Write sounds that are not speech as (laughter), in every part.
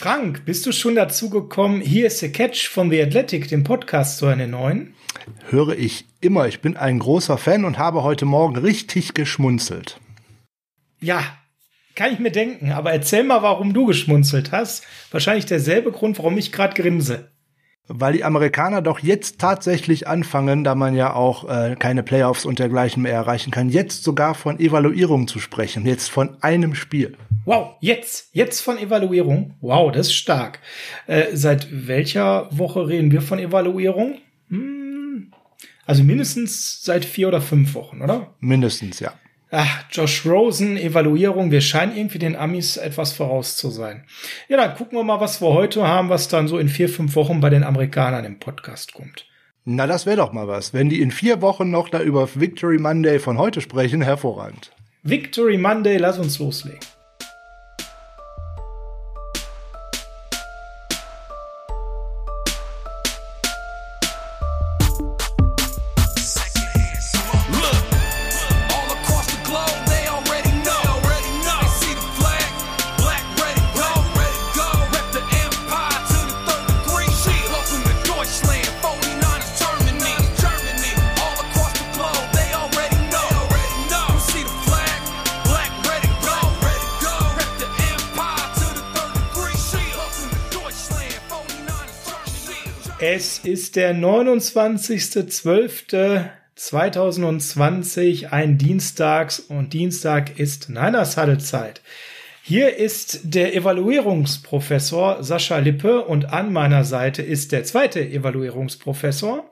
Frank, bist du schon dazu gekommen, hier ist der Catch von The Athletic, dem Podcast zu einer neuen? Höre ich immer. Ich bin ein großer Fan und habe heute Morgen richtig geschmunzelt. Ja, kann ich mir denken, aber erzähl mal, warum du geschmunzelt hast. Wahrscheinlich derselbe Grund, warum ich gerade grinse weil die Amerikaner doch jetzt tatsächlich anfangen, da man ja auch äh, keine Playoffs und dergleichen mehr erreichen kann, jetzt sogar von Evaluierung zu sprechen, jetzt von einem Spiel. Wow, jetzt, jetzt von Evaluierung. Wow, das ist stark. Äh, seit welcher Woche reden wir von Evaluierung? Hm, also mindestens seit vier oder fünf Wochen, oder? Mindestens, ja. Ach, Josh Rosen, Evaluierung. Wir scheinen irgendwie den Amis etwas voraus zu sein. Ja, dann gucken wir mal, was wir heute haben, was dann so in vier, fünf Wochen bei den Amerikanern im Podcast kommt. Na, das wäre doch mal was. Wenn die in vier Wochen noch da über Victory Monday von heute sprechen, hervorragend. Victory Monday, lass uns loslegen. Ist der 29.12.2020, ein Dienstags und Dienstag ist Niners Huddle Zeit. Hier ist der Evaluierungsprofessor Sascha Lippe und an meiner Seite ist der zweite Evaluierungsprofessor.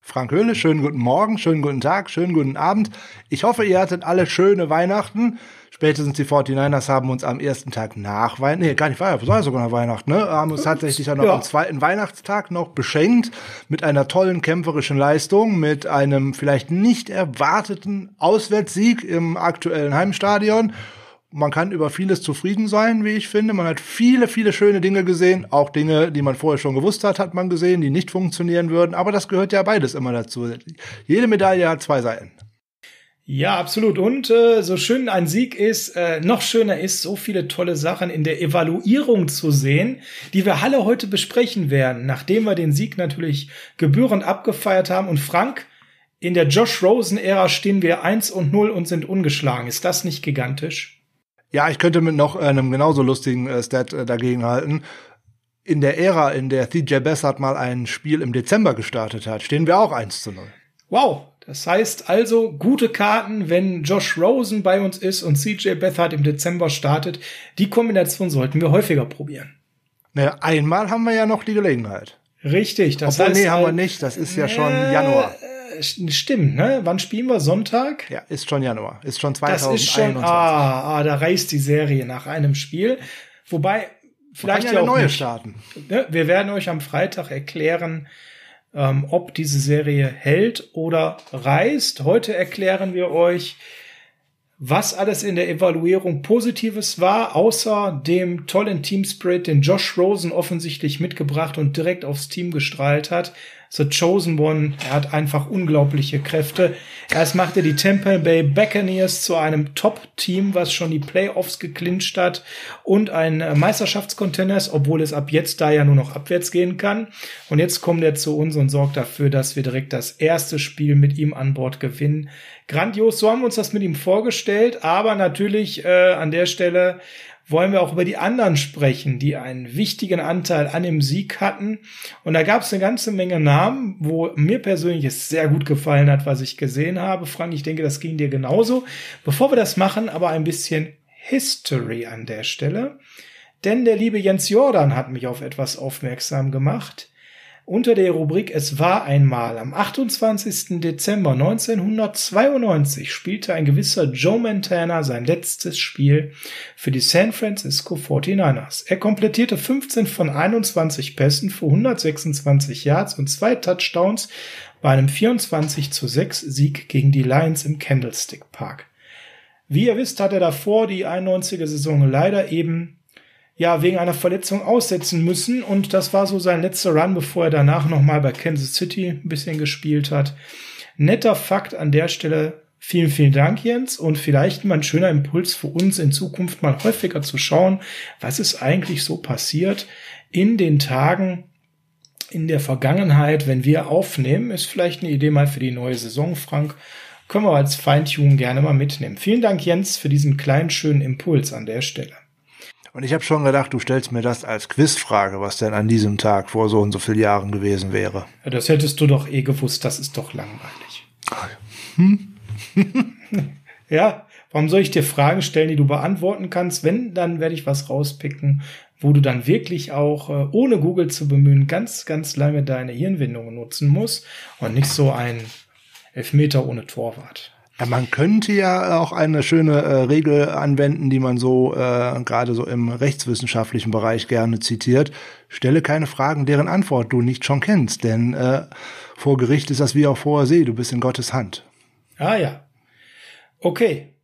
Frank Höhle, schönen guten Morgen, schönen guten Tag, schönen guten Abend. Ich hoffe, ihr hattet alle schöne Weihnachten. Spätestens die 49ers haben uns am ersten Tag nach Weihnachten, nee, gar nicht Weihnachten, sondern sogar nach Weihnachten, ne, haben uns tatsächlich auch noch ja. am zweiten Weihnachtstag noch beschenkt mit einer tollen kämpferischen Leistung, mit einem vielleicht nicht erwarteten Auswärtssieg im aktuellen Heimstadion. Man kann über vieles zufrieden sein, wie ich finde. Man hat viele, viele schöne Dinge gesehen. Auch Dinge, die man vorher schon gewusst hat, hat man gesehen, die nicht funktionieren würden. Aber das gehört ja beides immer dazu. Jede Medaille hat zwei Seiten. Ja, absolut. Und äh, so schön ein Sieg ist, äh, noch schöner ist, so viele tolle Sachen in der Evaluierung zu sehen, die wir alle heute besprechen werden, nachdem wir den Sieg natürlich gebührend abgefeiert haben. Und Frank, in der Josh Rosen-Ära stehen wir eins und null und sind ungeschlagen. Ist das nicht gigantisch? Ja, ich könnte mit noch einem genauso lustigen äh, Stat äh, dagegen halten. In der Ära, in der TJ Bessert mal ein Spiel im Dezember gestartet hat, stehen wir auch eins zu null. Wow, das heißt also, gute Karten, wenn Josh Rosen bei uns ist und CJ Beathard im Dezember startet. Die Kombination sollten wir häufiger probieren. Naja, einmal haben wir ja noch die Gelegenheit. Richtig, das Obwohl, heißt. Nee, haben wir nicht. Das ist ja äh, schon Januar. Stimmt, ne? Wann spielen wir? Sonntag? Ja, ist schon Januar. Ist schon 2021. Das ist schon, ah, ah, da reißt die Serie nach einem Spiel. Wobei, vielleicht ja, ja auch neue nicht. starten. Ne? Wir werden euch am Freitag erklären, ähm, ob diese Serie hält oder reißt. Heute erklären wir euch, was alles in der Evaluierung Positives war, außer dem tollen Teamspirit, den Josh Rosen offensichtlich mitgebracht und direkt aufs Team gestrahlt hat. The Chosen One, er hat einfach unglaubliche Kräfte. Erst machte die Tampa Bay Buccaneers zu einem Top-Team, was schon die Playoffs geklincht hat und ein Meisterschaftscontenders, obwohl es ab jetzt da ja nur noch abwärts gehen kann. Und jetzt kommt er zu uns und sorgt dafür, dass wir direkt das erste Spiel mit ihm an Bord gewinnen. Grandios, so haben wir uns das mit ihm vorgestellt, aber natürlich äh, an der Stelle wollen wir auch über die anderen sprechen, die einen wichtigen Anteil an dem Sieg hatten. Und da gab es eine ganze Menge Namen, wo mir persönlich es sehr gut gefallen hat, was ich gesehen habe. Frank, ich denke, das ging dir genauso. Bevor wir das machen, aber ein bisschen History an der Stelle. Denn der liebe Jens Jordan hat mich auf etwas aufmerksam gemacht unter der Rubrik Es war einmal. Am 28. Dezember 1992 spielte ein gewisser Joe Montana sein letztes Spiel für die San Francisco 49ers. Er komplettierte 15 von 21 Pässen für 126 Yards und zwei Touchdowns bei einem 24 zu 6 Sieg gegen die Lions im Candlestick Park. Wie ihr wisst, hat er davor die 91er Saison leider eben ja wegen einer Verletzung aussetzen müssen und das war so sein letzter Run, bevor er danach nochmal bei Kansas City ein bisschen gespielt hat. Netter Fakt an der Stelle Vielen, vielen Dank, Jens. Und vielleicht mal ein schöner Impuls für uns in Zukunft mal häufiger zu schauen, was ist eigentlich so passiert in den Tagen in der Vergangenheit, wenn wir aufnehmen. Ist vielleicht eine Idee mal für die neue Saison, Frank. Können wir als Feintune gerne mal mitnehmen. Vielen Dank, Jens, für diesen kleinen, schönen Impuls an der Stelle. Und ich habe schon gedacht, du stellst mir das als Quizfrage, was denn an diesem Tag vor so und so vielen Jahren gewesen wäre. Ja, das hättest du doch eh gewusst, das ist doch langweilig. Hm? (laughs) ja, warum soll ich dir Fragen stellen, die du beantworten kannst? Wenn, dann werde ich was rauspicken, wo du dann wirklich auch, äh, ohne Google zu bemühen, ganz, ganz lange deine Hirnwindungen nutzen musst und nicht so ein Elfmeter ohne Torwart. Ja, man könnte ja auch eine schöne äh, Regel anwenden, die man so äh, gerade so im rechtswissenschaftlichen Bereich gerne zitiert. Stelle keine Fragen, deren Antwort du nicht schon kennst, denn äh, vor Gericht ist das wie auf hoher See, du bist in Gottes Hand. Ah ja. Okay.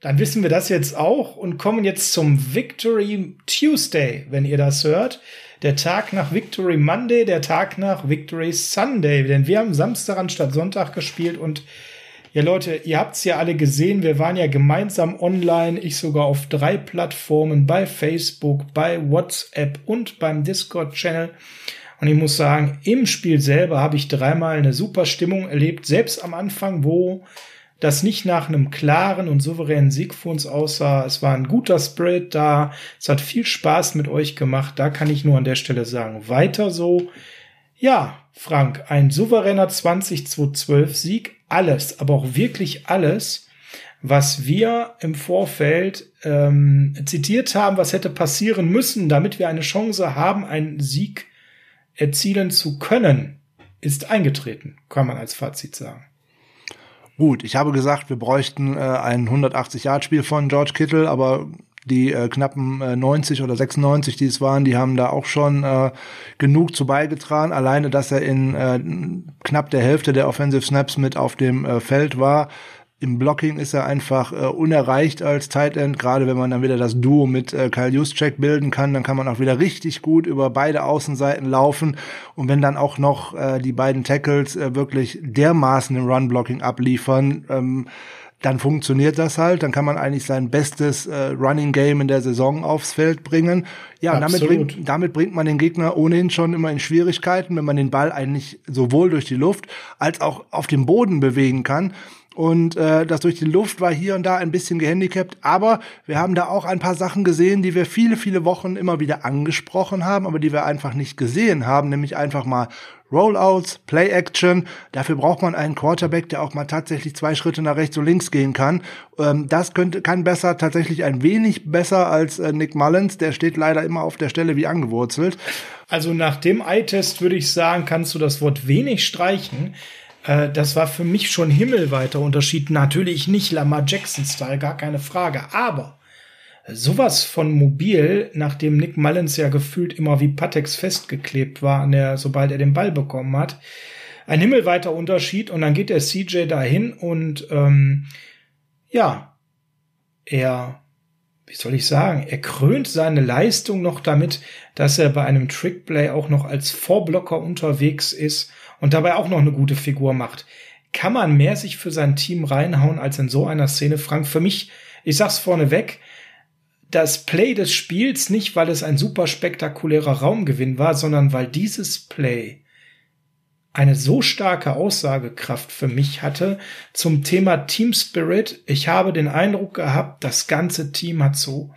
Dann wissen wir das jetzt auch und kommen jetzt zum Victory Tuesday, wenn ihr das hört. Der Tag nach Victory Monday, der Tag nach Victory Sunday. Denn wir haben Samstag anstatt Sonntag gespielt und ja, Leute, ihr habt's ja alle gesehen. Wir waren ja gemeinsam online. Ich sogar auf drei Plattformen bei Facebook, bei WhatsApp und beim Discord-Channel. Und ich muss sagen, im Spiel selber habe ich dreimal eine super Stimmung erlebt. Selbst am Anfang, wo das nicht nach einem klaren und souveränen Sieg für uns aussah. Es war ein guter Spirit da. Es hat viel Spaß mit euch gemacht. Da kann ich nur an der Stelle sagen, weiter so. Ja, Frank, ein souveräner 20-2-12 Sieg alles, aber auch wirklich alles, was wir im Vorfeld ähm, zitiert haben, was hätte passieren müssen, damit wir eine Chance haben, einen Sieg erzielen zu können, ist eingetreten, kann man als Fazit sagen. Gut, ich habe gesagt, wir bräuchten äh, ein 180-Yard-Spiel von George Kittle, aber die äh, knappen äh, 90 oder 96, die es waren, die haben da auch schon äh, genug zu beigetragen. Alleine, dass er in äh, knapp der Hälfte der Offensive Snaps mit auf dem äh, Feld war. Im Blocking ist er einfach äh, unerreicht als Tight End. Gerade wenn man dann wieder das Duo mit äh, Kyle Juszczyk bilden kann, dann kann man auch wieder richtig gut über beide Außenseiten laufen. Und wenn dann auch noch äh, die beiden Tackles äh, wirklich dermaßen im Run-Blocking abliefern, ähm, dann funktioniert das halt. Dann kann man eigentlich sein bestes äh, Running Game in der Saison aufs Feld bringen. Ja, und damit bringt, damit bringt man den Gegner ohnehin schon immer in Schwierigkeiten, wenn man den Ball eigentlich sowohl durch die Luft als auch auf dem Boden bewegen kann. Und äh, das durch die Luft war hier und da ein bisschen gehandicapt. Aber wir haben da auch ein paar Sachen gesehen, die wir viele, viele Wochen immer wieder angesprochen haben, aber die wir einfach nicht gesehen haben. Nämlich einfach mal Rollouts, Play-Action. Dafür braucht man einen Quarterback, der auch mal tatsächlich zwei Schritte nach rechts und links gehen kann. Ähm, das könnte, kann besser, tatsächlich ein wenig besser als äh, Nick Mullins. Der steht leider immer auf der Stelle wie angewurzelt. Also nach dem Eye-Test würde ich sagen, kannst du das Wort wenig streichen. Äh, das war für mich schon himmelweiter Unterschied. Natürlich nicht Lamar Jackson-Style, gar keine Frage. Aber sowas von mobil, nachdem Nick Mullins ja gefühlt immer wie Patex festgeklebt war, an der, sobald er den Ball bekommen hat. Ein himmelweiter Unterschied. Und dann geht der CJ dahin und ähm, ja, er, wie soll ich sagen, er krönt seine Leistung noch damit, dass er bei einem Trickplay auch noch als Vorblocker unterwegs ist und dabei auch noch eine gute Figur macht. Kann man mehr sich für sein Team reinhauen als in so einer Szene, Frank? Für mich, ich sag's vorneweg, das Play des Spiels nicht, weil es ein super spektakulärer Raumgewinn war, sondern weil dieses Play eine so starke Aussagekraft für mich hatte zum Thema Team Spirit. Ich habe den Eindruck gehabt, das ganze Team hat so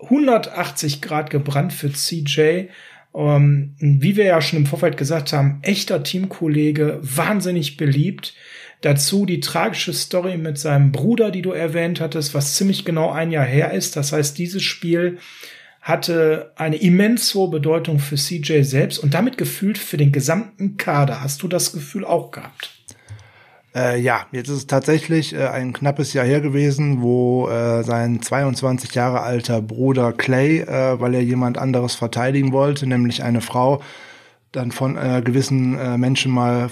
180 Grad gebrannt für CJ ähm, wie wir ja schon im Vorfeld gesagt haben, echter Teamkollege, wahnsinnig beliebt. Dazu die tragische Story mit seinem Bruder, die du erwähnt hattest, was ziemlich genau ein Jahr her ist. Das heißt, dieses Spiel hatte eine immens hohe Bedeutung für CJ selbst und damit gefühlt für den gesamten Kader. Hast du das Gefühl auch gehabt? Äh, ja, jetzt ist es tatsächlich äh, ein knappes Jahr her gewesen, wo äh, sein 22 Jahre alter Bruder Clay, äh, weil er jemand anderes verteidigen wollte, nämlich eine Frau, dann von äh, gewissen äh, Menschen mal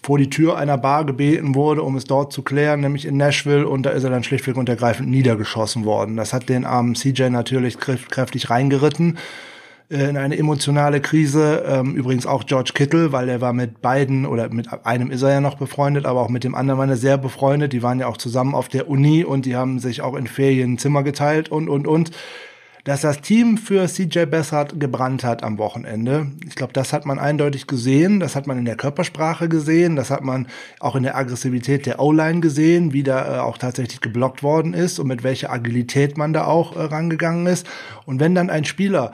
vor die Tür einer Bar gebeten wurde, um es dort zu klären, nämlich in Nashville, und da ist er dann schlichtweg und ergreifend niedergeschossen worden. Das hat den armen CJ natürlich kräftig reingeritten. Äh, in eine emotionale Krise. Ähm, übrigens auch George Kittle, weil er war mit beiden oder mit einem ist er ja noch befreundet, aber auch mit dem anderen war er sehr befreundet. Die waren ja auch zusammen auf der Uni und die haben sich auch in Ferien ein Zimmer geteilt und und und dass das Team für CJ Bessert gebrannt hat am Wochenende. Ich glaube, das hat man eindeutig gesehen, das hat man in der Körpersprache gesehen, das hat man auch in der Aggressivität der O-Line gesehen, wie da äh, auch tatsächlich geblockt worden ist und mit welcher Agilität man da auch äh, rangegangen ist. Und wenn dann ein Spieler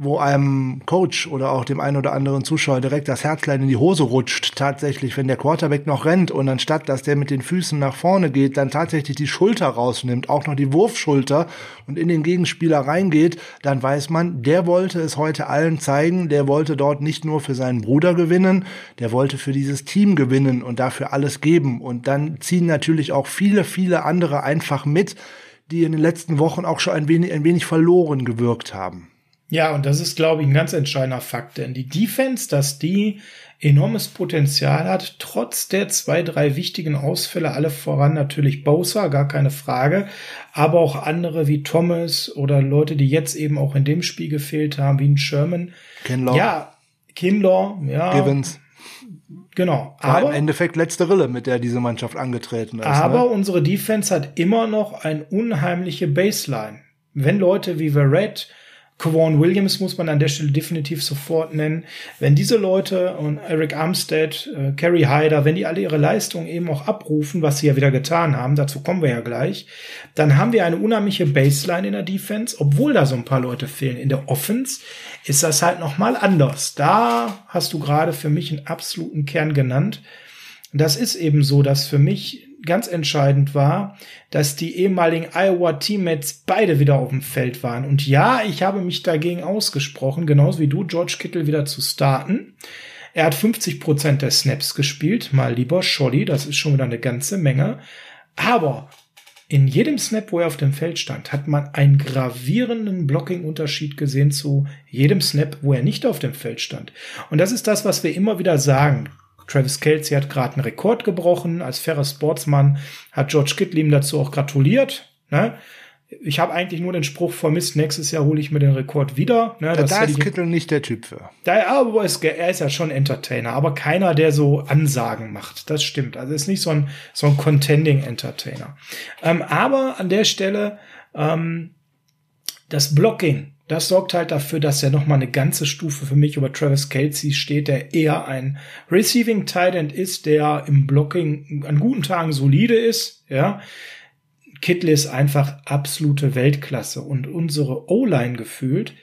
wo einem Coach oder auch dem einen oder anderen Zuschauer direkt das Herzlein in die Hose rutscht, tatsächlich, wenn der Quarterback noch rennt und anstatt, dass der mit den Füßen nach vorne geht, dann tatsächlich die Schulter rausnimmt, auch noch die Wurfschulter und in den Gegenspieler reingeht, dann weiß man, der wollte es heute allen zeigen, der wollte dort nicht nur für seinen Bruder gewinnen, der wollte für dieses Team gewinnen und dafür alles geben und dann ziehen natürlich auch viele, viele andere einfach mit, die in den letzten Wochen auch schon ein wenig, ein wenig verloren gewirkt haben. Ja, und das ist, glaube ich, ein ganz entscheidender Fakt, denn die Defense, dass die enormes Potenzial hat, trotz der zwei, drei wichtigen Ausfälle, alle voran natürlich Bowser, gar keine Frage, aber auch andere wie Thomas oder Leute, die jetzt eben auch in dem Spiel gefehlt haben, wie ein Sherman. Kinlaw. Ja, Kinlaw, ja. Givens. Genau. War aber im Endeffekt letzte Rille, mit der diese Mannschaft angetreten ist. Aber ne? unsere Defense hat immer noch eine unheimliche Baseline. Wenn Leute wie Verrett, Kevon Williams muss man an der Stelle definitiv sofort nennen. Wenn diese Leute und Eric Armstead, äh, Hyder, wenn die alle ihre Leistung eben auch abrufen, was sie ja wieder getan haben, dazu kommen wir ja gleich, dann haben wir eine unheimliche Baseline in der Defense, obwohl da so ein paar Leute fehlen. In der Offense ist das halt nochmal anders. Da hast du gerade für mich einen absoluten Kern genannt. Das ist eben so, dass für mich ganz entscheidend war, dass die ehemaligen Iowa Teammates beide wieder auf dem Feld waren. Und ja, ich habe mich dagegen ausgesprochen, genauso wie du, George Kittle wieder zu starten. Er hat 50 Prozent der Snaps gespielt, mal lieber Scholli, das ist schon wieder eine ganze Menge. Aber in jedem Snap, wo er auf dem Feld stand, hat man einen gravierenden Blocking-Unterschied gesehen zu jedem Snap, wo er nicht auf dem Feld stand. Und das ist das, was wir immer wieder sagen. Travis Kelsey hat gerade einen Rekord gebrochen. Als fairer Sportsmann hat George Kittle ihm dazu auch gratuliert. Ne? Ich habe eigentlich nur den Spruch vermisst, nächstes Jahr hole ich mir den Rekord wieder. Ne? Das da ist Kittle nicht der Typ für. Da, aber ist, er ist ja schon Entertainer, aber keiner, der so Ansagen macht. Das stimmt. Also ist nicht so ein, so ein Contending Entertainer. Ähm, aber an der Stelle ähm, das Blocking das sorgt halt dafür, dass er nochmal eine ganze Stufe für mich über Travis Kelsey steht, der eher ein Receiving Tight End ist, der im Blocking an guten Tagen solide ist, ja. Kittle ist einfach absolute Weltklasse und unsere O-Line gefühlt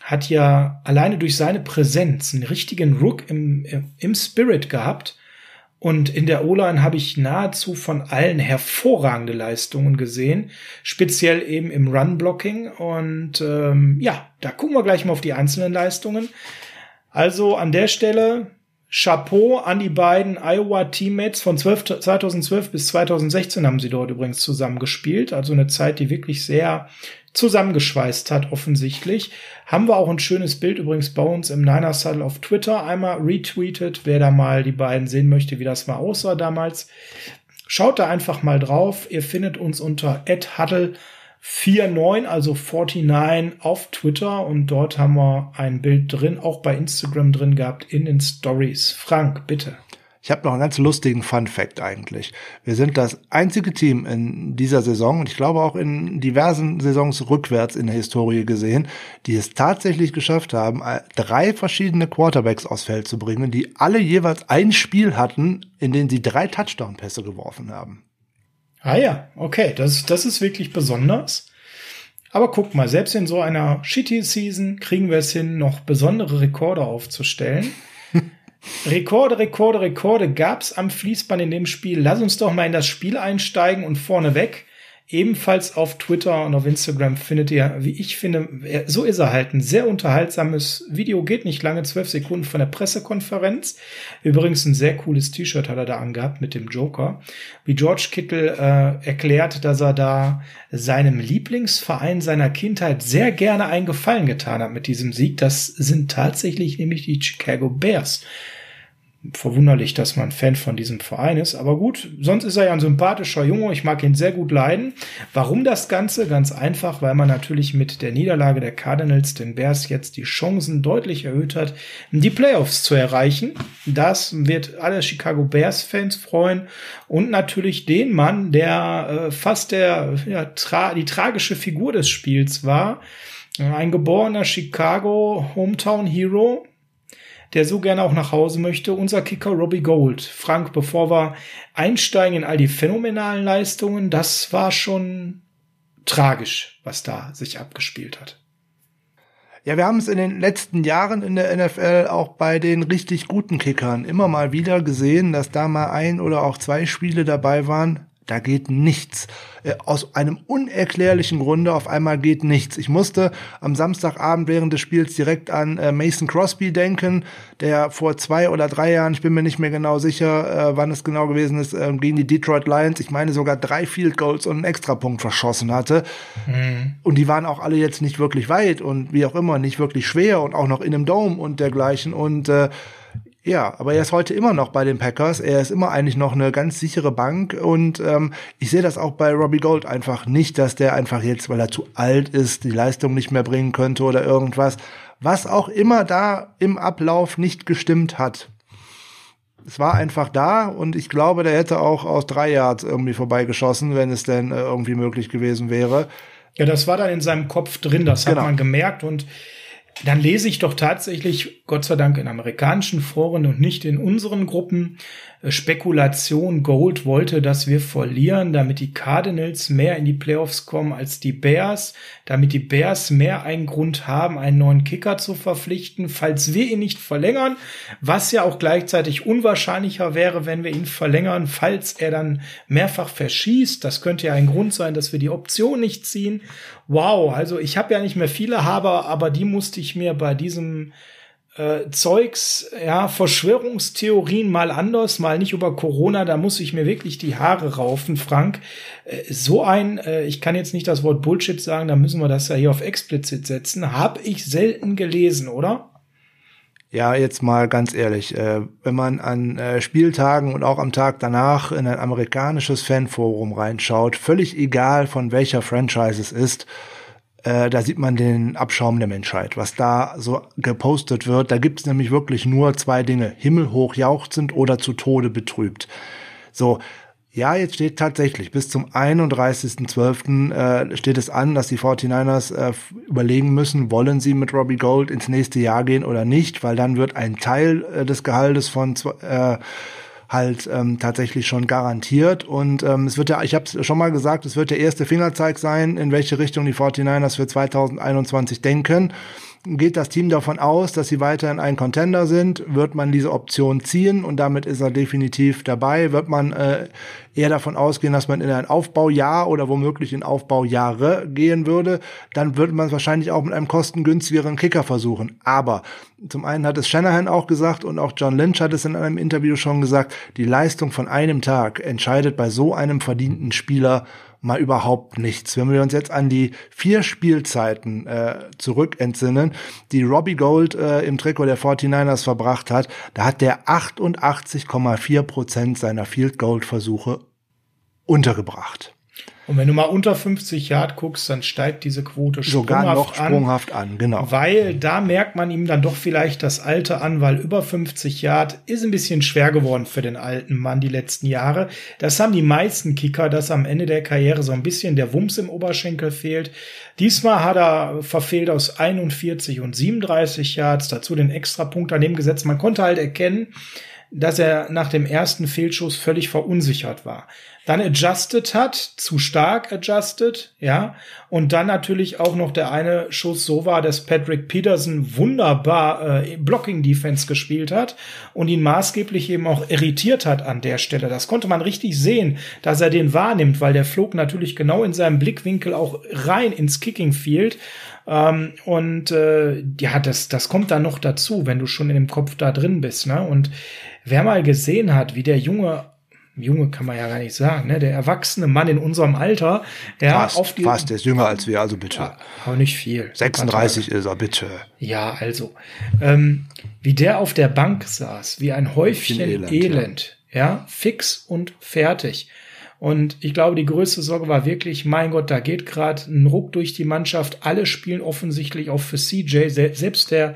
hat ja alleine durch seine Präsenz einen richtigen Rook im, im Spirit gehabt, und in der O-Line habe ich nahezu von allen hervorragende Leistungen gesehen, speziell eben im Run-Blocking. Und ähm, ja, da gucken wir gleich mal auf die einzelnen Leistungen. Also an der Stelle Chapeau an die beiden Iowa Teammates von 12, 2012 bis 2016 haben sie dort übrigens zusammen gespielt. Also eine Zeit, die wirklich sehr zusammengeschweißt hat, offensichtlich. Haben wir auch ein schönes Bild übrigens bei uns im Niner Saddle auf Twitter einmal retweetet. Wer da mal die beiden sehen möchte, wie das mal aussah damals. Schaut da einfach mal drauf. Ihr findet uns unter @huddle49, also 49 auf Twitter und dort haben wir ein Bild drin, auch bei Instagram drin gehabt in den Stories. Frank, bitte. Ich habe noch einen ganz lustigen Fun Fact eigentlich. Wir sind das einzige Team in dieser Saison und ich glaube auch in diversen Saisons rückwärts in der Historie gesehen, die es tatsächlich geschafft haben, äh, drei verschiedene Quarterbacks aufs Feld zu bringen, die alle jeweils ein Spiel hatten, in dem sie drei Touchdown-Pässe geworfen haben. Ah ja, okay, das, das ist wirklich besonders. Aber guck mal, selbst in so einer shitty Season kriegen wir es hin, noch besondere Rekorde aufzustellen. Rekorde, Rekorde, Rekorde gab's am Fließband in dem Spiel. Lass uns doch mal in das Spiel einsteigen und vorneweg. Ebenfalls auf Twitter und auf Instagram findet ihr, wie ich finde, so ist er halt ein sehr unterhaltsames Video, geht nicht lange, zwölf Sekunden von der Pressekonferenz. Übrigens ein sehr cooles T-Shirt hat er da angehabt mit dem Joker. Wie George Kittle äh, erklärt, dass er da seinem Lieblingsverein seiner Kindheit sehr gerne einen Gefallen getan hat mit diesem Sieg. Das sind tatsächlich nämlich die Chicago Bears. Verwunderlich, dass man Fan von diesem Verein ist. Aber gut, sonst ist er ja ein sympathischer Junge. Ich mag ihn sehr gut leiden. Warum das Ganze? Ganz einfach, weil man natürlich mit der Niederlage der Cardinals den Bears jetzt die Chancen deutlich erhöht hat, die Playoffs zu erreichen. Das wird alle Chicago Bears Fans freuen und natürlich den Mann, der äh, fast der, ja, tra die tragische Figur des Spiels war. Ein geborener Chicago Hometown Hero, der so gerne auch nach Hause möchte, unser Kicker Robbie Gold. Frank, bevor wir einsteigen in all die phänomenalen Leistungen, das war schon tragisch, was da sich abgespielt hat. Ja, wir haben es in den letzten Jahren in der NFL auch bei den richtig guten Kickern immer mal wieder gesehen, dass da mal ein oder auch zwei Spiele dabei waren, da geht nichts. Äh, aus einem unerklärlichen Grunde auf einmal geht nichts. Ich musste am Samstagabend während des Spiels direkt an äh, Mason Crosby denken, der vor zwei oder drei Jahren, ich bin mir nicht mehr genau sicher, äh, wann es genau gewesen ist, äh, gegen die Detroit Lions, ich meine sogar drei Field Goals und einen Extrapunkt verschossen hatte. Mhm. Und die waren auch alle jetzt nicht wirklich weit und wie auch immer, nicht wirklich schwer und auch noch in einem Dome und dergleichen. Und äh, ja, aber er ist heute immer noch bei den Packers. Er ist immer eigentlich noch eine ganz sichere Bank und ähm, ich sehe das auch bei Robbie Gold einfach nicht, dass der einfach jetzt, weil er zu alt ist, die Leistung nicht mehr bringen könnte oder irgendwas, was auch immer da im Ablauf nicht gestimmt hat. Es war einfach da und ich glaube, der hätte auch aus drei Yards irgendwie vorbeigeschossen, wenn es denn äh, irgendwie möglich gewesen wäre. Ja, das war dann in seinem Kopf drin, das hat genau. man gemerkt und dann lese ich doch tatsächlich, Gott sei Dank, in amerikanischen Foren und nicht in unseren Gruppen, Spekulation, Gold wollte, dass wir verlieren, damit die Cardinals mehr in die Playoffs kommen als die Bears, damit die Bears mehr einen Grund haben, einen neuen Kicker zu verpflichten, falls wir ihn nicht verlängern, was ja auch gleichzeitig unwahrscheinlicher wäre, wenn wir ihn verlängern, falls er dann mehrfach verschießt. Das könnte ja ein Grund sein, dass wir die Option nicht ziehen. Wow, also ich habe ja nicht mehr viele Haber, aber die musste ich mir bei diesem äh, Zeugs, ja, Verschwörungstheorien mal anders, mal nicht über Corona, da muss ich mir wirklich die Haare raufen, Frank. Äh, so ein, äh, ich kann jetzt nicht das Wort Bullshit sagen, da müssen wir das ja hier auf explizit setzen, habe ich selten gelesen, oder? Ja, jetzt mal ganz ehrlich, äh, wenn man an äh, Spieltagen und auch am Tag danach in ein amerikanisches Fanforum reinschaut, völlig egal von welcher Franchise es ist, äh, da sieht man den Abschaum der Menschheit, was da so gepostet wird. Da gibt es nämlich wirklich nur zwei Dinge, himmelhoch jauchzend oder zu Tode betrübt. So, ja, jetzt steht tatsächlich, bis zum 31.12. Äh, steht es an, dass die 49ers äh, überlegen müssen, wollen sie mit Robbie Gold ins nächste Jahr gehen oder nicht, weil dann wird ein Teil äh, des Gehaltes von äh, halt ähm, tatsächlich schon garantiert. Und ähm, es wird ja, ich habe es schon mal gesagt, es wird der erste Fingerzeig sein, in welche Richtung die 49ers für 2021 denken. Geht das Team davon aus, dass sie weiterhin ein Contender sind, wird man diese Option ziehen und damit ist er definitiv dabei. Wird man äh, eher davon ausgehen, dass man in ein Aufbaujahr oder womöglich in Aufbaujahre gehen würde, dann würde man es wahrscheinlich auch mit einem kostengünstigeren Kicker versuchen. Aber zum einen hat es Shanahan auch gesagt und auch John Lynch hat es in einem Interview schon gesagt, die Leistung von einem Tag entscheidet bei so einem verdienten Spieler mal überhaupt nichts. Wenn wir uns jetzt an die vier Spielzeiten äh, zurück entsinnen, die Robbie Gold äh, im Trikot der 49ers verbracht hat, da hat der 88,4 Prozent seiner Field Gold Versuche untergebracht. Und wenn du mal unter 50 Yard guckst, dann steigt diese Quote sogar noch sprunghaft an, an, genau. Weil da merkt man ihm dann doch vielleicht das Alter an, weil über 50 Yard ist ein bisschen schwer geworden für den alten Mann die letzten Jahre. Das haben die meisten Kicker, dass am Ende der Karriere so ein bisschen der Wumms im Oberschenkel fehlt. Diesmal hat er verfehlt aus 41 und 37 Yards, dazu den Extrapunkt daneben gesetzt. Man konnte halt erkennen, dass er nach dem ersten Fehlschuss völlig verunsichert war dann adjusted hat, zu stark adjusted, ja, und dann natürlich auch noch der eine Schuss so war, dass Patrick Peterson wunderbar äh, Blocking Defense gespielt hat und ihn maßgeblich eben auch irritiert hat an der Stelle. Das konnte man richtig sehen, dass er den wahrnimmt, weil der flog natürlich genau in seinem Blickwinkel auch rein ins Kicking Field. Ähm, und äh, ja, das, das kommt dann noch dazu, wenn du schon in dem Kopf da drin bist. Ne? Und wer mal gesehen hat, wie der Junge Junge kann man ja gar nicht sagen, ne? Der erwachsene Mann in unserem Alter, ja, fast, auf die, fast, der ist jünger als wir, also bitte. Ja, aber nicht viel. 36 ist er, bitte. Ja, also, ähm, wie der auf der Bank saß, wie ein Häufchen Elend, Elend ja. ja, fix und fertig. Und ich glaube, die größte Sorge war wirklich, mein Gott, da geht gerade ein Ruck durch die Mannschaft. Alle spielen offensichtlich auch für CJ. Selbst der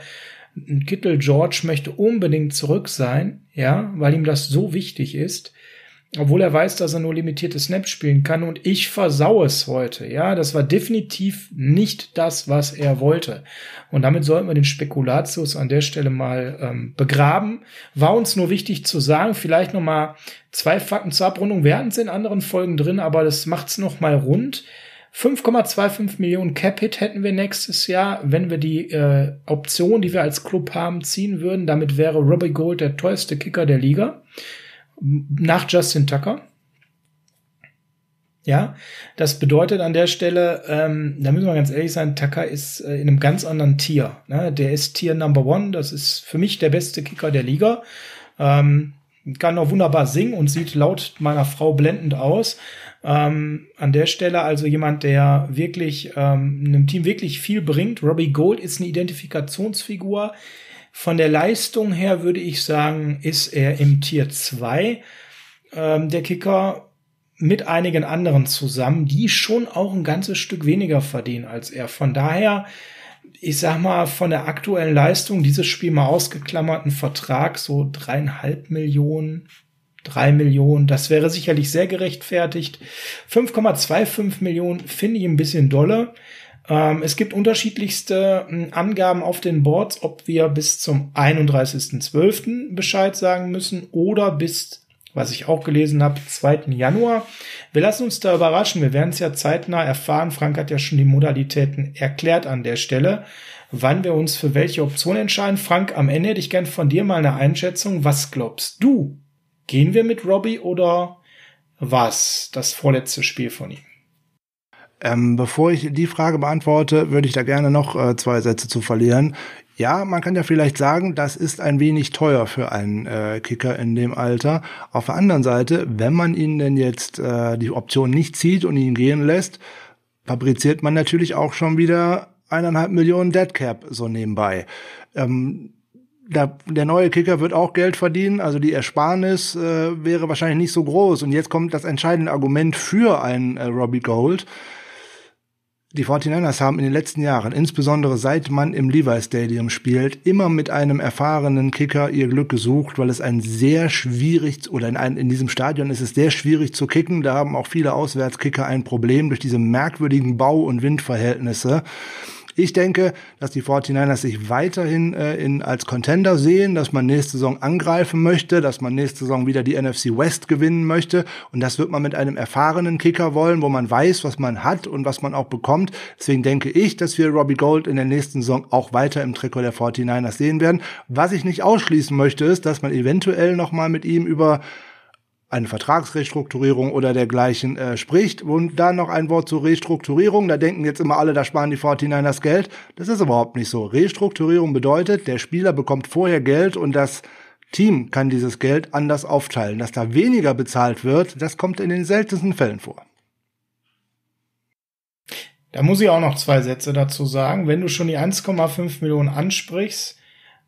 Kittel George möchte unbedingt zurück sein, ja, weil ihm das so wichtig ist. Obwohl er weiß, dass er nur limitierte Snaps spielen kann und ich versau es heute. Ja, das war definitiv nicht das, was er wollte. Und damit sollten wir den Spekulatius an der Stelle mal ähm, begraben. War uns nur wichtig zu sagen, vielleicht noch mal zwei Fakten zur Abrundung. Wir hatten es in anderen Folgen drin, aber das macht's noch mal rund. 5,25 Millionen Cap-Hit hätten wir nächstes Jahr, wenn wir die äh, Option, die wir als Club haben, ziehen würden. Damit wäre Robbie Gold der teuerste Kicker der Liga nach Justin Tucker. Ja, das bedeutet an der Stelle, ähm, da müssen wir ganz ehrlich sein, Tucker ist äh, in einem ganz anderen Tier. Ne? Der ist Tier Number One, das ist für mich der beste Kicker der Liga. Ähm, kann auch wunderbar singen und sieht laut meiner Frau blendend aus. Ähm, an der Stelle also jemand, der wirklich ähm, einem Team wirklich viel bringt. Robbie Gold ist eine Identifikationsfigur. Von der Leistung her würde ich sagen, ist er im Tier 2 ähm, der Kicker mit einigen anderen zusammen, die schon auch ein ganzes Stück weniger verdienen als er. Von daher, ich sag mal, von der aktuellen Leistung, dieses Spiel mal ausgeklammerten Vertrag, so dreieinhalb Millionen, drei Millionen, das wäre sicherlich sehr gerechtfertigt. 5,25 Millionen finde ich ein bisschen dolle. Ähm, es gibt unterschiedlichste äh, Angaben auf den Boards, ob wir bis zum 31.12. Bescheid sagen müssen oder bis, was ich auch gelesen habe, 2. Januar. Wir lassen uns da überraschen. Wir werden es ja zeitnah erfahren. Frank hat ja schon die Modalitäten erklärt an der Stelle, wann wir uns für welche Option entscheiden. Frank, am Ende hätte ich gern von dir mal eine Einschätzung. Was glaubst du? Gehen wir mit Robbie oder was das vorletzte Spiel von ihm? Ähm, bevor ich die Frage beantworte, würde ich da gerne noch äh, zwei Sätze zu verlieren. Ja, man kann ja vielleicht sagen, das ist ein wenig teuer für einen äh, Kicker in dem Alter. Auf der anderen Seite, wenn man ihn denn jetzt äh, die Option nicht zieht und ihn gehen lässt, fabriziert man natürlich auch schon wieder eineinhalb Millionen Deadcap so nebenbei. Ähm, der, der neue Kicker wird auch Geld verdienen, also die Ersparnis äh, wäre wahrscheinlich nicht so groß. Und jetzt kommt das entscheidende Argument für einen äh, Robbie Gold die 49ers haben in den letzten Jahren, insbesondere seit man im Levi Stadium spielt, immer mit einem erfahrenen Kicker ihr Glück gesucht, weil es ein sehr schwierig oder in, ein, in diesem Stadion ist es sehr schwierig zu kicken. Da haben auch viele Auswärtskicker ein Problem durch diese merkwürdigen Bau- und Windverhältnisse. Ich denke, dass die 49ers sich weiterhin äh, in, als Contender sehen, dass man nächste Saison angreifen möchte, dass man nächste Saison wieder die NFC West gewinnen möchte. Und das wird man mit einem erfahrenen Kicker wollen, wo man weiß, was man hat und was man auch bekommt. Deswegen denke ich, dass wir Robbie Gold in der nächsten Saison auch weiter im Trikot der 49ers sehen werden. Was ich nicht ausschließen möchte, ist, dass man eventuell nochmal mit ihm über eine Vertragsrestrukturierung oder dergleichen äh, spricht. Und dann noch ein Wort zur Restrukturierung. Da denken jetzt immer alle, da sparen die 49ers Geld. Das ist überhaupt nicht so. Restrukturierung bedeutet, der Spieler bekommt vorher Geld und das Team kann dieses Geld anders aufteilen. Dass da weniger bezahlt wird, das kommt in den seltensten Fällen vor. Da muss ich auch noch zwei Sätze dazu sagen. Wenn du schon die 1,5 Millionen ansprichst,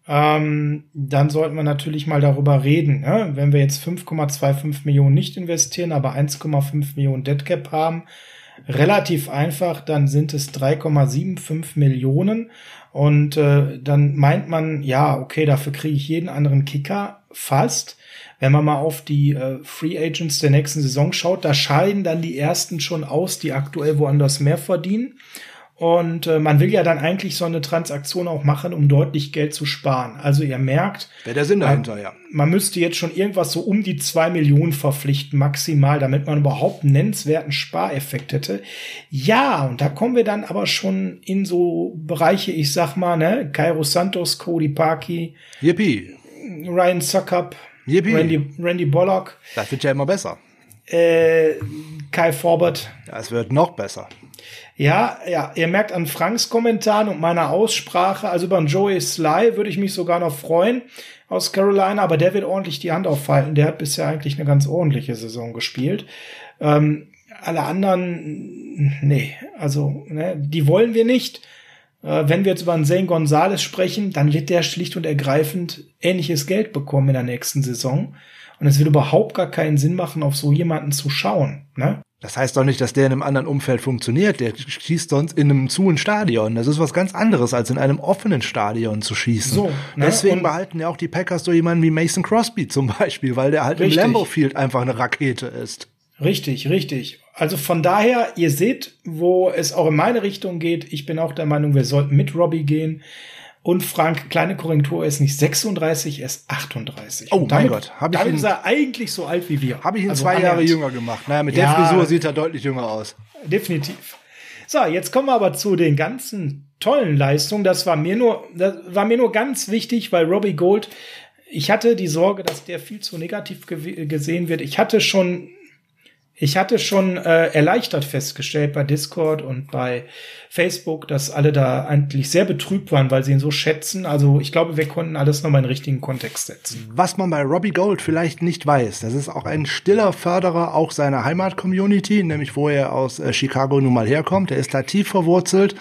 ähm, dann sollten wir natürlich mal darüber reden. Ne? Wenn wir jetzt 5,25 Millionen nicht investieren, aber 1,5 Millionen Deadcap haben, relativ einfach, dann sind es 3,75 Millionen. Und äh, dann meint man, ja, okay, dafür kriege ich jeden anderen Kicker fast. Wenn man mal auf die äh, Free Agents der nächsten Saison schaut, da scheiden dann die ersten schon aus, die aktuell woanders mehr verdienen. Und äh, man will ja dann eigentlich so eine Transaktion auch machen, um deutlich Geld zu sparen. Also ihr merkt, wäre der Sinn dahinter, man, ja. Man müsste jetzt schon irgendwas so um die zwei Millionen verpflichten, maximal, damit man überhaupt einen nennenswerten Spareffekt hätte. Ja, und da kommen wir dann aber schon in so Bereiche, ich sag mal, ne, Cairo Santos, Cody Parkey, Yippie. Ryan Suckup, Randy, Randy Bollock. Das wird ja immer besser. Äh, Kai Forbert. Ja, es wird noch besser. Ja, ja, ihr merkt an Franks Kommentaren und meiner Aussprache, also über Joey Sly würde ich mich sogar noch freuen aus Carolina, aber der wird ordentlich die Hand aufhalten. Der hat bisher eigentlich eine ganz ordentliche Saison gespielt. Ähm, alle anderen, nee, also, ne, die wollen wir nicht. Äh, wenn wir jetzt über einen Zane Gonzalez sprechen, dann wird der schlicht und ergreifend ähnliches Geld bekommen in der nächsten Saison. Und es wird überhaupt gar keinen Sinn machen, auf so jemanden zu schauen. Ne? Das heißt doch nicht, dass der in einem anderen Umfeld funktioniert. Der schießt sonst in einem zuen Stadion. Das ist was ganz anderes, als in einem offenen Stadion zu schießen. So, ne? Deswegen behalten ja auch die Packers so jemanden wie Mason Crosby zum (laughs) Beispiel, weil der halt richtig. im Lambeau Field einfach eine Rakete ist. Richtig, richtig. Also von daher, ihr seht, wo es auch in meine Richtung geht. Ich bin auch der Meinung, wir sollten mit Robbie gehen. Und Frank, kleine Korrektur, er ist nicht 36, er ist 38. Oh damit, mein Gott, hab ich damit ihn, ist er eigentlich so alt wie wir. Habe ich ihn also zwei Jahre jünger gemacht. Naja, mit ja, der Frisur sieht er deutlich jünger aus. Definitiv. So, jetzt kommen wir aber zu den ganzen tollen Leistungen. Das war mir nur, das war mir nur ganz wichtig, weil Robbie Gold, ich hatte die Sorge, dass der viel zu negativ gesehen wird. Ich hatte schon ich hatte schon äh, erleichtert festgestellt bei Discord und bei Facebook, dass alle da eigentlich sehr betrübt waren, weil sie ihn so schätzen. Also ich glaube, wir konnten alles nochmal in den richtigen Kontext setzen. Was man bei Robbie Gold vielleicht nicht weiß, das ist auch ein stiller Förderer auch seiner Heimat-Community, nämlich wo er aus äh, Chicago nun mal herkommt. Er ist da tief verwurzelt.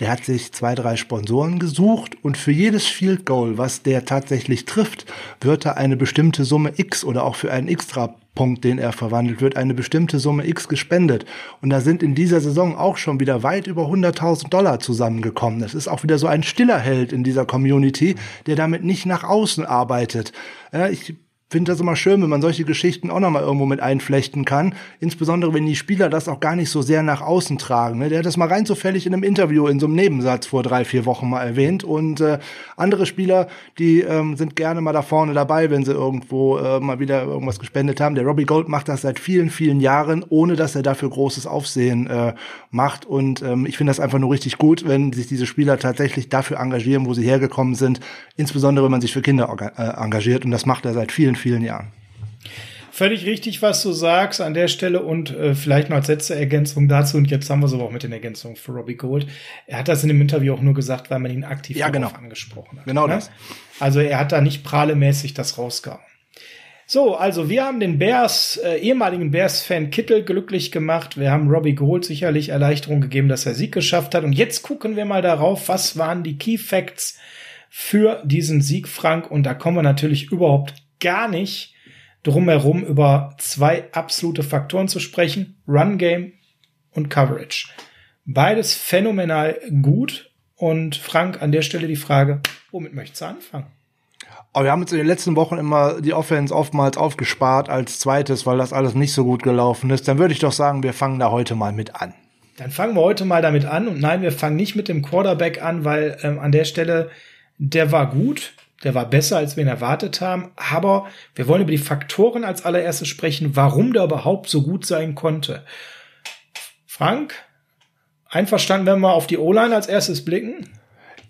Der hat sich zwei, drei Sponsoren gesucht und für jedes Field Goal, was der tatsächlich trifft, wird er eine bestimmte Summe X oder auch für einen extra Punkt, den er verwandelt wird, eine bestimmte Summe X gespendet. Und da sind in dieser Saison auch schon wieder weit über 100.000 Dollar zusammengekommen. Das ist auch wieder so ein stiller Held in dieser Community, der damit nicht nach außen arbeitet. Ich finde das immer schön, wenn man solche Geschichten auch nochmal irgendwo mit einflechten kann. Insbesondere, wenn die Spieler das auch gar nicht so sehr nach außen tragen. Ne? Der hat das mal rein zufällig in einem Interview in so einem Nebensatz vor drei, vier Wochen mal erwähnt. Und äh, andere Spieler, die ähm, sind gerne mal da vorne dabei, wenn sie irgendwo äh, mal wieder irgendwas gespendet haben. Der Robbie Gold macht das seit vielen, vielen Jahren, ohne dass er dafür großes Aufsehen äh, macht. Und ähm, ich finde das einfach nur richtig gut, wenn sich diese Spieler tatsächlich dafür engagieren, wo sie hergekommen sind. Insbesondere, wenn man sich für Kinder äh, engagiert. Und das macht er seit vielen, vielen Jahren. Völlig richtig, was du sagst an der Stelle und äh, vielleicht noch als letzte Ergänzung dazu. Und jetzt haben wir es aber auch mit den Ergänzungen für Robbie Gold. Er hat das in dem Interview auch nur gesagt, weil man ihn aktiv ja, genau. angesprochen hat. Genau ne? das. Also er hat da nicht prahlemäßig das rausgehauen. So, also wir haben den Bears, äh, ehemaligen Bears-Fan Kittel glücklich gemacht. Wir haben Robbie Gold sicherlich Erleichterung gegeben, dass er Sieg geschafft hat. Und jetzt gucken wir mal darauf, was waren die Key Facts für diesen Sieg, Frank. Und da kommen wir natürlich überhaupt gar nicht drumherum über zwei absolute Faktoren zu sprechen. Run Game und Coverage. Beides phänomenal gut. Und Frank, an der Stelle die Frage, womit möchtest du anfangen? Aber wir haben uns in den letzten Wochen immer die Offense oftmals aufgespart als zweites, weil das alles nicht so gut gelaufen ist. Dann würde ich doch sagen, wir fangen da heute mal mit an. Dann fangen wir heute mal damit an. Und nein, wir fangen nicht mit dem Quarterback an, weil ähm, an der Stelle, der war gut. Der war besser, als wir ihn erwartet haben. Aber wir wollen über die Faktoren als allererstes sprechen, warum der überhaupt so gut sein konnte. Frank, einverstanden, wenn wir auf die O-Line als erstes blicken?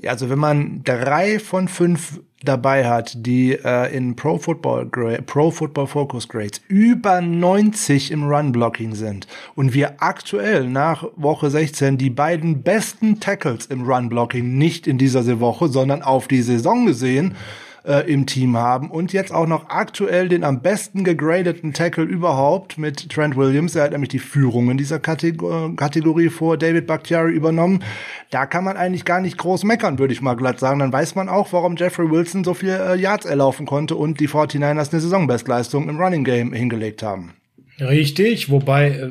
Also wenn man drei von fünf dabei hat, die äh, in Pro Football, Pro Football Focus Grades über 90 im Run Blocking sind und wir aktuell nach Woche 16 die beiden besten Tackles im Run Blocking nicht in dieser Woche, sondern auf die Saison gesehen, äh, im Team haben und jetzt auch noch aktuell den am besten gegradeten Tackle überhaupt mit Trent Williams. Er hat nämlich die Führung in dieser Kategor Kategorie vor David Bakhtiari übernommen. Da kann man eigentlich gar nicht groß meckern, würde ich mal glatt sagen. Dann weiß man auch, warum Jeffrey Wilson so viel äh, Yards erlaufen konnte und die 49ers eine Saisonbestleistung im Running Game hingelegt haben. Richtig, wobei äh,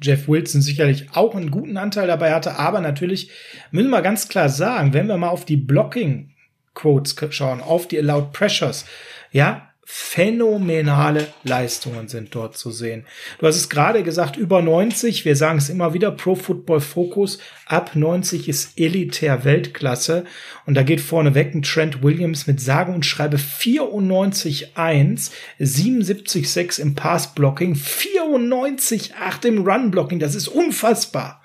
Jeff Wilson sicherlich auch einen guten Anteil dabei hatte, aber natürlich müssen wir ganz klar sagen, wenn wir mal auf die Blocking Quotes schauen, auf die Allowed Pressures, ja, phänomenale Leistungen sind dort zu sehen. Du hast es gerade gesagt, über 90, wir sagen es immer wieder, Pro Football Focus, ab 90 ist elitär Weltklasse und da geht vorneweg ein Trent Williams mit sage und schreibe 94,1, 77,6 im Pass Blocking, 94,8 im Run Blocking, das ist unfassbar.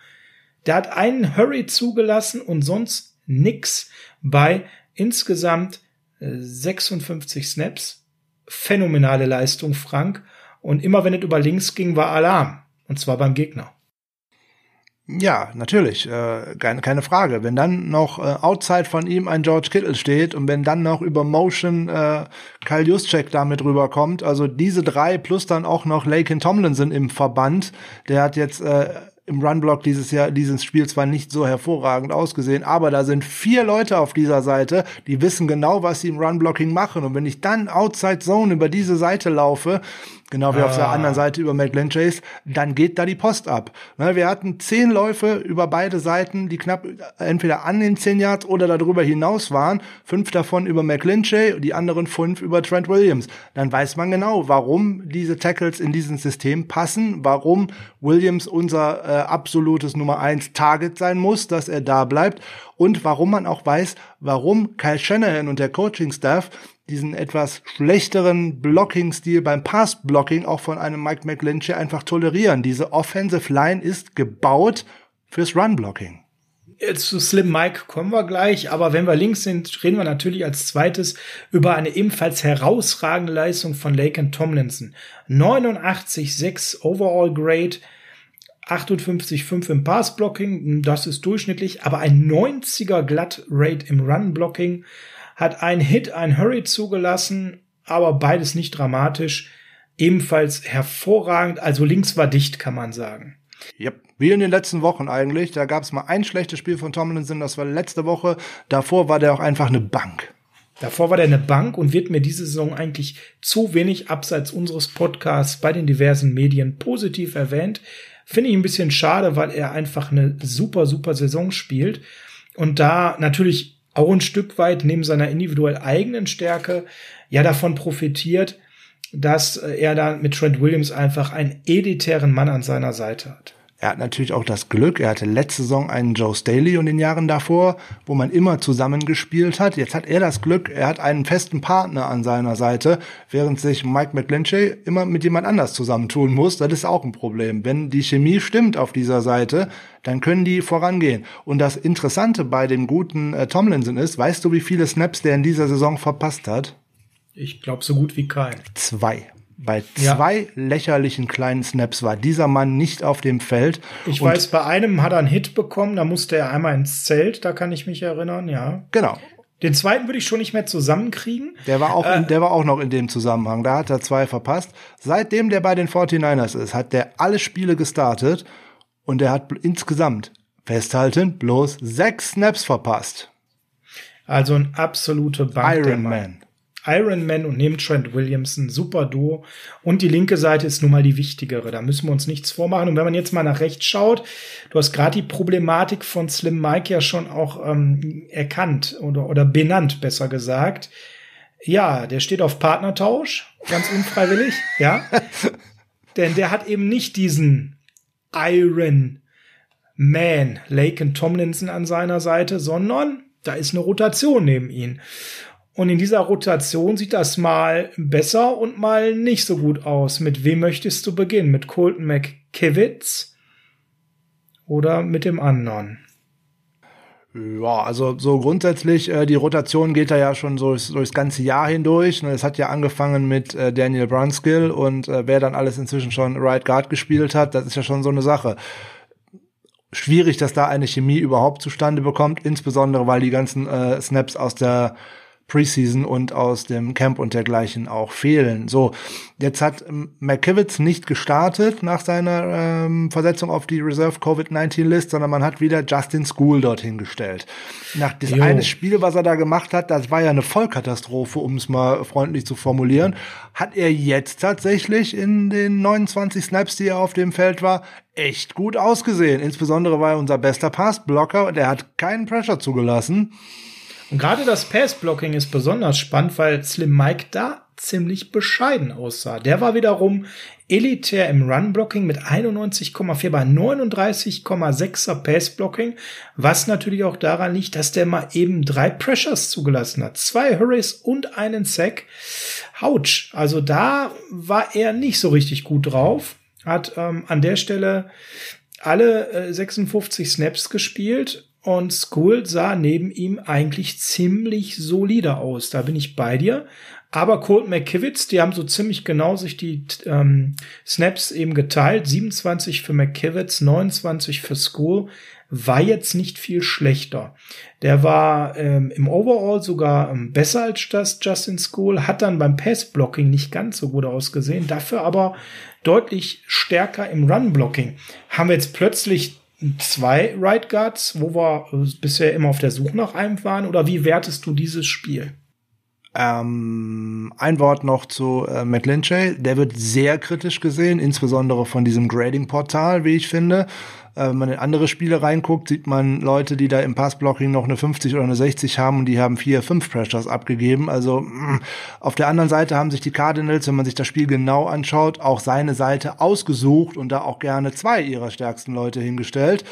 Der hat einen Hurry zugelassen und sonst nix bei Insgesamt 56 äh, Snaps. Phänomenale Leistung, Frank. Und immer wenn es über links ging, war Alarm. Und zwar beim Gegner. Ja, natürlich, äh, keine, keine Frage. Wenn dann noch äh, outside von ihm ein George Kittle steht und wenn dann noch über Motion äh, Kyle Juszczyk damit rüberkommt, also diese drei plus dann auch noch Lakin Tomlinson im Verband, der hat jetzt äh, im Runblock dieses Jahr, dieses Spiel zwar nicht so hervorragend ausgesehen, aber da sind vier Leute auf dieser Seite, die wissen genau, was sie im Runblocking machen. Und wenn ich dann Outside Zone über diese Seite laufe, genau wie ah. auf der ah. anderen Seite über McGlenn Chase, dann geht da die Post ab. Ne, wir hatten zehn Läufe über beide Seiten, die knapp entweder an den zehn Yards oder darüber hinaus waren. Fünf davon über McGlinchey, die anderen fünf über Trent Williams. Dann weiß man genau, warum diese Tackles in diesem System passen, warum Williams unser äh, absolutes Nummer eins Target sein muss, dass er da bleibt und warum man auch weiß, warum Kyle Shanahan und der Coaching-Staff diesen etwas schlechteren Blocking-Stil beim Pass-Blocking auch von einem Mike McGlinchey einfach tolerieren. Diese Offensive Line ist gebaut fürs Run-Blocking. Zu Slim Mike kommen wir gleich, aber wenn wir links sind, reden wir natürlich als zweites über eine ebenfalls herausragende Leistung von Laken Tomlinson. 89,6 Overall Grade, 58,5 im Pass-Blocking, das ist durchschnittlich, aber ein 90er Glatt-Rate im Run-Blocking hat ein Hit, ein Hurry zugelassen, aber beides nicht dramatisch. Ebenfalls hervorragend, also links war dicht, kann man sagen. Yep. Wie in den letzten Wochen eigentlich. Da gab es mal ein schlechtes Spiel von Tomlinson, das war letzte Woche. Davor war der auch einfach eine Bank. Davor war der eine Bank und wird mir diese Saison eigentlich zu wenig abseits unseres Podcasts bei den diversen Medien positiv erwähnt. Finde ich ein bisschen schade, weil er einfach eine super, super Saison spielt. Und da natürlich auch ein Stück weit neben seiner individuell eigenen Stärke ja davon profitiert, dass er da mit Trent Williams einfach einen elitären Mann an seiner Seite hat. Er hat natürlich auch das Glück, er hatte letzte Saison einen Joe Staley und den Jahren davor, wo man immer zusammengespielt hat. Jetzt hat er das Glück, er hat einen festen Partner an seiner Seite, während sich Mike McGlinchey immer mit jemand anders zusammentun muss. Das ist auch ein Problem. Wenn die Chemie stimmt auf dieser Seite, dann können die vorangehen. Und das Interessante bei dem guten äh, Tomlinson ist, weißt du, wie viele Snaps der in dieser Saison verpasst hat? Ich glaube so gut wie kein. Zwei. Bei zwei ja. lächerlichen kleinen Snaps war dieser Mann nicht auf dem Feld. Ich weiß, bei einem hat er einen Hit bekommen, da musste er einmal ins Zelt, da kann ich mich erinnern, ja. Genau. Den zweiten würde ich schon nicht mehr zusammenkriegen. Der war auch, äh, der war auch noch in dem Zusammenhang. Da hat er zwei verpasst. Seitdem der bei den 49ers ist, hat der alle Spiele gestartet und er hat insgesamt, festhalten, bloß sechs Snaps verpasst. Also ein absolute Bank. Iron Man. Iron Man und neben Trent Williamson, super Duo. Und die linke Seite ist nun mal die wichtigere. Da müssen wir uns nichts vormachen. Und wenn man jetzt mal nach rechts schaut, du hast gerade die Problematik von Slim Mike ja schon auch ähm, erkannt oder, oder benannt, besser gesagt. Ja, der steht auf Partnertausch, ganz unfreiwillig, ja. (laughs) Denn der hat eben nicht diesen Iron Man, Lake Tomlinson an seiner Seite, sondern da ist eine Rotation neben ihm. Und in dieser Rotation sieht das mal besser und mal nicht so gut aus. Mit wem möchtest du beginnen? Mit Colton McKivitz oder mit dem anderen? Ja, also so grundsätzlich, äh, die Rotation geht da ja schon so durchs, durchs ganze Jahr hindurch. Es hat ja angefangen mit äh, Daniel Brunskill und äh, wer dann alles inzwischen schon Right Guard gespielt hat, das ist ja schon so eine Sache. Schwierig, dass da eine Chemie überhaupt zustande bekommt, insbesondere weil die ganzen äh, Snaps aus der Preseason und aus dem Camp und dergleichen auch fehlen. So, jetzt hat ähm, McKivitz nicht gestartet nach seiner ähm, Versetzung auf die Reserve Covid-19-List, sondern man hat wieder Justin School dorthin gestellt. Nach das eine Spiel, was er da gemacht hat, das war ja eine Vollkatastrophe, um es mal freundlich zu formulieren, hat er jetzt tatsächlich in den 29 Snaps, die er auf dem Feld war, echt gut ausgesehen. Insbesondere war er unser bester Passblocker und er hat keinen Pressure zugelassen. Und gerade das Pass-Blocking ist besonders spannend, weil Slim Mike da ziemlich bescheiden aussah. Der war wiederum elitär im Run-Blocking mit 91,4 bei 39,6er Pass-Blocking, was natürlich auch daran liegt, dass der mal eben drei Pressures zugelassen hat. Zwei Hurries und einen Sack. Autsch. Also da war er nicht so richtig gut drauf. Hat ähm, an der Stelle alle äh, 56 Snaps gespielt und School sah neben ihm eigentlich ziemlich solide aus. Da bin ich bei dir. Aber Colt McKivitz, die haben so ziemlich genau sich die ähm, Snaps eben geteilt. 27 für McKivitz, 29 für School. War jetzt nicht viel schlechter. Der war ähm, im Overall sogar ähm, besser als das Justin School, hat dann beim Pass-Blocking nicht ganz so gut ausgesehen, dafür aber deutlich stärker im Run-Blocking. Haben wir jetzt plötzlich zwei Right Guards, wo wir bisher immer auf der Suche nach einem waren? Oder wie wertest du dieses Spiel? Ähm, ein Wort noch zu äh, McLinchay. Der wird sehr kritisch gesehen, insbesondere von diesem Grading-Portal, wie ich finde. Äh, wenn man in andere Spiele reinguckt, sieht man Leute, die da im Passblocking noch eine 50 oder eine 60 haben und die haben vier, fünf Pressures abgegeben. Also mh. Mm, auf der anderen Seite haben sich die Cardinals, wenn man sich das Spiel genau anschaut, auch seine Seite ausgesucht und da auch gerne zwei ihrer stärksten Leute hingestellt.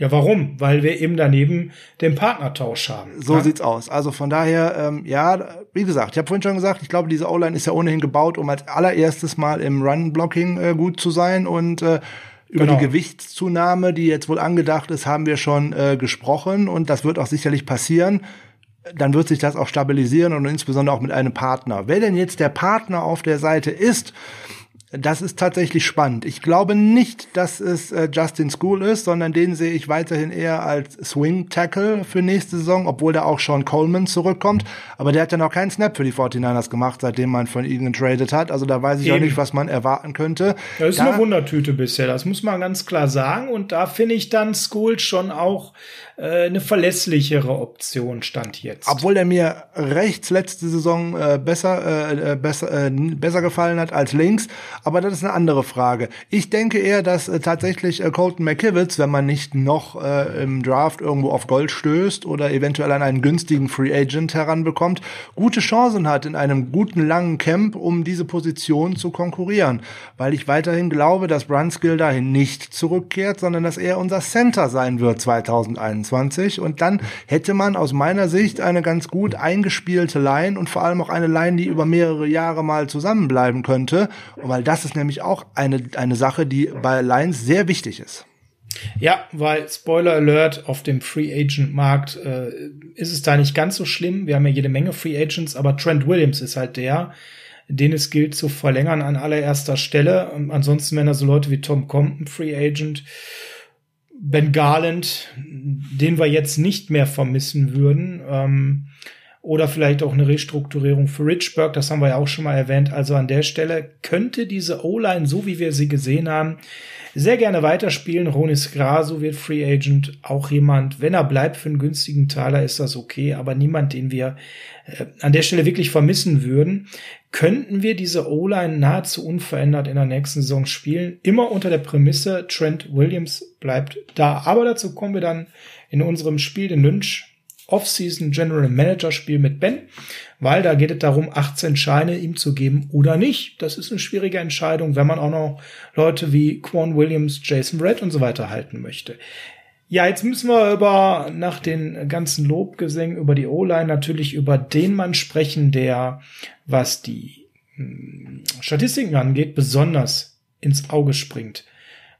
Ja, warum? Weil wir eben daneben den Partnertausch haben. So ja? sieht's aus. Also von daher, ähm, ja, wie gesagt, ich habe vorhin schon gesagt, ich glaube, diese O-Line ist ja ohnehin gebaut, um als allererstes mal im Run-Blocking äh, gut zu sein und äh, über genau. die Gewichtszunahme, die jetzt wohl angedacht ist, haben wir schon äh, gesprochen und das wird auch sicherlich passieren. Dann wird sich das auch stabilisieren und insbesondere auch mit einem Partner. Wer denn jetzt der Partner auf der Seite ist, das ist tatsächlich spannend. Ich glaube nicht, dass es äh, Justin School ist, sondern den sehe ich weiterhin eher als Swing Tackle für nächste Saison, obwohl da auch Sean Coleman zurückkommt. Aber der hat ja noch keinen Snap für die 49ers gemacht, seitdem man von ihnen getradet hat. Also da weiß ich Eben. auch nicht, was man erwarten könnte. Das ist da, eine Wundertüte bisher, das muss man ganz klar sagen. Und da finde ich dann School schon auch äh, eine verlässlichere Option stand jetzt. Obwohl er mir rechts letzte Saison äh, besser, äh, äh, besser, äh, besser gefallen hat als links. Aber das ist eine andere Frage. Ich denke eher, dass äh, tatsächlich äh, Colton McKivitz, wenn man nicht noch äh, im Draft irgendwo auf Gold stößt oder eventuell an einen günstigen Free Agent heranbekommt, gute Chancen hat in einem guten langen Camp, um diese Position zu konkurrieren. Weil ich weiterhin glaube, dass Brunskill dahin nicht zurückkehrt, sondern dass er unser Center sein wird 2021. Und dann hätte man aus meiner Sicht eine ganz gut eingespielte Line und vor allem auch eine Line, die über mehrere Jahre mal zusammenbleiben könnte. Weil das ist nämlich auch eine, eine Sache, die bei Lines sehr wichtig ist. Ja, weil Spoiler Alert auf dem Free Agent Markt äh, ist es da nicht ganz so schlimm. Wir haben ja jede Menge Free Agents, aber Trent Williams ist halt der, den es gilt zu verlängern an allererster Stelle. Ansonsten wären da so Leute wie Tom Compton Free Agent, Ben Garland, den wir jetzt nicht mehr vermissen würden. Ähm, oder vielleicht auch eine Restrukturierung für Richburg, das haben wir ja auch schon mal erwähnt. Also an der Stelle könnte diese O-Line, so wie wir sie gesehen haben, sehr gerne weiterspielen. Ronis Graso wird Free Agent, auch jemand, wenn er bleibt für einen günstigen Taler, ist das okay, aber niemand, den wir äh, an der Stelle wirklich vermissen würden. Könnten wir diese O-Line nahezu unverändert in der nächsten Saison spielen? Immer unter der Prämisse, Trent Williams bleibt da. Aber dazu kommen wir dann in unserem Spiel den Lynch Off-Season General Manager Spiel mit Ben, weil da geht es darum, 18 Scheine ihm zu geben oder nicht. Das ist eine schwierige Entscheidung, wenn man auch noch Leute wie Quan Williams, Jason Red und so weiter halten möchte. Ja, jetzt müssen wir über, nach den ganzen Lobgesängen über die O-Line natürlich über den Mann sprechen, der, was die hm, Statistiken angeht, besonders ins Auge springt.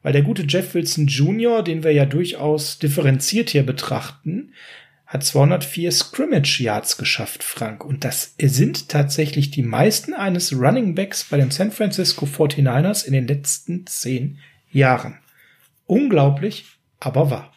Weil der gute Jeff Wilson Jr., den wir ja durchaus differenziert hier betrachten, hat 204 Scrimmage Yards geschafft, Frank. Und das sind tatsächlich die meisten eines Running Backs bei den San Francisco 49ers in den letzten zehn Jahren. Unglaublich, aber wahr.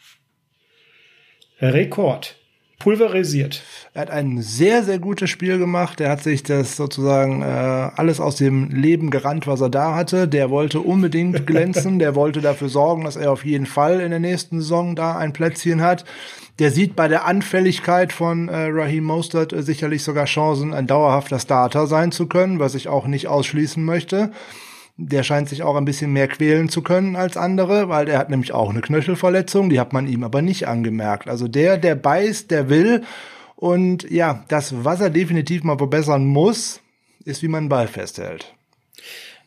Rekord. Pulverisiert. Er hat ein sehr, sehr gutes Spiel gemacht. Er hat sich das sozusagen äh, alles aus dem Leben gerannt, was er da hatte. Der wollte unbedingt (laughs) glänzen. der wollte dafür sorgen, dass er auf jeden Fall in der nächsten Saison da ein Plätzchen hat. Der sieht bei der Anfälligkeit von äh, Raheem Mostert äh, sicherlich sogar Chancen, ein dauerhafter Starter sein zu können, was ich auch nicht ausschließen möchte. Der scheint sich auch ein bisschen mehr quälen zu können als andere, weil der hat nämlich auch eine Knöchelverletzung, die hat man ihm aber nicht angemerkt. Also der, der beißt, der will. Und ja, das, was er definitiv mal verbessern muss, ist, wie man einen Ball festhält.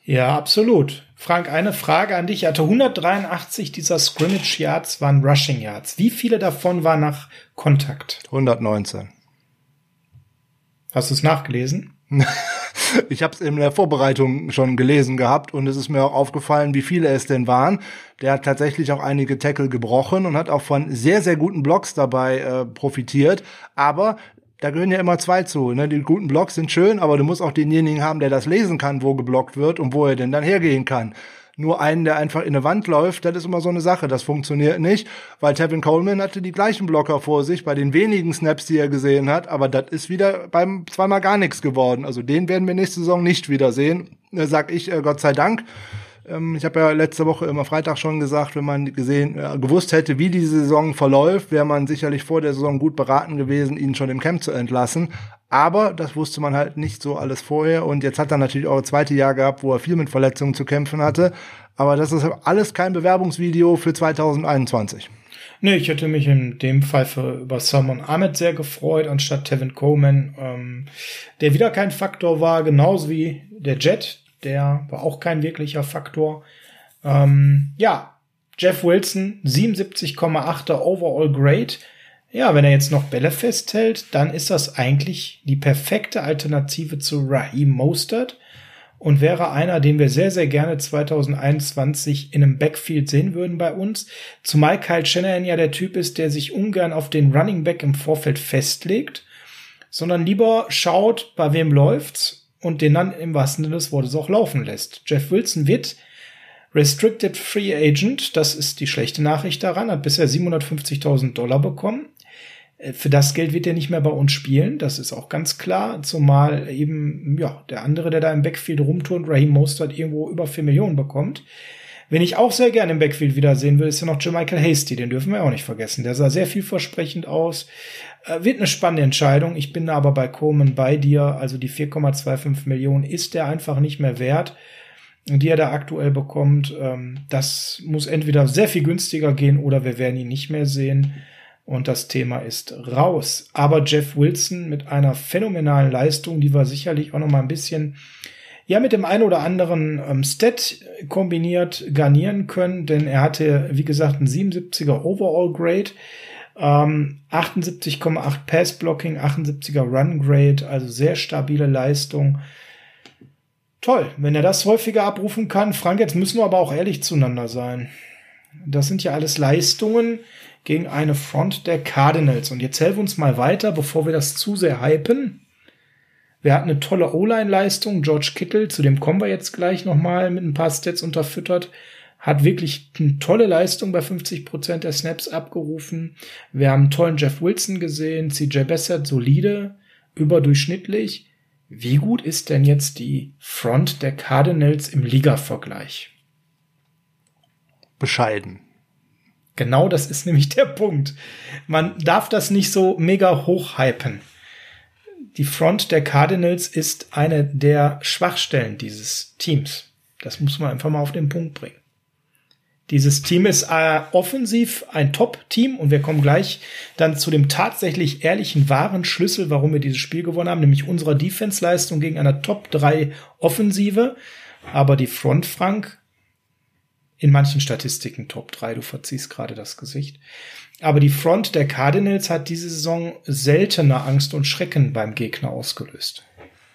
Ja, absolut. Frank, eine Frage an dich. Er hatte 183 dieser Scrimmage Yards waren Rushing Yards. Wie viele davon waren nach Kontakt? 119. Hast du es nachgelesen? (laughs) ich habe es in der Vorbereitung schon gelesen gehabt und es ist mir auch aufgefallen, wie viele es denn waren. Der hat tatsächlich auch einige Tackle gebrochen und hat auch von sehr, sehr guten Blocks dabei äh, profitiert. Aber da gehören ja immer zwei zu. Ne? Die guten Blocks sind schön, aber du musst auch denjenigen haben, der das lesen kann, wo geblockt wird und wo er denn dann hergehen kann nur einen, der einfach in eine Wand läuft, das ist immer so eine Sache. Das funktioniert nicht, weil Tevin Coleman hatte die gleichen Blocker vor sich bei den wenigen Snaps, die er gesehen hat. Aber das ist wieder beim zweimal gar nichts geworden. Also den werden wir nächste Saison nicht wiedersehen. Sag ich, äh, Gott sei Dank. Ähm, ich habe ja letzte Woche immer Freitag schon gesagt, wenn man gesehen, äh, gewusst hätte, wie diese Saison verläuft, wäre man sicherlich vor der Saison gut beraten gewesen, ihn schon im Camp zu entlassen. Aber das wusste man halt nicht so alles vorher. Und jetzt hat er natürlich auch ein zweites Jahr gehabt, wo er viel mit Verletzungen zu kämpfen hatte. Aber das ist alles kein Bewerbungsvideo für 2021. Nee, ich hätte mich in dem Fall für, über Salmon Ahmed sehr gefreut, anstatt Tevin Coleman, ähm, der wieder kein Faktor war, genauso wie der Jet, der war auch kein wirklicher Faktor. Ähm, ja, Jeff Wilson, 77,8er Overall Grade. Ja, wenn er jetzt noch Bälle festhält, dann ist das eigentlich die perfekte Alternative zu Raheem Mostert und wäre einer, den wir sehr, sehr gerne 2021 in einem Backfield sehen würden bei uns. Zumal Kyle Shanahan ja der Typ ist, der sich ungern auf den Running Back im Vorfeld festlegt, sondern lieber schaut, bei wem läuft's und den dann im wahrsten Sinne des Wortes auch laufen lässt. Jeff Wilson wird Restricted Free Agent, das ist die schlechte Nachricht daran, hat bisher 750.000 Dollar bekommen. Äh, für das Geld wird er nicht mehr bei uns spielen, das ist auch ganz klar, zumal eben, ja, der andere, der da im Backfield rumturnt, Raheem Mostert, irgendwo über 4 Millionen bekommt. Wen ich auch sehr gerne im Backfield wiedersehen will, ist ja noch Michael Hasty, den dürfen wir auch nicht vergessen. Der sah sehr vielversprechend aus. Äh, wird eine spannende Entscheidung. Ich bin aber bei Coleman bei dir. Also die 4,25 Millionen ist der einfach nicht mehr wert, die er da aktuell bekommt. Ähm, das muss entweder sehr viel günstiger gehen oder wir werden ihn nicht mehr sehen und das Thema ist raus. Aber Jeff Wilson mit einer phänomenalen Leistung, die wir sicherlich auch noch mal ein bisschen ja mit dem einen oder anderen ähm, Stat kombiniert garnieren können, denn er hatte, wie gesagt, ein 77er Overall Grade, ähm, 78,8 Pass Blocking, 78er Run Grade, also sehr stabile Leistung. Toll, wenn er das häufiger abrufen kann. Frank, jetzt müssen wir aber auch ehrlich zueinander sein. Das sind ja alles Leistungen, gegen eine Front der Cardinals. Und jetzt helfen uns mal weiter, bevor wir das zu sehr hypen. Wir hatten eine tolle O-Line-Leistung. George Kittle, zu dem kommen wir jetzt gleich nochmal mit ein paar Stats unterfüttert, hat wirklich eine tolle Leistung bei 50 Prozent der Snaps abgerufen. Wir haben einen tollen Jeff Wilson gesehen, CJ Bessert solide, überdurchschnittlich. Wie gut ist denn jetzt die Front der Cardinals im Liga-Vergleich? Bescheiden. Genau das ist nämlich der Punkt. Man darf das nicht so mega hoch hypen. Die Front der Cardinals ist eine der Schwachstellen dieses Teams. Das muss man einfach mal auf den Punkt bringen. Dieses Team ist äh, offensiv ein Top-Team und wir kommen gleich dann zu dem tatsächlich ehrlichen, wahren Schlüssel, warum wir dieses Spiel gewonnen haben, nämlich unserer Defense-Leistung gegen eine Top-3 Offensive. Aber die Front, Frank, in manchen Statistiken Top 3, du verziehst gerade das Gesicht. Aber die Front der Cardinals hat diese Saison seltener Angst und Schrecken beim Gegner ausgelöst.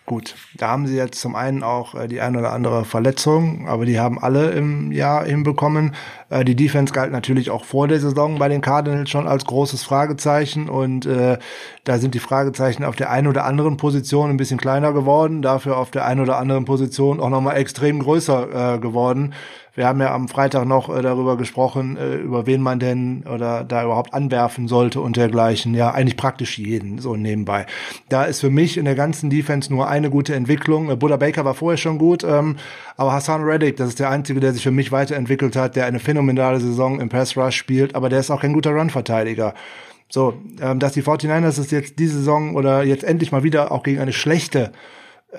Gut, da haben sie jetzt zum einen auch äh, die ein oder andere Verletzung, aber die haben alle im Jahr hinbekommen. Äh, die Defense galt natürlich auch vor der Saison bei den Cardinals schon als großes Fragezeichen und äh, da sind die Fragezeichen auf der einen oder anderen Position ein bisschen kleiner geworden, dafür auf der einen oder anderen Position auch nochmal extrem größer äh, geworden. Wir haben ja am Freitag noch äh, darüber gesprochen, äh, über wen man denn oder da überhaupt anwerfen sollte und dergleichen. Ja, eigentlich praktisch jeden, so nebenbei. Da ist für mich in der ganzen Defense nur eine gute Entwicklung. Äh, Buddha Baker war vorher schon gut, ähm, aber Hassan Reddick, das ist der Einzige, der sich für mich weiterentwickelt hat, der eine phänomenale Saison im Pass Rush spielt, aber der ist auch kein guter Run-Verteidiger. So, ähm, dass die 49ers es jetzt diese Saison oder jetzt endlich mal wieder auch gegen eine schlechte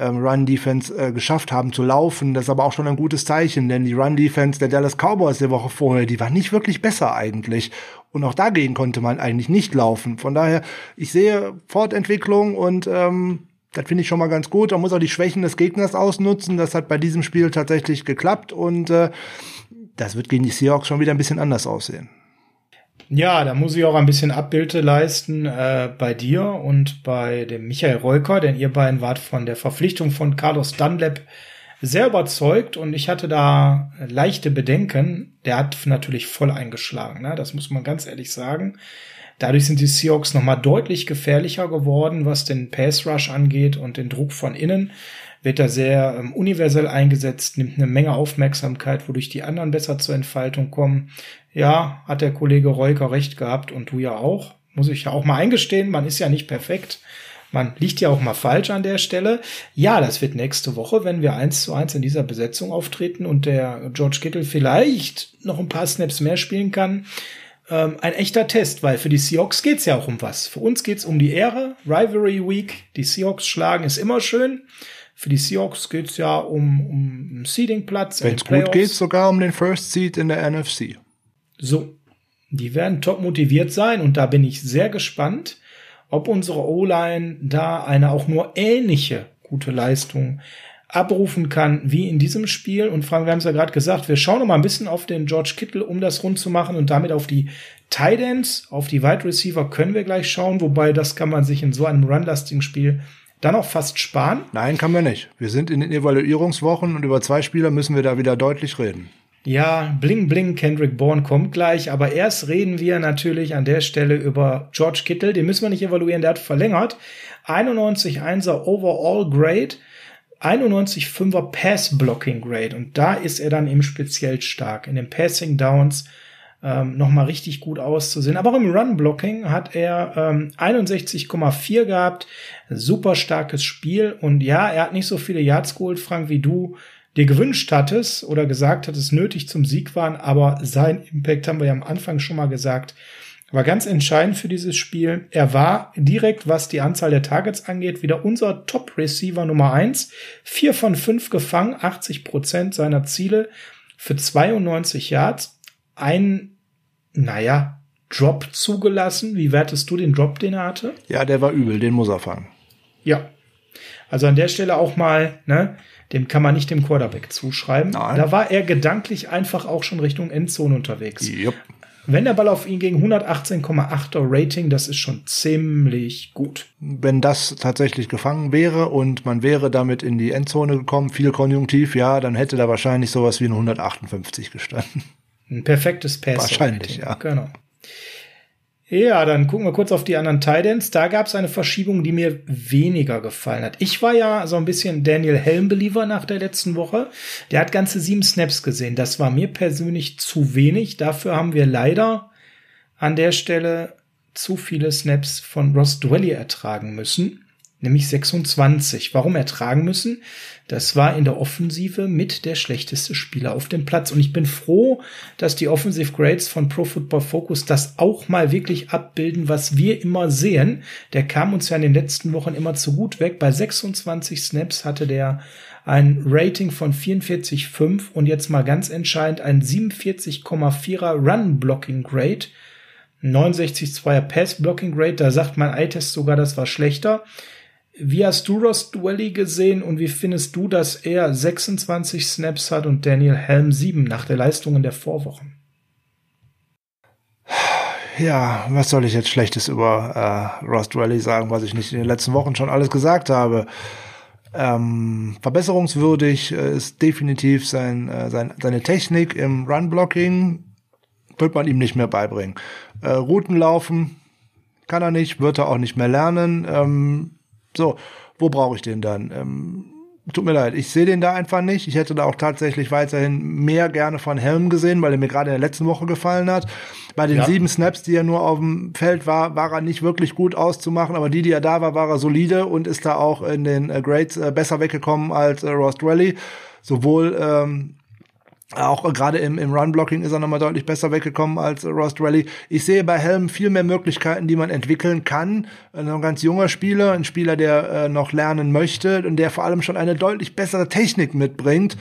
Run-Defense äh, geschafft haben zu laufen. Das ist aber auch schon ein gutes Zeichen, denn die Run-Defense der Dallas Cowboys der Woche vorher, die war nicht wirklich besser eigentlich. Und auch dagegen konnte man eigentlich nicht laufen. Von daher, ich sehe Fortentwicklung und ähm, das finde ich schon mal ganz gut. Man muss auch die Schwächen des Gegners ausnutzen. Das hat bei diesem Spiel tatsächlich geklappt und äh, das wird gegen die Seahawks schon wieder ein bisschen anders aussehen. Ja, da muss ich auch ein bisschen Abbilde leisten äh, bei dir und bei dem Michael Reuker, denn ihr beiden wart von der Verpflichtung von Carlos Dunlap sehr überzeugt und ich hatte da leichte Bedenken. Der hat natürlich voll eingeschlagen, ne? das muss man ganz ehrlich sagen. Dadurch sind die Seahawks nochmal deutlich gefährlicher geworden, was den Pass Rush angeht und den Druck von innen. Wird da sehr ähm, universell eingesetzt, nimmt eine Menge Aufmerksamkeit, wodurch die anderen besser zur Entfaltung kommen. Ja, hat der Kollege Reuker recht gehabt und du ja auch. Muss ich ja auch mal eingestehen, man ist ja nicht perfekt. Man liegt ja auch mal falsch an der Stelle. Ja, das wird nächste Woche, wenn wir eins zu eins in dieser Besetzung auftreten und der George Kittle vielleicht noch ein paar Snaps mehr spielen kann, ähm, ein echter Test, weil für die Seahawks geht's ja auch um was. Für uns geht's um die Ehre. Rivalry Week, die Seahawks schlagen ist immer schön. Für die Seahawks geht's ja um, um einen Seeding-Platz. Wenn es gut geht, sogar um den First Seed in der NFC. So, die werden top motiviert sein und da bin ich sehr gespannt, ob unsere O-Line da eine auch nur ähnliche gute Leistung abrufen kann wie in diesem Spiel. Und Frank, wir haben es ja gerade gesagt, wir schauen noch mal ein bisschen auf den George Kittle, um das rund zu machen und damit auf die Tight Ends, auf die Wide Receiver können wir gleich schauen, wobei das kann man sich in so einem run Spiel dann auch fast sparen. Nein, kann man nicht. Wir sind in den Evaluierungswochen und über zwei Spieler müssen wir da wieder deutlich reden. Ja, bling bling, Kendrick Bourne kommt gleich, aber erst reden wir natürlich an der Stelle über George Kittle, den müssen wir nicht evaluieren, der hat verlängert. 91-1er Overall Grade 91,5er Pass Blocking Grade und da ist er dann eben speziell stark. In den Passing Downs ähm, nochmal richtig gut auszusehen. Aber auch im Run Blocking hat er ähm, 61,4 gehabt. Super starkes Spiel und ja, er hat nicht so viele Yards geholt, Frank, wie du dir gewünscht hattest oder gesagt hattest, nötig zum Sieg waren, aber sein Impact haben wir ja am Anfang schon mal gesagt, war ganz entscheidend für dieses Spiel. Er war direkt, was die Anzahl der Targets angeht, wieder unser Top-Receiver Nummer eins. Vier von fünf gefangen, 80 Prozent seiner Ziele für 92 Yards. Ein, naja, Drop zugelassen. Wie wertest du den Drop, den er hatte? Ja, der war übel, den muss er fangen. Ja. Also an der Stelle auch mal, ne, dem kann man nicht dem Quarterback zuschreiben. Nein. Da war er gedanklich einfach auch schon Richtung Endzone unterwegs. Jupp. Wenn der Ball auf ihn ging, 118,8er Rating, das ist schon ziemlich gut. Wenn das tatsächlich gefangen wäre und man wäre damit in die Endzone gekommen, viel Konjunktiv, ja, dann hätte da wahrscheinlich sowas wie eine 158 gestanden. Ein perfektes Pass. Wahrscheinlich, ja. Genau. Ja, dann gucken wir kurz auf die anderen Titans. Da gab es eine Verschiebung, die mir weniger gefallen hat. Ich war ja so ein bisschen Daniel Helm-Believer nach der letzten Woche. Der hat ganze sieben Snaps gesehen. Das war mir persönlich zu wenig. Dafür haben wir leider an der Stelle zu viele Snaps von Ross Dwelly ertragen müssen nämlich 26. Warum ertragen müssen? Das war in der Offensive mit der schlechteste Spieler auf dem Platz. Und ich bin froh, dass die Offensive Grades von Pro Football Focus das auch mal wirklich abbilden, was wir immer sehen. Der kam uns ja in den letzten Wochen immer zu gut weg. Bei 26 Snaps hatte der ein Rating von 44,5 und jetzt mal ganz entscheidend ein 47,4er Run Blocking Grade. 69,2er Pass Blocking Grade, da sagt mein Eye-Test sogar, das war schlechter. Wie hast du Ross Dwelly gesehen und wie findest du, dass er 26 Snaps hat und Daniel Helm 7 nach der Leistung in der Vorwochen? Ja, was soll ich jetzt Schlechtes über äh, Ross Dwelly sagen, was ich nicht in den letzten Wochen schon alles gesagt habe? Ähm, verbesserungswürdig äh, ist definitiv sein, äh, sein, seine Technik im Run-Blocking, wird man ihm nicht mehr beibringen. Äh, Routen laufen kann er nicht, wird er auch nicht mehr lernen. Ähm, so, wo brauche ich den dann? Ähm, tut mir leid, ich sehe den da einfach nicht. Ich hätte da auch tatsächlich weiterhin mehr gerne von Helm gesehen, weil er mir gerade in der letzten Woche gefallen hat. Bei den ja. sieben Snaps, die er nur auf dem Feld war, war er nicht wirklich gut auszumachen, aber die, die er da war, war er solide und ist da auch in den äh, Grades äh, besser weggekommen als äh, Ross Dwelly. Sowohl ähm, auch gerade im, im Run-Blocking ist er nochmal deutlich besser weggekommen als Rost Rally. Ich sehe bei Helm viel mehr Möglichkeiten, die man entwickeln kann. Ein ganz junger Spieler, ein Spieler, der äh, noch lernen möchte und der vor allem schon eine deutlich bessere Technik mitbringt.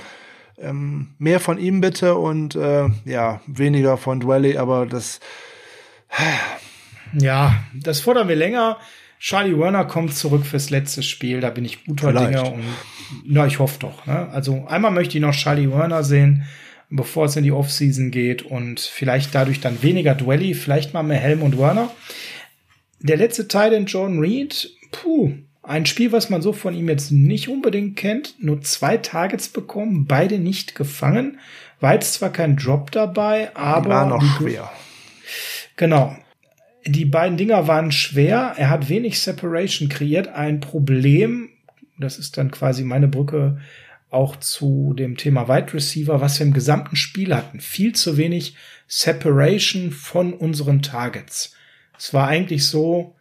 Ähm, mehr von ihm bitte und äh, ja, weniger von Dwelly, aber das. ja, das fordern wir länger. Charlie Werner kommt zurück fürs letzte Spiel, da bin ich guter Dinge und na, ich hoffe doch. Ne? Also einmal möchte ich noch Charlie Werner sehen bevor es in die Offseason geht und vielleicht dadurch dann weniger Dwelly, vielleicht mal mehr Helm und Werner. Der letzte Teil in John Reed, puh, ein Spiel, was man so von ihm jetzt nicht unbedingt kennt, nur zwei Targets bekommen, beide nicht gefangen. War jetzt zwar kein Drop dabei, aber. War noch schwer. Genau. Die beiden Dinger waren schwer. Er hat wenig Separation kreiert. Ein Problem, das ist dann quasi meine Brücke auch zu dem Thema Wide Receiver, was wir im gesamten Spiel hatten. Viel zu wenig Separation von unseren Targets. Es war eigentlich so,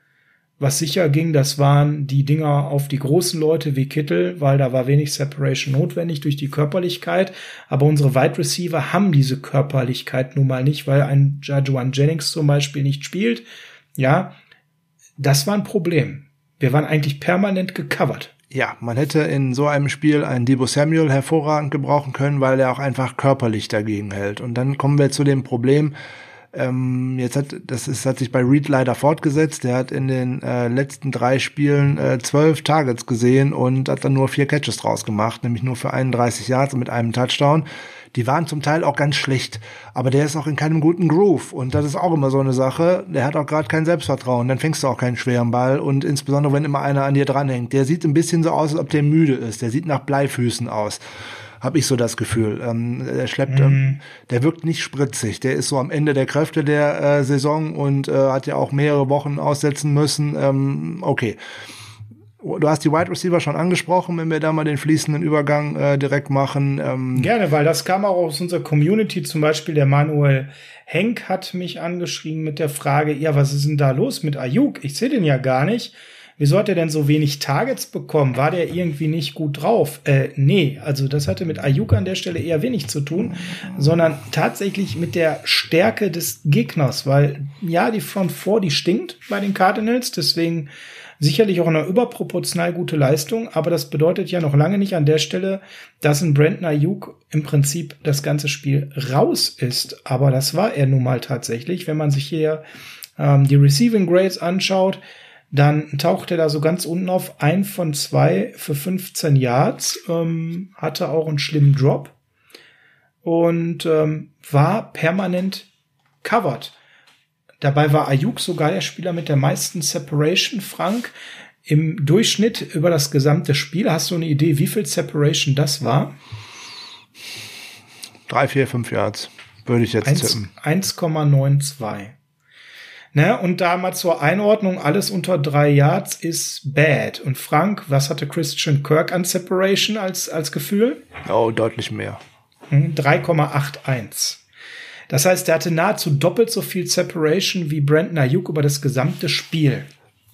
was sicher ging, das waren die Dinger auf die großen Leute wie Kittel, weil da war wenig Separation notwendig durch die Körperlichkeit. Aber unsere Wide Receiver haben diese Körperlichkeit nun mal nicht, weil ein Jajuan Jennings zum Beispiel nicht spielt. Ja, das war ein Problem. Wir waren eigentlich permanent gecovert. Ja, man hätte in so einem Spiel einen Debo Samuel hervorragend gebrauchen können, weil er auch einfach körperlich dagegen hält. Und dann kommen wir zu dem Problem, ähm, jetzt hat das ist, hat sich bei Reed leider fortgesetzt. Der hat in den äh, letzten drei Spielen äh, zwölf Targets gesehen und hat dann nur vier Catches draus gemacht, nämlich nur für 31 Yards mit einem Touchdown. Die waren zum Teil auch ganz schlecht, aber der ist auch in keinem guten Groove und das ist auch immer so eine Sache. Der hat auch gerade kein Selbstvertrauen, dann fängst du auch keinen schweren Ball und insbesondere wenn immer einer an dir dranhängt. Der sieht ein bisschen so aus, als ob der müde ist. Der sieht nach Bleifüßen aus habe ich so das Gefühl. Ähm, der schleppt, ähm, mhm. der wirkt nicht spritzig. Der ist so am Ende der Kräfte der äh, Saison und äh, hat ja auch mehrere Wochen aussetzen müssen. Ähm, okay. Du hast die Wide Receiver schon angesprochen, wenn wir da mal den fließenden Übergang äh, direkt machen. Ähm Gerne, weil das kam auch aus unserer Community. Zum Beispiel der Manuel Henk hat mich angeschrieben mit der Frage, ja, was ist denn da los mit Ayuk? Ich sehe den ja gar nicht. Wieso hat er denn so wenig Targets bekommen? War der irgendwie nicht gut drauf? Äh, nee, also das hatte mit Ayuk an der Stelle eher wenig zu tun, sondern tatsächlich mit der Stärke des Gegners, weil ja, die Front 4, die stinkt bei den Cardinals, deswegen sicherlich auch eine überproportional gute Leistung, aber das bedeutet ja noch lange nicht an der Stelle, dass ein Brandon Ayuk im Prinzip das ganze Spiel raus ist. Aber das war er nun mal tatsächlich, wenn man sich hier ähm, die Receiving Grades anschaut dann tauchte er da so ganz unten auf, ein von zwei für 15 Yards, ähm, hatte auch einen schlimmen Drop und ähm, war permanent covered. Dabei war Ayuk sogar der Spieler mit der meisten Separation. Frank, im Durchschnitt über das gesamte Spiel, hast du eine Idee, wie viel Separation das war? Drei, vier, fünf Yards, würde ich jetzt 1, tippen. 1,92. Ne? Und da mal zur Einordnung, alles unter drei Yards ist bad. Und Frank, was hatte Christian Kirk an Separation als, als Gefühl? Oh, deutlich mehr. 3,81. Hm, das heißt, er hatte nahezu doppelt so viel Separation wie Brandon Ayuk über das gesamte Spiel.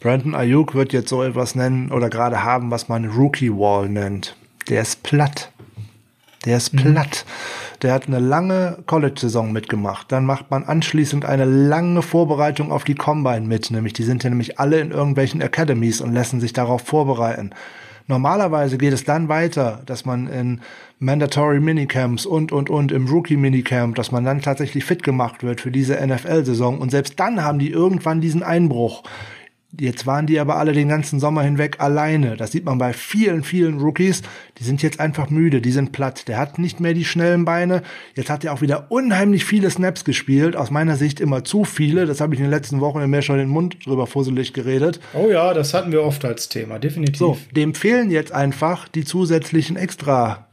Brandon Ayuk wird jetzt so etwas nennen oder gerade haben, was man Rookie Wall nennt. Der ist platt. Der ist mhm. platt. Der hat eine lange College-Saison mitgemacht. Dann macht man anschließend eine lange Vorbereitung auf die Combine mit. Nämlich, die sind ja nämlich alle in irgendwelchen Academies und lassen sich darauf vorbereiten. Normalerweise geht es dann weiter, dass man in Mandatory Minicamps und, und, und im Rookie Minicamp, dass man dann tatsächlich fit gemacht wird für diese NFL-Saison. Und selbst dann haben die irgendwann diesen Einbruch. Jetzt waren die aber alle den ganzen Sommer hinweg alleine. Das sieht man bei vielen, vielen Rookies. Die sind jetzt einfach müde, die sind platt. Der hat nicht mehr die schnellen Beine. Jetzt hat er auch wieder unheimlich viele Snaps gespielt. Aus meiner Sicht immer zu viele. Das habe ich in den letzten Wochen mir schon den Mund drüber fusselig geredet. Oh ja, das hatten wir oft als Thema, definitiv. So, dem fehlen jetzt einfach die zusätzlichen Extra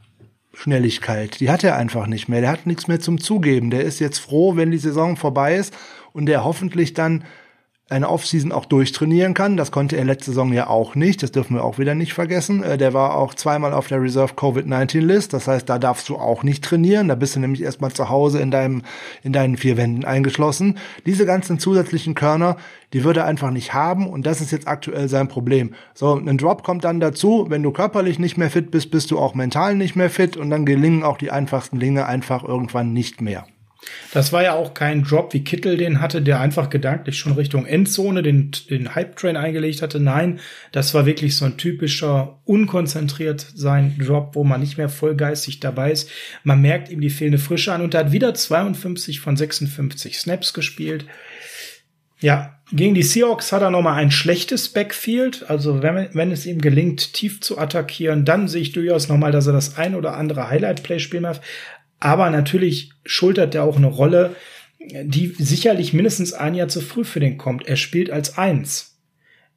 Schnelligkeit. Die hat er einfach nicht mehr. Der hat nichts mehr zum Zugeben. Der ist jetzt froh, wenn die Saison vorbei ist und der hoffentlich dann eine Offseason auch durchtrainieren kann. Das konnte er letzte Saison ja auch nicht. Das dürfen wir auch wieder nicht vergessen. Äh, der war auch zweimal auf der Reserve Covid-19-List. Das heißt, da darfst du auch nicht trainieren. Da bist du nämlich erstmal zu Hause in deinem, in deinen vier Wänden eingeschlossen. Diese ganzen zusätzlichen Körner, die würde er einfach nicht haben. Und das ist jetzt aktuell sein Problem. So, ein Drop kommt dann dazu. Wenn du körperlich nicht mehr fit bist, bist du auch mental nicht mehr fit. Und dann gelingen auch die einfachsten Dinge einfach irgendwann nicht mehr. Das war ja auch kein Drop, wie Kittel den hatte, der einfach gedanklich schon Richtung Endzone den, den Hype-Train eingelegt hatte. Nein, das war wirklich so ein typischer, unkonzentriert sein Drop, wo man nicht mehr vollgeistig dabei ist. Man merkt ihm die fehlende Frische an und er hat wieder 52 von 56 Snaps gespielt. Ja, gegen die Seahawks hat er nochmal ein schlechtes Backfield. Also wenn, wenn es ihm gelingt, tief zu attackieren, dann sehe ich durchaus nochmal, dass er das ein oder andere Highlight-Play spielen darf. Aber natürlich schultert er auch eine Rolle, die sicherlich mindestens ein Jahr zu früh für den kommt. Er spielt als Eins.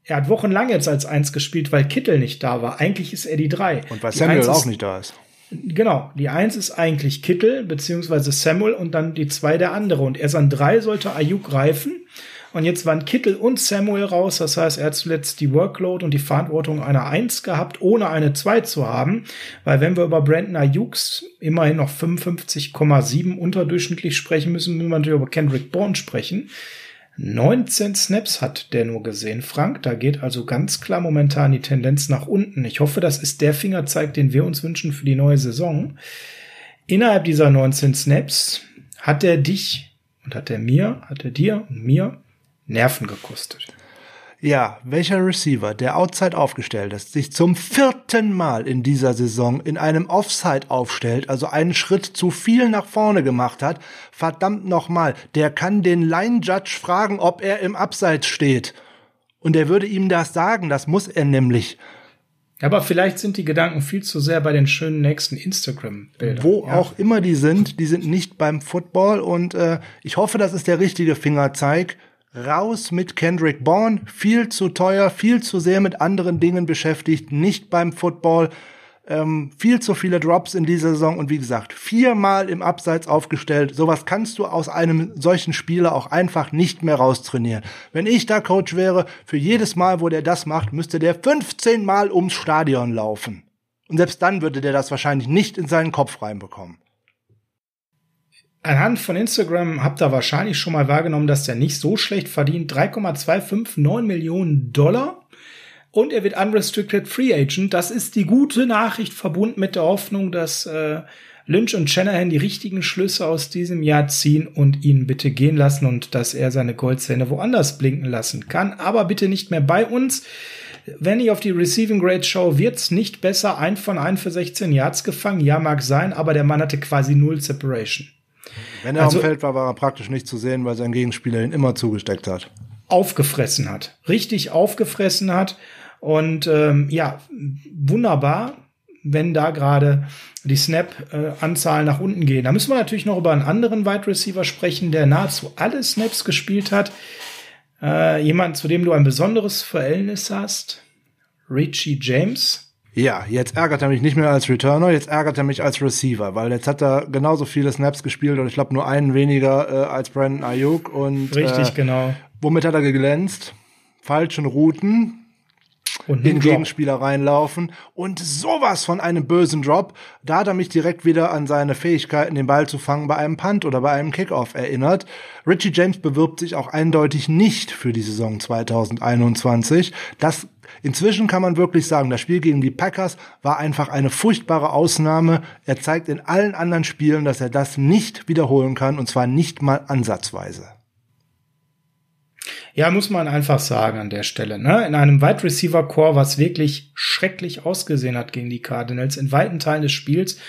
Er hat wochenlang jetzt als Eins gespielt, weil Kittel nicht da war. Eigentlich ist er die Drei. Und weil die Samuel Eins auch ist, nicht da ist. Genau, die Eins ist eigentlich Kittel beziehungsweise Samuel und dann die zwei der andere. Und erst an drei sollte Ayuk greifen. Und jetzt waren Kittel und Samuel raus. Das heißt, er hat zuletzt die Workload und die Verantwortung einer Eins gehabt, ohne eine Zwei zu haben. Weil wenn wir über Brandon Ayuks immerhin noch 55,7 unterdurchschnittlich sprechen müssen, müssen wir natürlich über Kendrick Bourne sprechen. 19 Snaps hat der nur gesehen, Frank. Da geht also ganz klar momentan die Tendenz nach unten. Ich hoffe, das ist der Fingerzeig, den wir uns wünschen für die neue Saison. Innerhalb dieser 19 Snaps hat er dich und hat er mir, hat er dir und mir Nerven gekostet. Ja, welcher Receiver, der outside aufgestellt ist, sich zum vierten Mal in dieser Saison in einem Offside aufstellt, also einen Schritt zu viel nach vorne gemacht hat, verdammt nochmal, der kann den Line Judge fragen, ob er im Abseits steht. Und er würde ihm das sagen, das muss er nämlich. Aber vielleicht sind die Gedanken viel zu sehr bei den schönen nächsten Instagram-Bildern. Wo ja. auch immer die sind, die sind nicht beim Football und äh, ich hoffe, das ist der richtige Fingerzeig Raus mit Kendrick Bourne, viel zu teuer, viel zu sehr mit anderen Dingen beschäftigt, nicht beim Football. Ähm, viel zu viele Drops in dieser Saison und wie gesagt, viermal im Abseits aufgestellt. Sowas kannst du aus einem solchen Spieler auch einfach nicht mehr raustrainieren. Wenn ich da Coach wäre, für jedes Mal, wo der das macht, müsste der 15 Mal ums Stadion laufen. Und selbst dann würde der das wahrscheinlich nicht in seinen Kopf reinbekommen anhand von Instagram habt ihr wahrscheinlich schon mal wahrgenommen, dass der nicht so schlecht verdient. 3,259 Millionen Dollar. Und er wird Unrestricted Free Agent. Das ist die gute Nachricht verbunden mit der Hoffnung, dass äh, Lynch und Shanahan die richtigen Schlüsse aus diesem Jahr ziehen und ihn bitte gehen lassen und dass er seine Goldzähne woanders blinken lassen kann. Aber bitte nicht mehr bei uns. Wenn ich auf die Receiving Grade schaue, wird's nicht besser. Ein von ein für 16 Yards gefangen. Ja, mag sein, aber der Mann hatte quasi null Separation. Wenn er also, am Feld war, war er praktisch nicht zu sehen, weil sein Gegenspieler ihn immer zugesteckt hat. Aufgefressen hat. Richtig aufgefressen hat. Und ähm, ja, wunderbar, wenn da gerade die Snap-Anzahl nach unten gehen. Da müssen wir natürlich noch über einen anderen Wide Receiver sprechen, der nahezu alle Snaps gespielt hat. Äh, jemand, zu dem du ein besonderes Verhältnis hast. Richie James. Ja, jetzt ärgert er mich nicht mehr als Returner, jetzt ärgert er mich als Receiver, weil jetzt hat er genauso viele Snaps gespielt und ich glaube nur einen weniger äh, als Brandon Ayuk und richtig äh, genau. Womit hat er geglänzt? Falschen Routen, und in Gegenspieler reinlaufen und sowas von einem bösen Drop. Da hat er mich direkt wieder an seine Fähigkeiten, den Ball zu fangen bei einem Punt oder bei einem Kickoff erinnert. Richie James bewirbt sich auch eindeutig nicht für die Saison 2021. Das Inzwischen kann man wirklich sagen, das Spiel gegen die Packers war einfach eine furchtbare Ausnahme. Er zeigt in allen anderen Spielen, dass er das nicht wiederholen kann und zwar nicht mal ansatzweise. Ja, muss man einfach sagen an der Stelle. Ne? In einem Wide Receiver Core, was wirklich schrecklich ausgesehen hat gegen die Cardinals, in weiten Teilen des Spiels,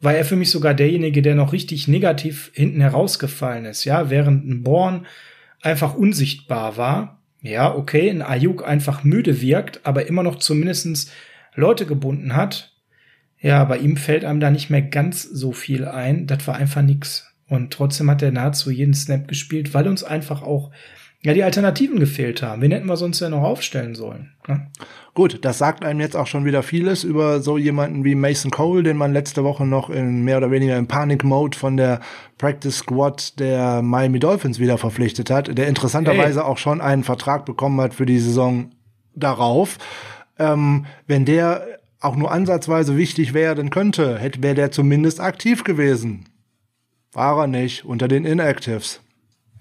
war er für mich sogar derjenige, der noch richtig negativ hinten herausgefallen ist. Ja, während ein Born einfach unsichtbar war, ja, okay, ein Ayuk einfach müde wirkt, aber immer noch zumindestens Leute gebunden hat. Ja, bei ihm fällt einem da nicht mehr ganz so viel ein. Das war einfach nix. Und trotzdem hat er nahezu jeden Snap gespielt, weil uns einfach auch ja die Alternativen gefehlt haben. Wen hätten wir sonst ja noch aufstellen sollen? Ne? Gut, das sagt einem jetzt auch schon wieder vieles über so jemanden wie Mason Cole, den man letzte Woche noch in mehr oder weniger im Panik-Mode von der Practice Squad der Miami Dolphins wieder verpflichtet hat, der interessanterweise hey. auch schon einen Vertrag bekommen hat für die Saison darauf. Ähm, wenn der auch nur ansatzweise wichtig werden könnte, hätte wäre der zumindest aktiv gewesen. War er nicht unter den Inactives.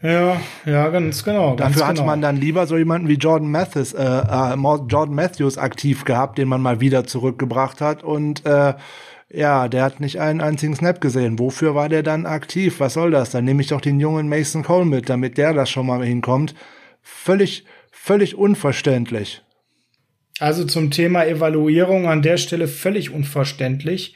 Ja, ja, ganz genau. Dafür ganz hat genau. man dann lieber so jemanden wie Jordan Matthews, äh, äh, Jordan Matthews aktiv gehabt, den man mal wieder zurückgebracht hat und äh, ja, der hat nicht einen einzigen Snap gesehen. Wofür war der dann aktiv? Was soll das? Dann nehme ich doch den jungen Mason Cole mit, damit der das schon mal hinkommt. Völlig, völlig unverständlich. Also zum Thema Evaluierung an der Stelle völlig unverständlich.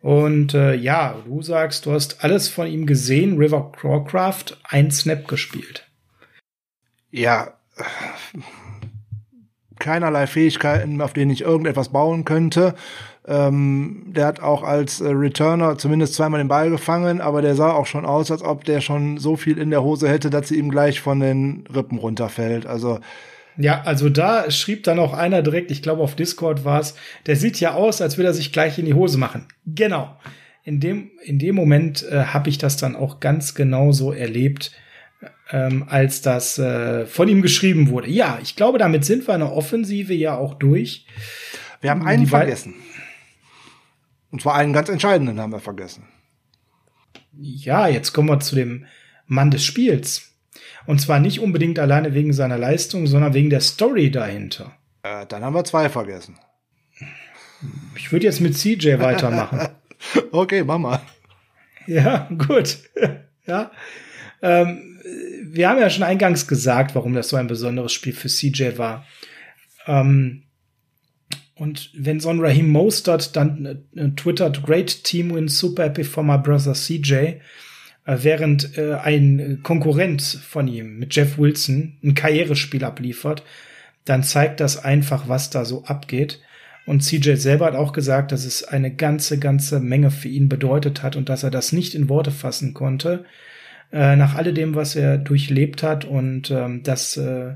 Und äh, ja, du sagst, du hast alles von ihm gesehen. River Crawcraft, ein Snap gespielt. Ja, keinerlei Fähigkeiten, auf denen ich irgendetwas bauen könnte. Ähm, der hat auch als äh, Returner zumindest zweimal den Ball gefangen, aber der sah auch schon aus, als ob der schon so viel in der Hose hätte, dass sie ihm gleich von den Rippen runterfällt. Also ja, also da schrieb dann auch einer direkt, ich glaube auf Discord war es, der sieht ja aus, als will er sich gleich in die Hose machen. Genau. In dem, in dem Moment äh, habe ich das dann auch ganz genau so erlebt, ähm, als das äh, von ihm geschrieben wurde. Ja, ich glaube, damit sind wir in der Offensive ja auch durch. Wir haben einen vergessen. Und zwar einen ganz entscheidenden haben wir vergessen. Ja, jetzt kommen wir zu dem Mann des Spiels. Und zwar nicht unbedingt alleine wegen seiner Leistung, sondern wegen der Story dahinter. Äh, dann haben wir zwei vergessen. Ich würde jetzt mit CJ weitermachen. (laughs) okay, mach mal. Ja, gut. (laughs) ja. Ähm, wir haben ja schon eingangs gesagt, warum das so ein besonderes Spiel für CJ war. Ähm, und wenn so ein Raheem Mostert dann äh, twittert, great team win, super happy for my brother CJ, während äh, ein Konkurrent von ihm mit Jeff Wilson ein Karrierespiel abliefert, dann zeigt das einfach, was da so abgeht. Und CJ selber hat auch gesagt, dass es eine ganze, ganze Menge für ihn bedeutet hat und dass er das nicht in Worte fassen konnte äh, nach alledem, was er durchlebt hat und ähm, dass äh,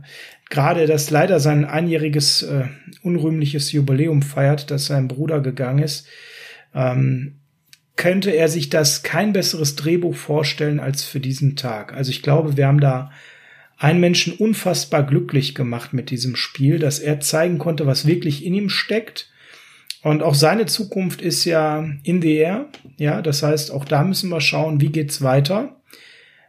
gerade das leider sein einjähriges äh, unrühmliches Jubiläum feiert, dass sein Bruder gegangen ist, ähm, könnte er sich das kein besseres Drehbuch vorstellen als für diesen Tag. Also ich glaube, wir haben da einen Menschen unfassbar glücklich gemacht mit diesem Spiel, dass er zeigen konnte, was wirklich in ihm steckt. Und auch seine Zukunft ist ja in the air. Ja, das heißt, auch da müssen wir schauen, wie geht's weiter.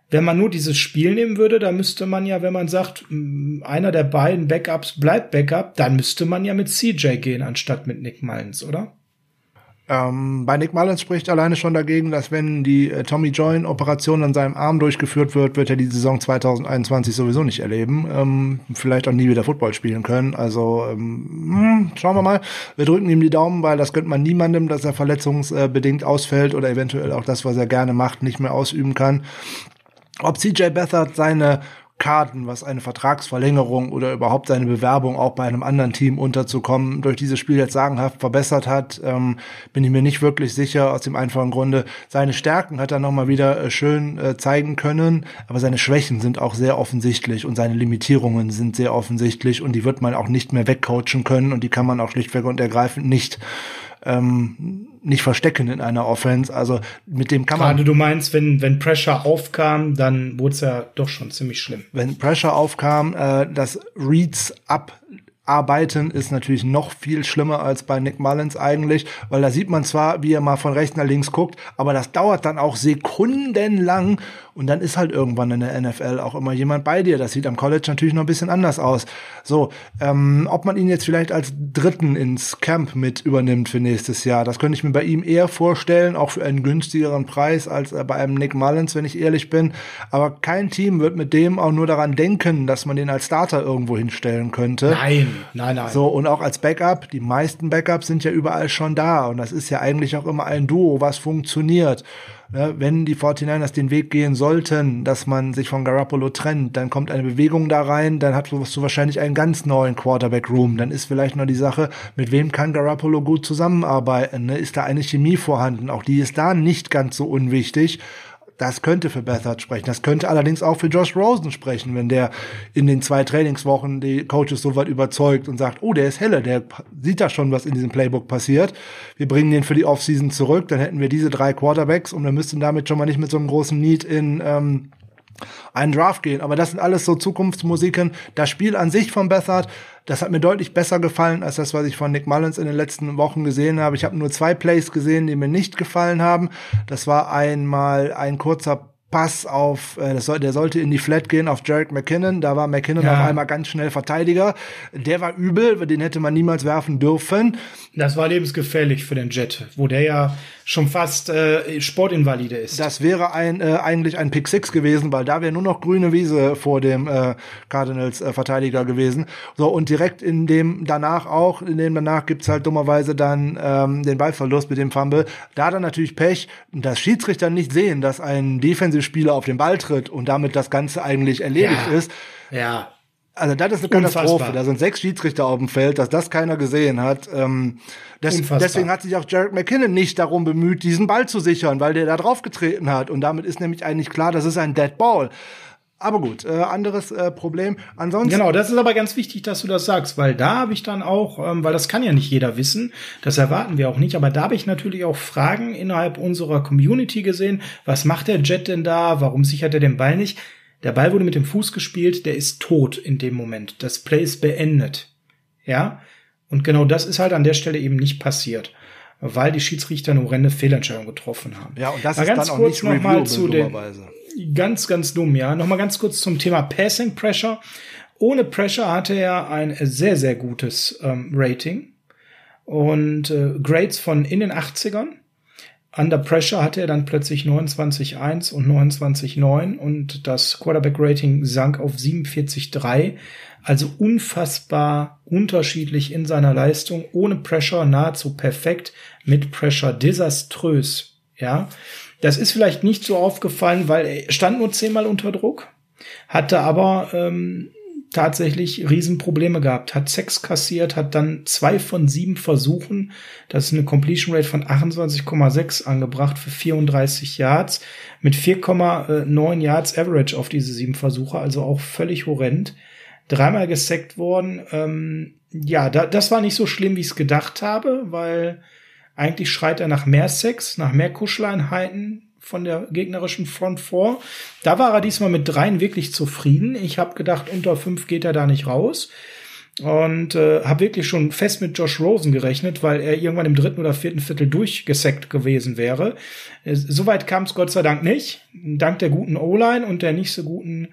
Wenn man nur dieses Spiel nehmen würde, dann müsste man ja, wenn man sagt, einer der beiden Backups bleibt Backup, dann müsste man ja mit CJ gehen, anstatt mit Nick Mullins, oder? Ähm, bei Nick Mullins spricht alleine schon dagegen, dass wenn die äh, Tommy Join Operation an seinem Arm durchgeführt wird, wird er die Saison 2021 sowieso nicht erleben. Ähm, vielleicht auch nie wieder Football spielen können. Also ähm, hm, schauen wir mal. Wir drücken ihm die Daumen, weil das gönnt man niemandem, dass er verletzungsbedingt ausfällt oder eventuell auch das, was er gerne macht, nicht mehr ausüben kann. Ob CJ Beathard seine Karten, was eine Vertragsverlängerung oder überhaupt seine Bewerbung auch bei einem anderen Team unterzukommen, durch dieses Spiel jetzt sagenhaft verbessert hat, ähm, bin ich mir nicht wirklich sicher. Aus dem einfachen Grunde, seine Stärken hat er nochmal wieder äh, schön äh, zeigen können, aber seine Schwächen sind auch sehr offensichtlich und seine Limitierungen sind sehr offensichtlich und die wird man auch nicht mehr wegcoachen können und die kann man auch schlichtweg und ergreifend nicht ähm, nicht verstecken in einer Offense. Also mit dem kann man. Gerade du meinst, wenn, wenn Pressure aufkam, dann wurde es ja doch schon ziemlich schlimm. Wenn Pressure aufkam, äh, das Reads ab arbeiten ist natürlich noch viel schlimmer als bei Nick Mullins eigentlich, weil da sieht man zwar, wie er mal von rechts nach links guckt, aber das dauert dann auch sekundenlang und dann ist halt irgendwann in der NFL auch immer jemand bei dir. Das sieht am College natürlich noch ein bisschen anders aus. So, ähm, ob man ihn jetzt vielleicht als Dritten ins Camp mit übernimmt für nächstes Jahr, das könnte ich mir bei ihm eher vorstellen, auch für einen günstigeren Preis als äh, bei einem Nick Mullins, wenn ich ehrlich bin. Aber kein Team wird mit dem auch nur daran denken, dass man den als Starter irgendwo hinstellen könnte. Nein, nein, nein. So, und auch als Backup. Die meisten Backups sind ja überall schon da. Und das ist ja eigentlich auch immer ein Duo, was funktioniert. Ne, wenn die 49ers den Weg gehen sollten, dass man sich von Garoppolo trennt, dann kommt eine Bewegung da rein, dann hast du wahrscheinlich einen ganz neuen Quarterback-Room. Dann ist vielleicht noch die Sache, mit wem kann Garoppolo gut zusammenarbeiten? Ne? Ist da eine Chemie vorhanden? Auch die ist da nicht ganz so unwichtig. Das könnte für Bethard sprechen. Das könnte allerdings auch für Josh Rosen sprechen, wenn der in den zwei Trainingswochen die Coaches so weit überzeugt und sagt, oh, der ist helle, der sieht da schon, was in diesem Playbook passiert. Wir bringen den für die Offseason zurück, dann hätten wir diese drei Quarterbacks und wir müssten damit schon mal nicht mit so einem großen Need in ähm, einen Draft gehen. Aber das sind alles so Zukunftsmusiken. Das Spiel an sich von Bethard das hat mir deutlich besser gefallen als das, was ich von Nick Mullins in den letzten Wochen gesehen habe. Ich habe nur zwei Plays gesehen, die mir nicht gefallen haben. Das war einmal ein kurzer Pass auf, äh, das soll, der sollte in die Flat gehen auf Jarek McKinnon. Da war McKinnon ja. auf einmal ganz schnell Verteidiger. Der war übel, den hätte man niemals werfen dürfen. Das war lebensgefährlich für den Jet, wo der ja schon fast äh, Sportinvalide ist. Das wäre ein äh, eigentlich ein Pick Six gewesen, weil da wäre nur noch grüne Wiese vor dem äh, Cardinals äh, Verteidiger gewesen. So und direkt in dem danach auch, in dem danach gibt's halt dummerweise dann ähm, den Ballverlust mit dem Fumble. Da dann natürlich Pech, dass Schiedsrichter nicht sehen, dass ein Defensivspieler auf den Ball tritt und damit das Ganze eigentlich erledigt ja. ist. Ja Also das ist eine Katastrophe. Unfassbar. Da sind sechs Schiedsrichter auf dem Feld, dass das keiner gesehen hat. Ähm, das, deswegen hat sich auch Jared McKinnon nicht darum bemüht, diesen Ball zu sichern, weil der da drauf getreten hat. Und damit ist nämlich eigentlich klar, das ist ein Dead Ball. Aber gut, äh, anderes äh, Problem. Ansonsten. Genau, das ist aber ganz wichtig, dass du das sagst, weil da habe ich dann auch, ähm, weil das kann ja nicht jeder wissen, das erwarten wir auch nicht, aber da habe ich natürlich auch Fragen innerhalb unserer Community gesehen. Was macht der Jet denn da? Warum sichert er den Ball nicht? Der Ball wurde mit dem Fuß gespielt, der ist tot in dem Moment. Das Play ist beendet. Ja? Und genau das ist halt an der Stelle eben nicht passiert weil die Schiedsrichter eine horrende Fehlentscheidung getroffen haben. Ja, und das ist dann auch nicht noch mal zu den, Ganz, ganz dumm, ja. Nochmal ganz kurz zum Thema Passing Pressure. Ohne Pressure hatte er ein sehr, sehr gutes ähm, Rating und äh, Grades von in den 80ern. Under Pressure hatte er dann plötzlich 29,1 und 29,9 und das Quarterback Rating sank auf 47,3. Also unfassbar unterschiedlich in seiner Leistung. Ohne Pressure nahezu perfekt, mit Pressure desaströs. Ja, das ist vielleicht nicht so aufgefallen, weil er stand nur zehnmal unter Druck, hatte aber ähm, tatsächlich Riesenprobleme gehabt, hat Sex kassiert, hat dann zwei von sieben Versuchen, das ist eine Completion Rate von 28,6 angebracht für 34 Yards, mit 4,9 Yards Average auf diese sieben Versuche, also auch völlig horrend. Dreimal gesackt worden. Ähm, ja, da, das war nicht so schlimm, wie ich es gedacht habe, weil eigentlich schreit er nach mehr Sex, nach mehr Kuscheleinheiten von der gegnerischen Front vor. Da war er diesmal mit dreien wirklich zufrieden. Ich habe gedacht, unter fünf geht er da nicht raus. Und äh, habe wirklich schon fest mit Josh Rosen gerechnet, weil er irgendwann im dritten oder vierten Viertel durchgesackt gewesen wäre. Äh, Soweit kam es Gott sei Dank nicht. Dank der guten O-Line und der nicht so guten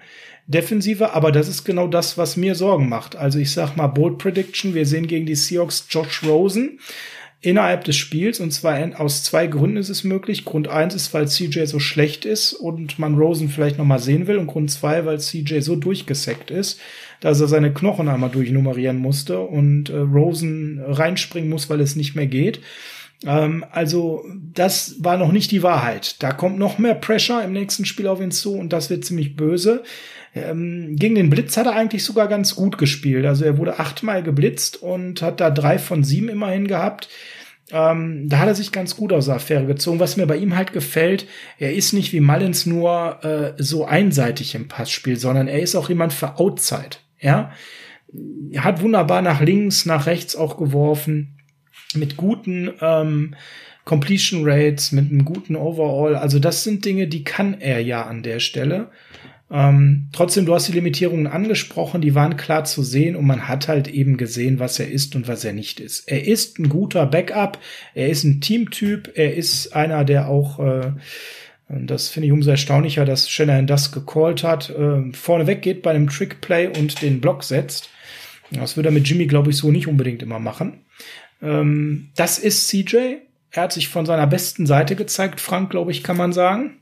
Defensive. Aber das ist genau das, was mir Sorgen macht. Also ich sag mal Bold Prediction. Wir sehen gegen die Seahawks Josh Rosen innerhalb des Spiels. Und zwar aus zwei Gründen ist es möglich. Grund eins ist, weil CJ so schlecht ist und man Rosen vielleicht noch mal sehen will. Und Grund zwei, weil CJ so durchgesackt ist, dass er seine Knochen einmal durchnummerieren musste und äh, Rosen reinspringen muss, weil es nicht mehr geht. Ähm, also das war noch nicht die Wahrheit. Da kommt noch mehr Pressure im nächsten Spiel auf ihn zu und das wird ziemlich böse. Ähm, gegen den Blitz hat er eigentlich sogar ganz gut gespielt. Also er wurde achtmal geblitzt und hat da drei von sieben immerhin gehabt. Ähm, da hat er sich ganz gut aus der Affäre gezogen. Was mir bei ihm halt gefällt, er ist nicht wie Mullins nur äh, so einseitig im Passspiel, sondern er ist auch jemand für Outside. Ja, er hat wunderbar nach links, nach rechts auch geworfen, mit guten ähm, Completion Rates, mit einem guten Overall. Also das sind Dinge, die kann er ja an der Stelle. Ähm, trotzdem, du hast die Limitierungen angesprochen, die waren klar zu sehen und man hat halt eben gesehen, was er ist und was er nicht ist. Er ist ein guter Backup, er ist ein Teamtyp, er ist einer, der auch, äh, das finde ich umso erstaunlicher, dass Shanahan das gecallt hat, äh, vorneweg geht bei einem Trickplay und den Block setzt. Das würde er mit Jimmy, glaube ich, so nicht unbedingt immer machen. Ähm, das ist CJ. Er hat sich von seiner besten Seite gezeigt, Frank, glaube ich, kann man sagen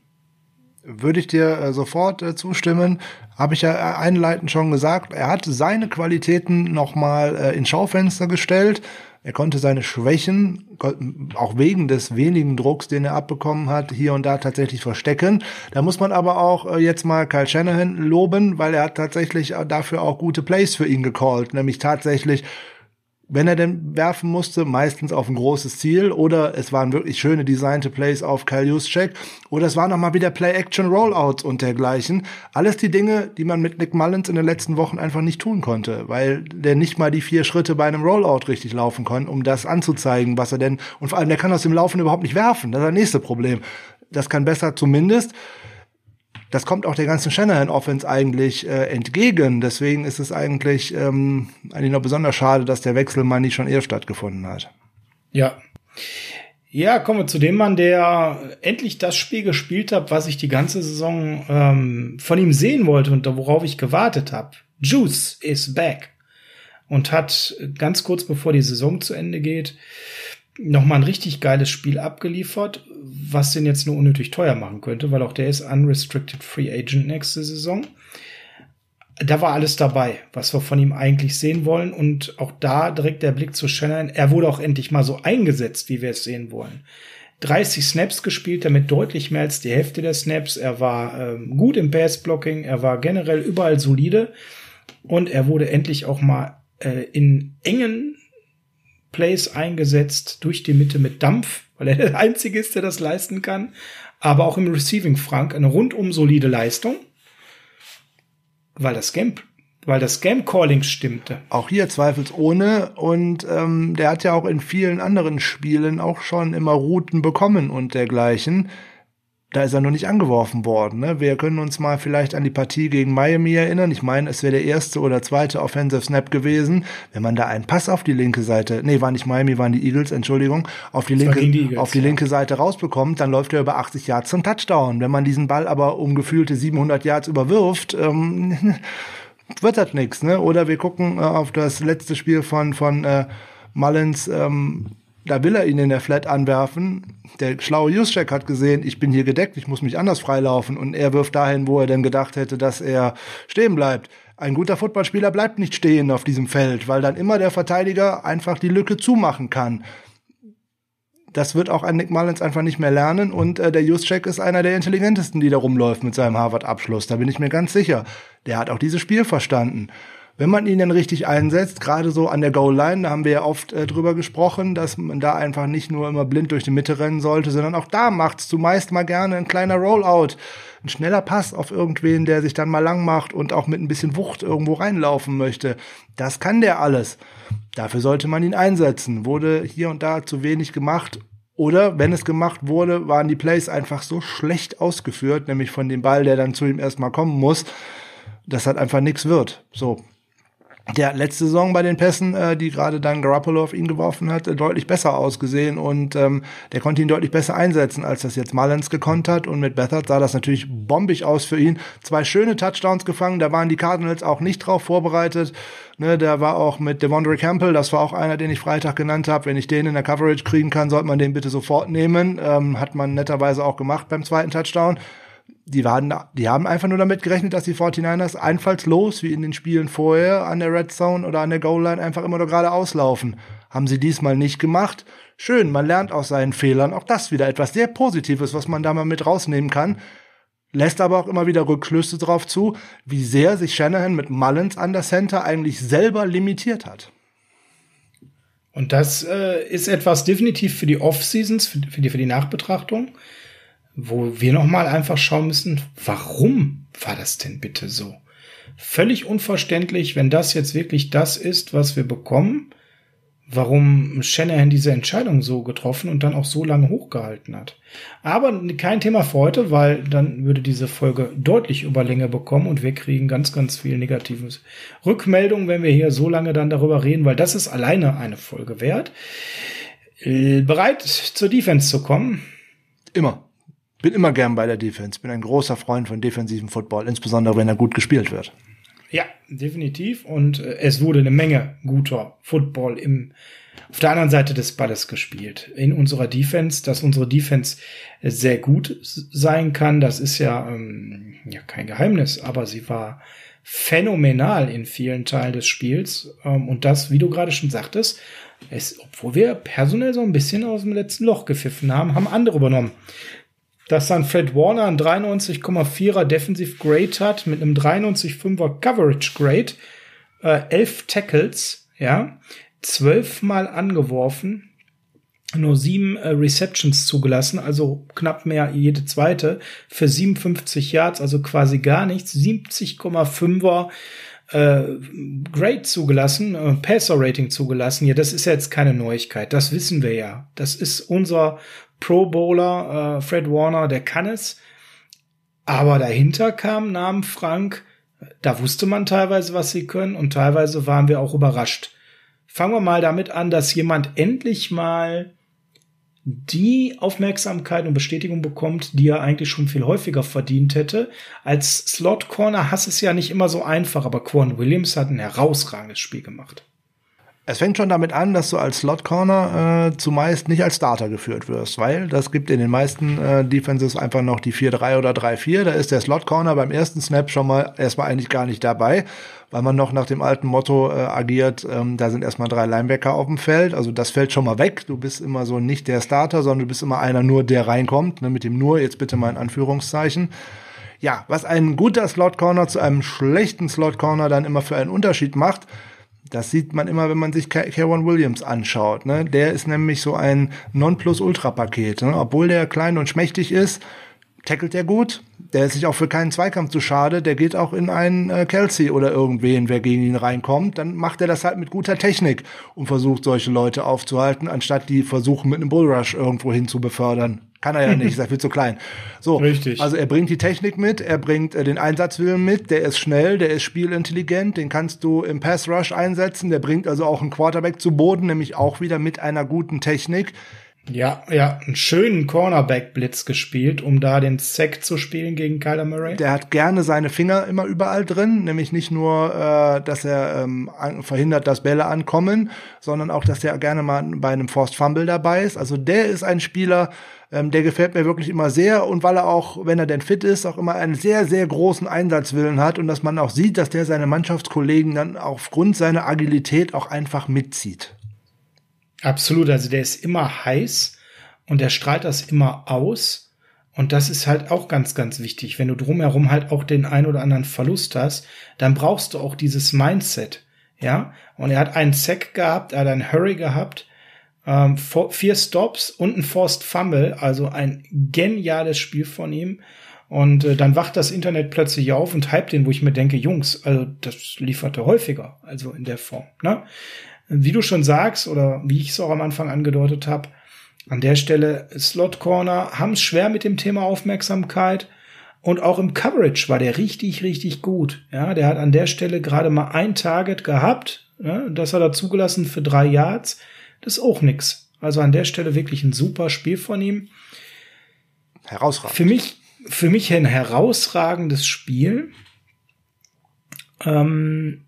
würde ich dir äh, sofort äh, zustimmen. Habe ich ja äh, einleitend schon gesagt. Er hat seine Qualitäten nochmal äh, ins Schaufenster gestellt. Er konnte seine Schwächen, auch wegen des wenigen Drucks, den er abbekommen hat, hier und da tatsächlich verstecken. Da muss man aber auch äh, jetzt mal Kyle Shanahan loben, weil er hat tatsächlich äh, dafür auch gute Plays für ihn gecallt. Nämlich tatsächlich wenn er denn werfen musste, meistens auf ein großes Ziel oder es waren wirklich schöne designte Plays auf Kyle Juszczyk oder es waren auch mal wieder Play-Action-Rollouts und dergleichen. Alles die Dinge, die man mit Nick Mullins in den letzten Wochen einfach nicht tun konnte, weil der nicht mal die vier Schritte bei einem Rollout richtig laufen kann, um das anzuzeigen, was er denn, und vor allem der kann aus dem Laufen überhaupt nicht werfen. Das ist das nächste Problem. Das kann besser zumindest das kommt auch der ganzen Shanahan-Offense eigentlich äh, entgegen. Deswegen ist es eigentlich, ähm, eigentlich noch besonders schade, dass der Wechsel mal nicht schon eher stattgefunden hat. Ja. Ja, kommen wir zu dem Mann, der endlich das Spiel gespielt hat, was ich die ganze Saison ähm, von ihm sehen wollte und worauf ich gewartet habe. Juice is back und hat ganz kurz bevor die Saison zu Ende geht noch mal ein richtig geiles Spiel abgeliefert, was den jetzt nur unnötig teuer machen könnte, weil auch der ist unrestricted free agent nächste Saison. Da war alles dabei, was wir von ihm eigentlich sehen wollen und auch da direkt der Blick zu Shannon. Er wurde auch endlich mal so eingesetzt, wie wir es sehen wollen. 30 Snaps gespielt, damit deutlich mehr als die Hälfte der Snaps. Er war ähm, gut im Pass-Blocking, er war generell überall solide Und er wurde endlich auch mal äh, in engen Plays eingesetzt durch die Mitte mit Dampf, weil er (laughs) der Einzige ist, der das leisten kann. Aber auch im Receiving Frank eine rundum solide Leistung, weil das Game, weil das Game Calling stimmte. Auch hier zweifelsohne und ähm, der hat ja auch in vielen anderen Spielen auch schon immer Routen bekommen und dergleichen da ist er noch nicht angeworfen worden. Ne? Wir können uns mal vielleicht an die Partie gegen Miami erinnern. Ich meine, es wäre der erste oder zweite Offensive Snap gewesen, wenn man da einen Pass auf die linke Seite, nee, war nicht Miami, waren die Eagles, Entschuldigung, auf die linke, die Eagles, auf die linke Seite rausbekommt, dann läuft er über 80 Yards zum Touchdown. Wenn man diesen Ball aber um gefühlte 700 Yards überwirft, ähm, (laughs) wird das nichts. Ne? Oder wir gucken äh, auf das letzte Spiel von von äh, Mullins. Ähm, da will er ihn in der Flat anwerfen. Der schlaue Juszczyk hat gesehen, ich bin hier gedeckt, ich muss mich anders freilaufen. Und er wirft dahin, wo er denn gedacht hätte, dass er stehen bleibt. Ein guter Footballspieler bleibt nicht stehen auf diesem Feld, weil dann immer der Verteidiger einfach die Lücke zumachen kann. Das wird auch ein Nick Mullins einfach nicht mehr lernen und äh, der Juszczyk ist einer der intelligentesten, die da rumläuft mit seinem Harvard-Abschluss. Da bin ich mir ganz sicher. Der hat auch dieses Spiel verstanden wenn man ihn dann richtig einsetzt, gerade so an der Goal-Line, da haben wir ja oft äh, drüber gesprochen, dass man da einfach nicht nur immer blind durch die Mitte rennen sollte, sondern auch da macht's zumeist mal gerne ein kleiner Rollout, ein schneller Pass auf irgendwen, der sich dann mal lang macht und auch mit ein bisschen Wucht irgendwo reinlaufen möchte. Das kann der alles. Dafür sollte man ihn einsetzen. Wurde hier und da zu wenig gemacht oder wenn es gemacht wurde, waren die Plays einfach so schlecht ausgeführt, nämlich von dem Ball, der dann zu ihm erstmal kommen muss, dass halt einfach nichts wird. So, der letzte Saison bei den Pässen, äh, die gerade dann Garoppolo auf ihn geworfen hat, äh, deutlich besser ausgesehen und ähm, der konnte ihn deutlich besser einsetzen, als das jetzt Mullins gekonnt hat und mit Bethard sah das natürlich bombig aus für ihn. Zwei schöne Touchdowns gefangen, da waren die Cardinals auch nicht drauf vorbereitet. Ne, der war auch mit Devondre Campbell, das war auch einer, den ich Freitag genannt habe. Wenn ich den in der Coverage kriegen kann, sollte man den bitte sofort nehmen. Ähm, hat man netterweise auch gemacht beim zweiten Touchdown die waren, die haben einfach nur damit gerechnet, dass die 49ers einfallslos, wie in den Spielen vorher, an der Red Zone oder an der Goal Line einfach immer nur gerade auslaufen. Haben sie diesmal nicht gemacht. Schön, man lernt aus seinen Fehlern. Auch das wieder etwas sehr Positives, was man da mal mit rausnehmen kann. Lässt aber auch immer wieder Rückschlüsse darauf zu, wie sehr sich Shanahan mit Mullins an der Center eigentlich selber limitiert hat. Und das äh, ist etwas definitiv für die Off-Seasons, für, die, für die Nachbetrachtung wo wir nochmal einfach schauen müssen, warum war das denn bitte so? Völlig unverständlich, wenn das jetzt wirklich das ist, was wir bekommen, warum Shanahan diese Entscheidung so getroffen und dann auch so lange hochgehalten hat. Aber kein Thema für heute, weil dann würde diese Folge deutlich Überlänge bekommen und wir kriegen ganz, ganz viel negatives Rückmeldungen, wenn wir hier so lange dann darüber reden, weil das ist alleine eine Folge wert. Äh, bereit zur Defense zu kommen? Immer bin immer gern bei der Defense. Bin ein großer Freund von defensiven Football, insbesondere wenn er gut gespielt wird. Ja, definitiv. Und äh, es wurde eine Menge guter Football im auf der anderen Seite des Balles gespielt. In unserer Defense, dass unsere Defense sehr gut sein kann, das ist ja, ähm, ja kein Geheimnis, aber sie war phänomenal in vielen Teilen des Spiels. Ähm, und das, wie du gerade schon sagtest, ist, obwohl wir personell so ein bisschen aus dem letzten Loch gepfiffen haben, haben andere übernommen dass dann Fred Warner ein 93,4er Defensive Grade hat mit einem 93,5er Coverage Grade, äh, elf Tackles, ja, zwölfmal angeworfen, nur sieben äh, Receptions zugelassen, also knapp mehr jede zweite, für 57 Yards, also quasi gar nichts, 70,5er äh, Grade zugelassen, äh, Passer Rating zugelassen. Ja, das ist ja jetzt keine Neuigkeit. Das wissen wir ja. Das ist unser Pro Bowler, äh, Fred Warner, der kann es. Aber dahinter kam Namen Frank. Da wusste man teilweise, was sie können und teilweise waren wir auch überrascht. Fangen wir mal damit an, dass jemand endlich mal die Aufmerksamkeit und Bestätigung bekommt, die er eigentlich schon viel häufiger verdient hätte. Als Slot Corner hast es ja nicht immer so einfach, aber Quan Williams hat ein herausragendes Spiel gemacht. Es fängt schon damit an, dass du als Slot Corner äh, zumeist nicht als Starter geführt wirst, weil das gibt in den meisten äh, Defenses einfach noch die 4-3 oder 3-4. Da ist der Slot Corner beim ersten Snap schon mal erstmal eigentlich gar nicht dabei, weil man noch nach dem alten Motto äh, agiert, ähm, da sind erstmal drei Linebacker auf dem Feld. Also das fällt schon mal weg. Du bist immer so nicht der Starter, sondern du bist immer einer nur, der reinkommt. Ne, mit dem nur, jetzt bitte mal in Anführungszeichen. Ja, was ein guter Slot Corner zu einem schlechten Slot Corner dann immer für einen Unterschied macht, das sieht man immer, wenn man sich Karen Williams anschaut. Ne? Der ist nämlich so ein Nonplus-Ultra-Paket. Ne? Obwohl der klein und schmächtig ist, tackelt er gut. Der ist sich auch für keinen Zweikampf zu schade. Der geht auch in einen äh, Kelsey oder irgendwen, wer gegen ihn reinkommt. Dann macht er das halt mit guter Technik und versucht, solche Leute aufzuhalten, anstatt die versuchen, mit einem Bullrush irgendwo hin zu befördern. Kann er ja nicht, ist ja viel zu klein. So, Richtig. also er bringt die Technik mit, er bringt äh, den Einsatzwillen mit, der ist schnell, der ist spielintelligent, den kannst du im Pass Rush einsetzen, der bringt also auch einen Quarterback zu Boden, nämlich auch wieder mit einer guten Technik. Ja, ja, einen schönen Cornerback-Blitz gespielt, um da den Sack zu spielen gegen Kyler Murray. Der hat gerne seine Finger immer überall drin, nämlich nicht nur, äh, dass er ähm, verhindert, dass Bälle ankommen, sondern auch, dass er gerne mal bei einem Forced Fumble dabei ist. Also der ist ein Spieler, ähm, der gefällt mir wirklich immer sehr und weil er auch, wenn er denn fit ist, auch immer einen sehr, sehr großen Einsatzwillen hat und dass man auch sieht, dass der seine Mannschaftskollegen dann aufgrund seiner Agilität auch einfach mitzieht. Absolut, also der ist immer heiß und der strahlt das immer aus. Und das ist halt auch ganz, ganz wichtig. Wenn du drumherum halt auch den ein oder anderen Verlust hast, dann brauchst du auch dieses Mindset. Ja, und er hat einen Sack gehabt, er hat einen Hurry gehabt, ähm, vier Stops und ein Forced Fumble, also ein geniales Spiel von ihm. Und äh, dann wacht das Internet plötzlich auf und hypt den, wo ich mir denke, Jungs, also das lieferte häufiger, also in der Form. Ne? Wie du schon sagst oder wie ich es auch am Anfang angedeutet habe, an der Stelle Slot Corner haben es schwer mit dem Thema Aufmerksamkeit und auch im Coverage war der richtig, richtig gut. Ja, der hat an der Stelle gerade mal ein Target gehabt, ja, das hat er zugelassen für drei Yards. Das ist auch nix. Also an der Stelle wirklich ein super Spiel von ihm. Herausragend. Für mich, für mich ein herausragendes Spiel. Ähm,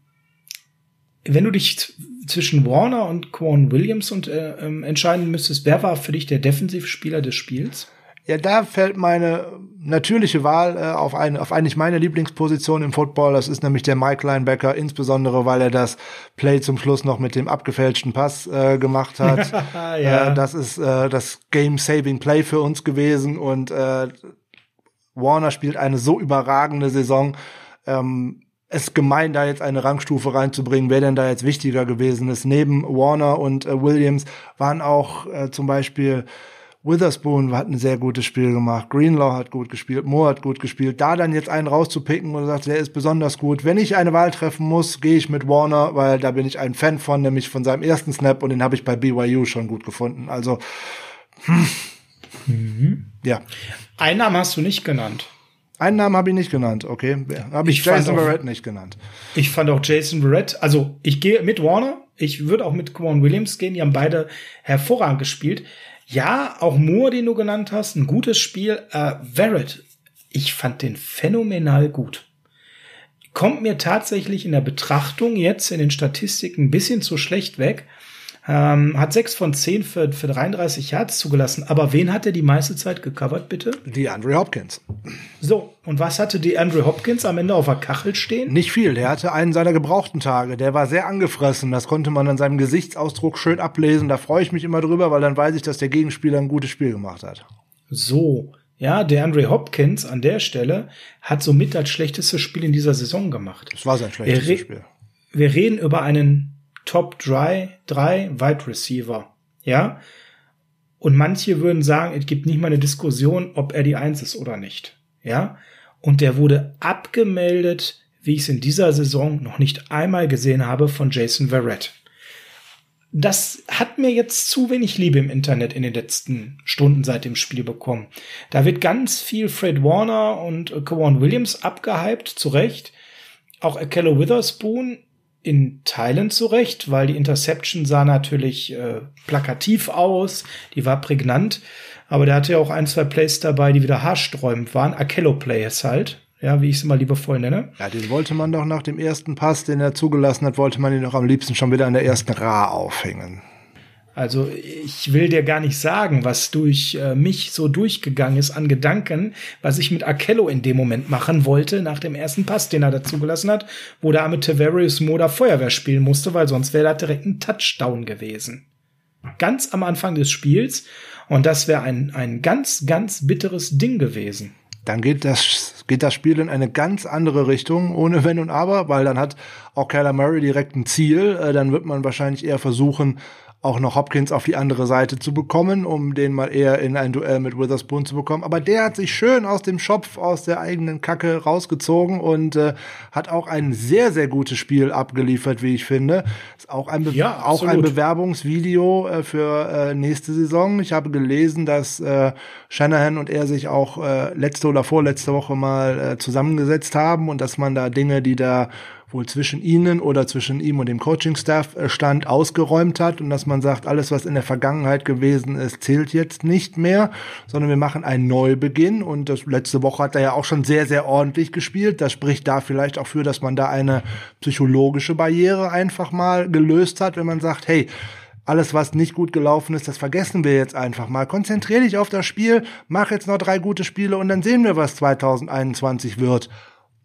wenn du dich zwischen Warner und Quan Williams und, äh, ähm, entscheiden müsstest, wer war für dich der Defensivspieler des Spiels? Ja, da fällt meine natürliche Wahl äh, auf, eine, auf eigentlich meine Lieblingsposition im Football. Das ist nämlich der Mike Linebacker, insbesondere weil er das Play zum Schluss noch mit dem abgefälschten Pass äh, gemacht (laughs) hat. ja. äh, das ist äh, das Game-Saving Play für uns gewesen und äh, Warner spielt eine so überragende Saison. Ähm, es ist gemein, da jetzt eine Rangstufe reinzubringen, wer denn da jetzt wichtiger gewesen ist. Neben Warner und äh, Williams waren auch äh, zum Beispiel Witherspoon hat ein sehr gutes Spiel gemacht, Greenlaw hat gut gespielt, Moore hat gut gespielt. Da dann jetzt einen rauszupicken und sagt, der ist besonders gut. Wenn ich eine Wahl treffen muss, gehe ich mit Warner, weil da bin ich ein Fan von, nämlich von seinem ersten Snap und den habe ich bei BYU schon gut gefunden. Also, hm. mhm. ja. Einen Namen hast du nicht genannt. Einen Namen habe ich nicht genannt, okay. Habe ich, ich Jason Verrett nicht genannt. Ich fand auch Jason Verrett, also ich gehe mit Warner, ich würde auch mit Quan Williams gehen, die haben beide hervorragend gespielt. Ja, auch Moore, den du genannt hast, ein gutes Spiel. Äh, Verrett, ich fand den phänomenal gut. Kommt mir tatsächlich in der Betrachtung jetzt in den Statistiken ein bisschen zu schlecht weg. Ähm, hat sechs von zehn für, für 33 Yards zugelassen. Aber wen hat er die meiste Zeit gecovert, bitte? Die Andre Hopkins. So, und was hatte die Andre Hopkins am Ende auf der Kachel stehen? Nicht viel. Der hatte einen seiner gebrauchten Tage. Der war sehr angefressen. Das konnte man an seinem Gesichtsausdruck schön ablesen. Da freue ich mich immer drüber, weil dann weiß ich, dass der Gegenspieler ein gutes Spiel gemacht hat. So. Ja, der Andre Hopkins an der Stelle hat somit das schlechteste Spiel in dieser Saison gemacht. Das war sein schlechtestes Spiel. Wir reden über einen Top 3, 3 Wide Receiver. Ja. Und manche würden sagen, es gibt nicht mal eine Diskussion, ob er die Eins ist oder nicht. Ja. Und der wurde abgemeldet, wie ich es in dieser Saison noch nicht einmal gesehen habe, von Jason Verrett. Das hat mir jetzt zu wenig Liebe im Internet in den letzten Stunden seit dem Spiel bekommen. Da wird ganz viel Fred Warner und Kawan Williams abgehypt, zu Recht. Auch Akello Witherspoon in Teilen zurecht, weil die Interception sah natürlich äh, plakativ aus, die war prägnant, aber der hatte ja auch ein, zwei Plays dabei, die wieder haarsträubend waren. Akello-Plays halt, ja, wie ich es immer liebevoll nenne. Ja, den wollte man doch nach dem ersten Pass, den er zugelassen hat, wollte man ihn doch am liebsten schon wieder an der ersten Ra aufhängen. Also ich will dir gar nicht sagen, was durch äh, mich so durchgegangen ist an Gedanken, was ich mit Akello in dem Moment machen wollte, nach dem ersten Pass, den er dazugelassen hat, wo der arme Tavarius Moda Feuerwehr spielen musste, weil sonst wäre da direkt ein Touchdown gewesen. Ganz am Anfang des Spiels. Und das wäre ein, ein ganz, ganz bitteres Ding gewesen. Dann geht das geht das Spiel in eine ganz andere Richtung, ohne Wenn und Aber, weil dann hat auch Kyler Murray direkt ein Ziel. Äh, dann wird man wahrscheinlich eher versuchen, auch noch Hopkins auf die andere Seite zu bekommen, um den mal eher in ein Duell mit Witherspoon zu bekommen. Aber der hat sich schön aus dem Schopf, aus der eigenen Kacke rausgezogen und äh, hat auch ein sehr, sehr gutes Spiel abgeliefert, wie ich finde. Ist auch ein, Be ja, auch ein Bewerbungsvideo äh, für äh, nächste Saison. Ich habe gelesen, dass äh, Shanahan und er sich auch äh, letzte oder vorletzte Woche mal äh, zusammengesetzt haben und dass man da Dinge, die da wohl zwischen ihnen oder zwischen ihm und dem Coaching-Staff äh, stand, ausgeräumt hat und dass man sagt, alles, was in der Vergangenheit gewesen ist, zählt jetzt nicht mehr, sondern wir machen einen Neubeginn und das letzte Woche hat er ja auch schon sehr, sehr ordentlich gespielt. Das spricht da vielleicht auch für, dass man da eine psychologische Barriere einfach mal gelöst hat, wenn man sagt, hey, alles, was nicht gut gelaufen ist, das vergessen wir jetzt einfach mal. Konzentrier dich auf das Spiel, mach jetzt noch drei gute Spiele und dann sehen wir, was 2021 wird.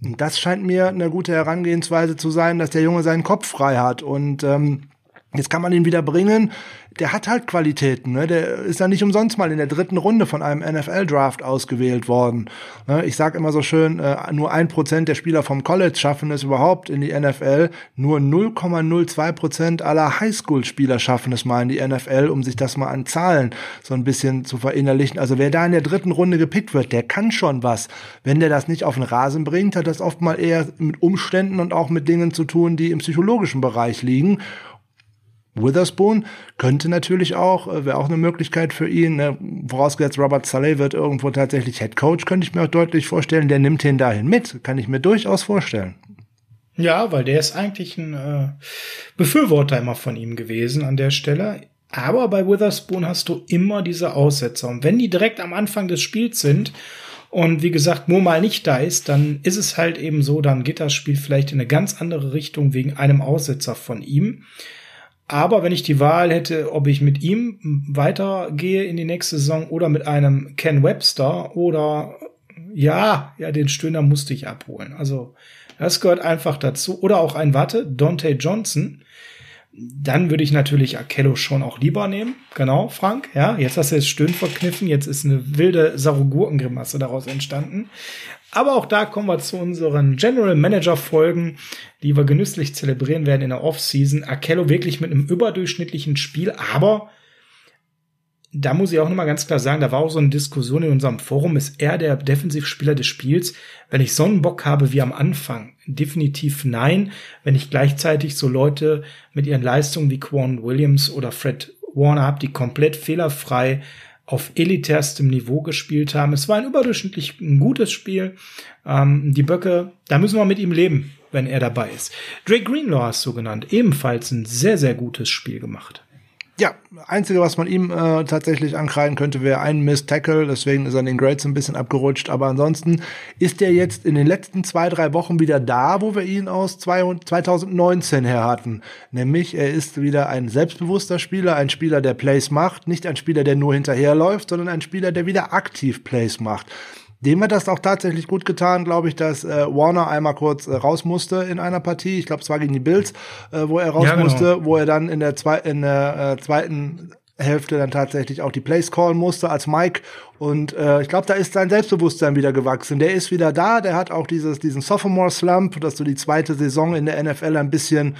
Das scheint mir eine gute Herangehensweise zu sein, dass der Junge seinen Kopf frei hat. Und ähm, jetzt kann man ihn wieder bringen der hat halt Qualitäten. Ne? Der ist ja nicht umsonst mal in der dritten Runde von einem NFL-Draft ausgewählt worden. Ne? Ich sage immer so schön, äh, nur ein Prozent der Spieler vom College schaffen es überhaupt in die NFL. Nur 0,02 Prozent aller Highschool-Spieler schaffen es mal in die NFL, um sich das mal an Zahlen so ein bisschen zu verinnerlichen. Also wer da in der dritten Runde gepickt wird, der kann schon was. Wenn der das nicht auf den Rasen bringt, hat das oft mal eher mit Umständen und auch mit Dingen zu tun, die im psychologischen Bereich liegen. Witherspoon könnte natürlich auch, äh, wäre auch eine Möglichkeit für ihn, ne? vorausgesetzt Robert Saleh wird irgendwo tatsächlich Head Coach, könnte ich mir auch deutlich vorstellen, der nimmt ihn dahin mit, kann ich mir durchaus vorstellen. Ja, weil der ist eigentlich ein äh, Befürworter immer von ihm gewesen an der Stelle. Aber bei Witherspoon hast du immer diese Aussetzer. Und wenn die direkt am Anfang des Spiels sind und wie gesagt, Mo mal nicht da ist, dann ist es halt eben so, dann geht das Spiel vielleicht in eine ganz andere Richtung wegen einem Aussetzer von ihm. Aber wenn ich die Wahl hätte, ob ich mit ihm weitergehe in die nächste Saison oder mit einem Ken Webster oder ja, ja, den Stöhner musste ich abholen. Also das gehört einfach dazu. Oder auch ein Watte, Dante Johnson. Dann würde ich natürlich Akello schon auch lieber nehmen. Genau, Frank. Ja, jetzt hast du das Stöhn verkniffen. Jetzt ist eine wilde Sarogurkengrimasse daraus entstanden. Aber auch da kommen wir zu unseren General Manager Folgen, die wir genüsslich zelebrieren werden in der Offseason. Akello wirklich mit einem überdurchschnittlichen Spiel, aber da muss ich auch nochmal ganz klar sagen, da war auch so eine Diskussion in unserem Forum, ist er der Defensivspieler des Spiels? Wenn ich so einen Bock habe wie am Anfang, definitiv nein. Wenn ich gleichzeitig so Leute mit ihren Leistungen wie Quan Williams oder Fred Warner habe, die komplett fehlerfrei auf elitärstem Niveau gespielt haben. Es war ein überdurchschnittlich gutes Spiel. Ähm, die Böcke, da müssen wir mit ihm leben, wenn er dabei ist. Drake Greenlaw hast du genannt, ebenfalls ein sehr, sehr gutes Spiel gemacht. Ja, einzige, was man ihm äh, tatsächlich ankreiden könnte, wäre ein Miss Tackle. Deswegen ist er in den Grades ein bisschen abgerutscht. Aber ansonsten ist er jetzt in den letzten zwei, drei Wochen wieder da, wo wir ihn aus 2019 her hatten. Nämlich, er ist wieder ein selbstbewusster Spieler, ein Spieler, der Plays macht. Nicht ein Spieler, der nur hinterherläuft, sondern ein Spieler, der wieder aktiv Plays macht. Dem hat das auch tatsächlich gut getan, glaube ich, dass äh, Warner einmal kurz äh, raus musste in einer Partie. Ich glaube, es war gegen die Bills, äh, wo er raus ja, genau. musste, wo er dann in der, zwei, in der äh, zweiten Hälfte dann tatsächlich auch die Plays callen musste als Mike. Und äh, ich glaube, da ist sein Selbstbewusstsein wieder gewachsen. Der ist wieder da, der hat auch dieses, diesen Sophomore-Slump, dass so die zweite Saison in der NFL ein bisschen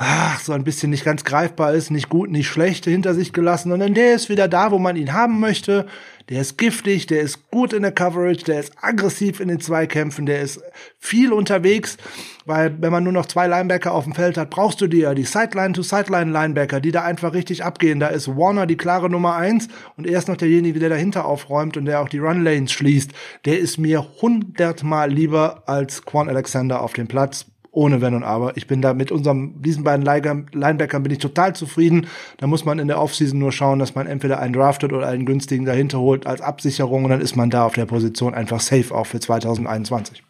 ach, so ein bisschen nicht ganz greifbar ist, nicht gut, nicht schlecht hinter sich gelassen, sondern der ist wieder da, wo man ihn haben möchte. Der ist giftig, der ist gut in der Coverage, der ist aggressiv in den Zweikämpfen, der ist viel unterwegs, weil wenn man nur noch zwei Linebacker auf dem Feld hat, brauchst du dir die Sideline-to-Sideline-Linebacker, die da einfach richtig abgehen. Da ist Warner die klare Nummer eins und er ist noch derjenige, der dahinter aufräumt und der auch die Run-Lanes schließt. Der ist mir hundertmal lieber als Quan Alexander auf dem Platz ohne Wenn und Aber. Ich bin da mit unserem, diesen beiden Linebackern bin ich total zufrieden. Da muss man in der Offseason nur schauen, dass man entweder einen draftet oder einen günstigen dahinter holt als Absicherung und dann ist man da auf der Position einfach safe auch für 2021.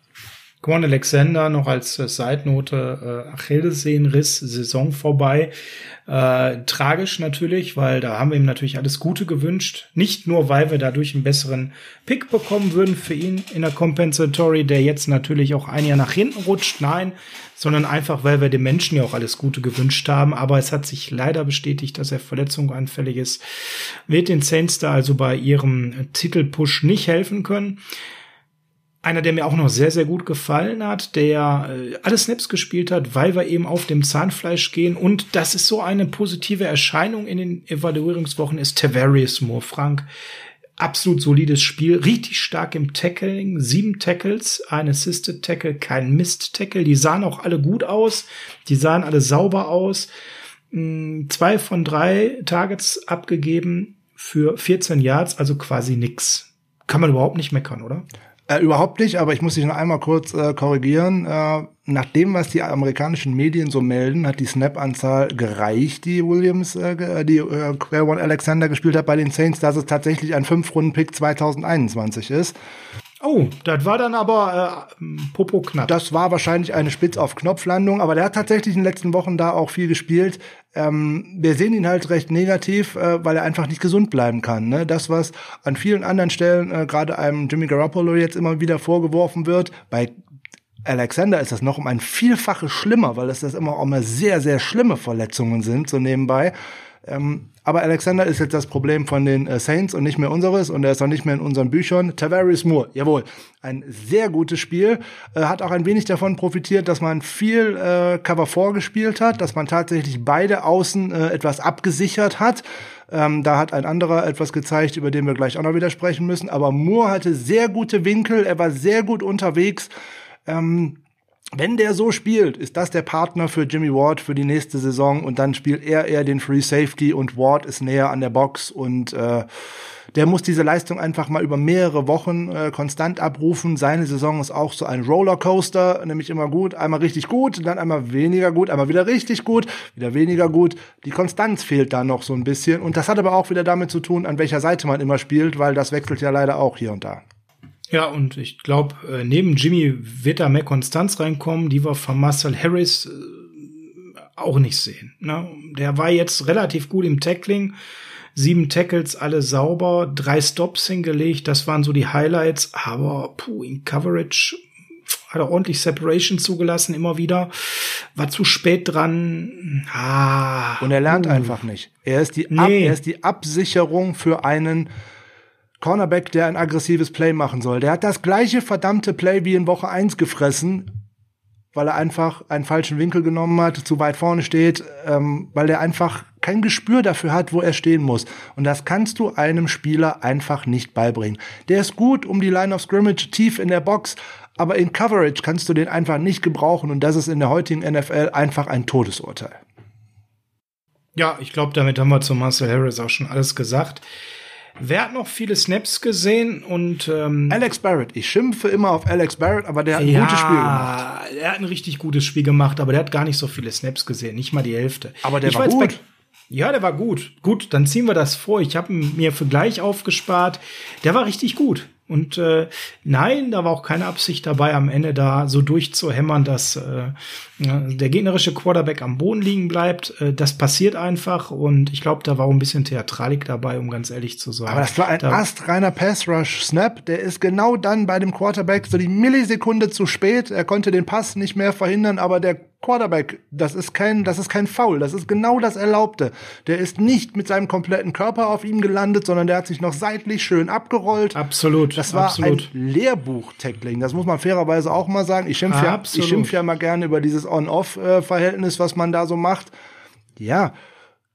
Quan Alexander noch als äh, Seitnote äh, Achillessehnenriss, Saison vorbei. Äh, tragisch natürlich, weil da haben wir ihm natürlich alles Gute gewünscht. Nicht nur, weil wir dadurch einen besseren Pick bekommen würden für ihn in der Compensatory, der jetzt natürlich auch ein Jahr nach hinten rutscht. Nein, sondern einfach, weil wir dem Menschen ja auch alles Gute gewünscht haben. Aber es hat sich leider bestätigt, dass er verletzungsanfällig ist. Wird den Saints da also bei ihrem Titelpush nicht helfen können. Einer, der mir auch noch sehr, sehr gut gefallen hat, der äh, alle Snaps gespielt hat, weil wir eben auf dem Zahnfleisch gehen. Und das ist so eine positive Erscheinung in den Evaluierungswochen, ist Tavarius Moore. Frank, absolut solides Spiel, richtig stark im Tackling, sieben Tackles, ein Assisted Tackle, kein Mist Tackle. Die sahen auch alle gut aus, die sahen alle sauber aus. Hm, zwei von drei Targets abgegeben für 14 Yards, also quasi nix. Kann man überhaupt nicht meckern, oder? Äh, überhaupt nicht, aber ich muss dich noch einmal kurz äh, korrigieren. Äh, nach dem, was die amerikanischen Medien so melden, hat die Snap-Anzahl gereicht, die Williams, äh, die äh, Querone Alexander gespielt hat bei den Saints, dass es tatsächlich ein Fünf-Runden-Pick 2021 ist. Oh, das war dann aber äh, Popo knapp. Das war wahrscheinlich eine Spitz auf Knopflandung, aber der hat tatsächlich in den letzten Wochen da auch viel gespielt. Ähm, wir sehen ihn halt recht negativ, äh, weil er einfach nicht gesund bleiben kann. Ne? Das, was an vielen anderen Stellen äh, gerade einem Jimmy Garoppolo jetzt immer wieder vorgeworfen wird, bei Alexander ist das noch um ein Vielfaches schlimmer, weil es das immer auch mal sehr, sehr schlimme Verletzungen sind, so nebenbei. Ähm, aber Alexander ist jetzt das Problem von den äh, Saints und nicht mehr unseres und er ist auch nicht mehr in unseren Büchern. Tavares Moore, jawohl, ein sehr gutes Spiel. Äh, hat auch ein wenig davon profitiert, dass man viel äh, Cover vorgespielt hat, dass man tatsächlich beide Außen äh, etwas abgesichert hat. Ähm, da hat ein anderer etwas gezeigt, über den wir gleich auch noch wieder sprechen müssen. Aber Moore hatte sehr gute Winkel, er war sehr gut unterwegs. Ähm, wenn der so spielt, ist das der Partner für Jimmy Ward für die nächste Saison und dann spielt er eher den Free Safety und Ward ist näher an der Box und äh, der muss diese Leistung einfach mal über mehrere Wochen äh, konstant abrufen. Seine Saison ist auch so ein Rollercoaster, nämlich immer gut, einmal richtig gut, dann einmal weniger gut, einmal wieder richtig gut, wieder weniger gut. Die Konstanz fehlt da noch so ein bisschen und das hat aber auch wieder damit zu tun, an welcher Seite man immer spielt, weil das wechselt ja leider auch hier und da. Ja, und ich glaube, äh, neben Jimmy wird da mehr Konstanz reinkommen, die wir von Marcel Harris äh, auch nicht sehen. Ne? Der war jetzt relativ gut im Tackling. Sieben Tackles, alle sauber, drei Stops hingelegt, das waren so die Highlights, aber puh, in Coverage hat er ordentlich Separation zugelassen, immer wieder. War zu spät dran. Ah, und er lernt uh. einfach nicht. Er ist die, nee. Ab, er ist die Absicherung für einen Cornerback, der ein aggressives Play machen soll. Der hat das gleiche verdammte Play wie in Woche 1 gefressen, weil er einfach einen falschen Winkel genommen hat, zu weit vorne steht, ähm, weil er einfach kein Gespür dafür hat, wo er stehen muss. Und das kannst du einem Spieler einfach nicht beibringen. Der ist gut um die Line of Scrimmage tief in der Box, aber in Coverage kannst du den einfach nicht gebrauchen und das ist in der heutigen NFL einfach ein Todesurteil. Ja, ich glaube, damit haben wir zu Marcel Harris auch schon alles gesagt. Wer hat noch viele Snaps gesehen und ähm, Alex Barrett. Ich schimpfe immer auf Alex Barrett, aber der hat ein ja, gutes Spiel gemacht. Er hat ein richtig gutes Spiel gemacht, aber der hat gar nicht so viele Snaps gesehen, nicht mal die Hälfte. Aber der ich war gut. Ja, der war gut. Gut, dann ziehen wir das vor. Ich habe mir für gleich aufgespart. Der war richtig gut. Und äh, nein, da war auch keine Absicht dabei, am Ende da so durchzuhämmern, dass äh, der gegnerische Quarterback am Boden liegen bleibt. Äh, das passiert einfach und ich glaube, da war auch ein bisschen Theatralik dabei, um ganz ehrlich zu sein. Aber das war ein da astreiner Pass-Rush-Snap. Der ist genau dann bei dem Quarterback so die Millisekunde zu spät. Er konnte den Pass nicht mehr verhindern, aber der Quarterback, das ist kein, das ist kein Foul, das ist genau das Erlaubte. Der ist nicht mit seinem kompletten Körper auf ihm gelandet, sondern der hat sich noch seitlich schön abgerollt. Absolut. Das war absolut. ein Lehrbuch-Tackling. Das muss man fairerweise auch mal sagen. Ich schimpfe ja, ich schimpf ja mal gerne über dieses On-Off-Verhältnis, was man da so macht. Ja,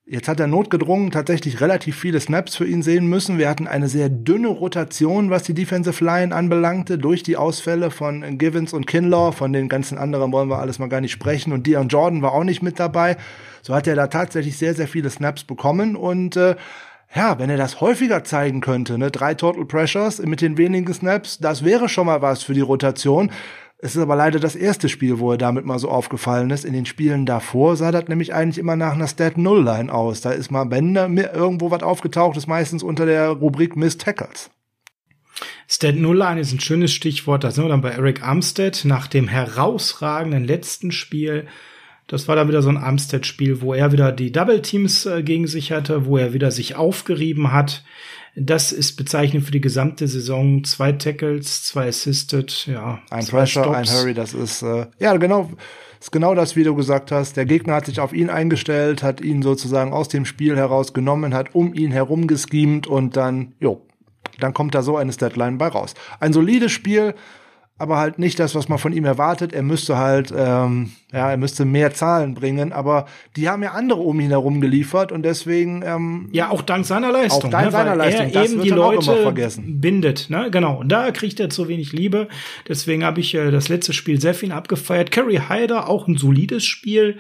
Jetzt hat er notgedrungen tatsächlich relativ viele Snaps für ihn sehen müssen. Wir hatten eine sehr dünne Rotation, was die Defensive Line anbelangte, durch die Ausfälle von Givens und Kinlaw. Von den ganzen anderen wollen wir alles mal gar nicht sprechen. Und Dion Jordan war auch nicht mit dabei. So hat er da tatsächlich sehr, sehr viele Snaps bekommen. Und äh, ja, wenn er das häufiger zeigen könnte, ne, drei Total Pressures mit den wenigen Snaps, das wäre schon mal was für die Rotation. Es ist aber leider das erste Spiel, wo er damit mal so aufgefallen ist. In den Spielen davor sah das nämlich eigentlich immer nach einer Stat-Null-Line aus. Da ist mal, wenn da irgendwo was aufgetaucht ist, meistens unter der Rubrik Miss Tackles. Stat Null-Line ist ein schönes Stichwort. Da sind wir dann bei Eric Armstead nach dem herausragenden letzten Spiel. Das war dann wieder so ein Armstead-Spiel, wo er wieder die Double Teams äh, gegen sich hatte, wo er wieder sich aufgerieben hat. Das ist bezeichnend für die gesamte Saison. Zwei Tackles, zwei Assisted, ja. Ein Pressure, Stops. ein Hurry, das ist, äh, ja, genau, ist genau das, wie du gesagt hast. Der Gegner hat sich auf ihn eingestellt, hat ihn sozusagen aus dem Spiel herausgenommen, hat um ihn herum geschemt und dann, jo, dann kommt da so eine Deadline bei raus. Ein solides Spiel, aber halt nicht das, was man von ihm erwartet. Er müsste halt, ähm, ja, er müsste mehr Zahlen bringen, aber die haben ja andere um ihn herum geliefert und deswegen ähm, ja auch dank seiner Leistung, auch dank ne? seiner Leistung, er das eben wird die dann auch immer Leute vergessen. bindet, ne? Genau. Und da kriegt er zu wenig Liebe. Deswegen habe ich äh, das letzte Spiel sehr viel abgefeiert. Carrie Hyder auch ein solides Spiel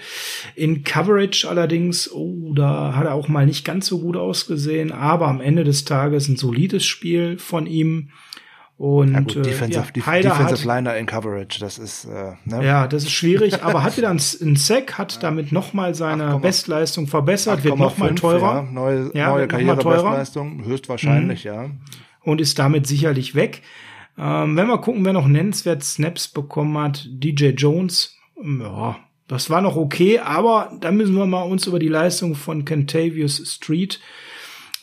in Coverage allerdings. Oh, da hat er auch mal nicht ganz so gut ausgesehen, aber am Ende des Tages ein solides Spiel von ihm. Und ja gut, äh, Defensive, ja, Def- Hyder Defensive hat, Liner in Coverage, das ist äh, ne? ja, das ist schwierig, aber hat wieder einen, einen Sack, hat damit noch mal seine 8,5 Bestleistung verbessert, wird noch mal 8,5, teurer. Ja, neue Ja, neue wird. Mhm. Karrierebestleistung, höchstwahrscheinlich, ja. und ist damit sicherlich weg. Ähm, wenn wir gucken, wer noch nennenswert Snaps bekommen hat, DJ Jones, ja, das war noch okay, aber da müssen wir mal uns über die Leistung von Kentavious Street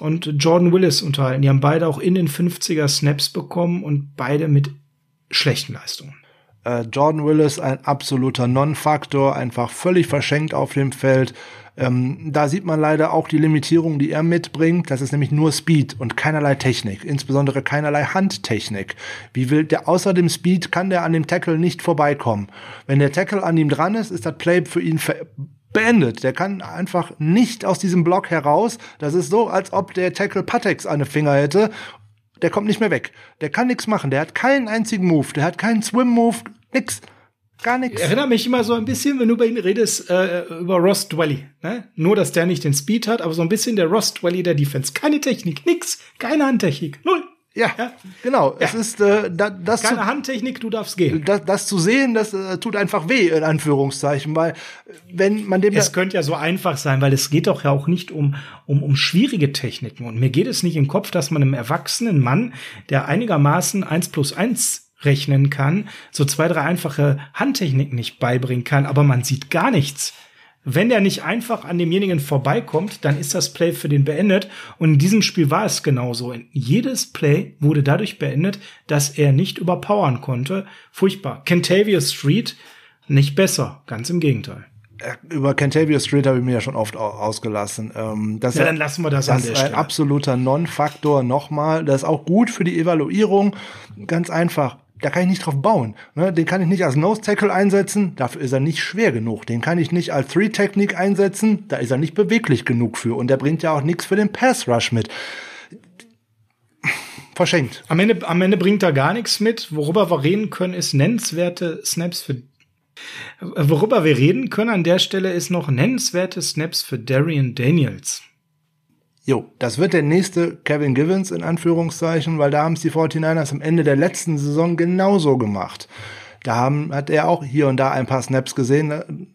und Jordan Willis unterhalten. Die haben beide auch in den 50er Snaps bekommen und beide mit schlechten Leistungen. Äh, Jordan Willis ein absoluter Non-Faktor, einfach völlig verschenkt auf dem Feld. Ähm, da sieht man leider auch die Limitierung, die er mitbringt. Das ist nämlich nur Speed und keinerlei Technik, insbesondere keinerlei Handtechnik. Wie will der außer dem Speed kann der an dem Tackle nicht vorbeikommen. Wenn der Tackle an ihm dran ist, ist das Play für ihn ver- beendet. Der kann einfach nicht aus diesem Block heraus. Das ist so, als ob der Tackle Patex an den Finger hätte. Der kommt nicht mehr weg. Der kann nichts machen. Der hat keinen einzigen Move. Der hat keinen Swim-Move. Nix. Gar nichts. Erinnert mich immer so ein bisschen, wenn du bei ihm redest, äh, über Ross Dwelly. Ne? Nur, dass der nicht den Speed hat, aber so ein bisschen der Ross Dwelly der Defense. Keine Technik, nix. Keine Handtechnik. Null. Ja, Ja. genau. Es ist äh, da, das, zu, Keine Handtechnik, du darfst gehen. das, das zu sehen, das äh, tut einfach weh in Anführungszeichen, weil äh, wenn man dem Es könnte ja so einfach sein, weil es geht doch ja auch nicht um, um, um schwierige Techniken. Und mir geht es nicht im Kopf, dass man einem erwachsenen Mann, der einigermaßen eins plus eins rechnen kann, so zwei, drei einfache Handtechniken nicht beibringen kann, aber man sieht gar nichts. Wenn der nicht einfach an demjenigen vorbeikommt, dann ist das Play für den beendet. Und in diesem Spiel war es genauso. Jedes Play wurde dadurch beendet, dass er nicht überpowern konnte. Furchtbar. Kentavious Street nicht besser. Ganz im Gegenteil. äh, über Cantabria Street habe ich mir ja schon oft au- ausgelassen. Ähm, das Ja, dann lassen wir das an das der ist ein Stelle. absoluter Non-Faktor nochmal. Das ist auch gut für die Evaluierung. Ganz einfach. Da kann ich nicht drauf bauen. Ne? Den kann ich nicht als Nose-Tackle einsetzen. Dafür ist er nicht schwer genug. Den kann ich nicht als Three-Technik einsetzen. Da ist er nicht beweglich genug für. Und der bringt ja auch nichts für den Pass-Rush mit. Verschenkt. Am Ende, am Ende bringt er gar nichts mit. Worüber wir reden können, ist nennenswerte Snaps für. Worüber wir reden können an der Stelle ist noch nennenswerte Snaps für Darian Daniels. Jo, das wird der nächste Kevin Givens in Anführungszeichen, weil da haben es die 49ers am Ende der letzten Saison genauso gemacht. Da haben, hat er auch hier und da ein paar Snaps gesehen.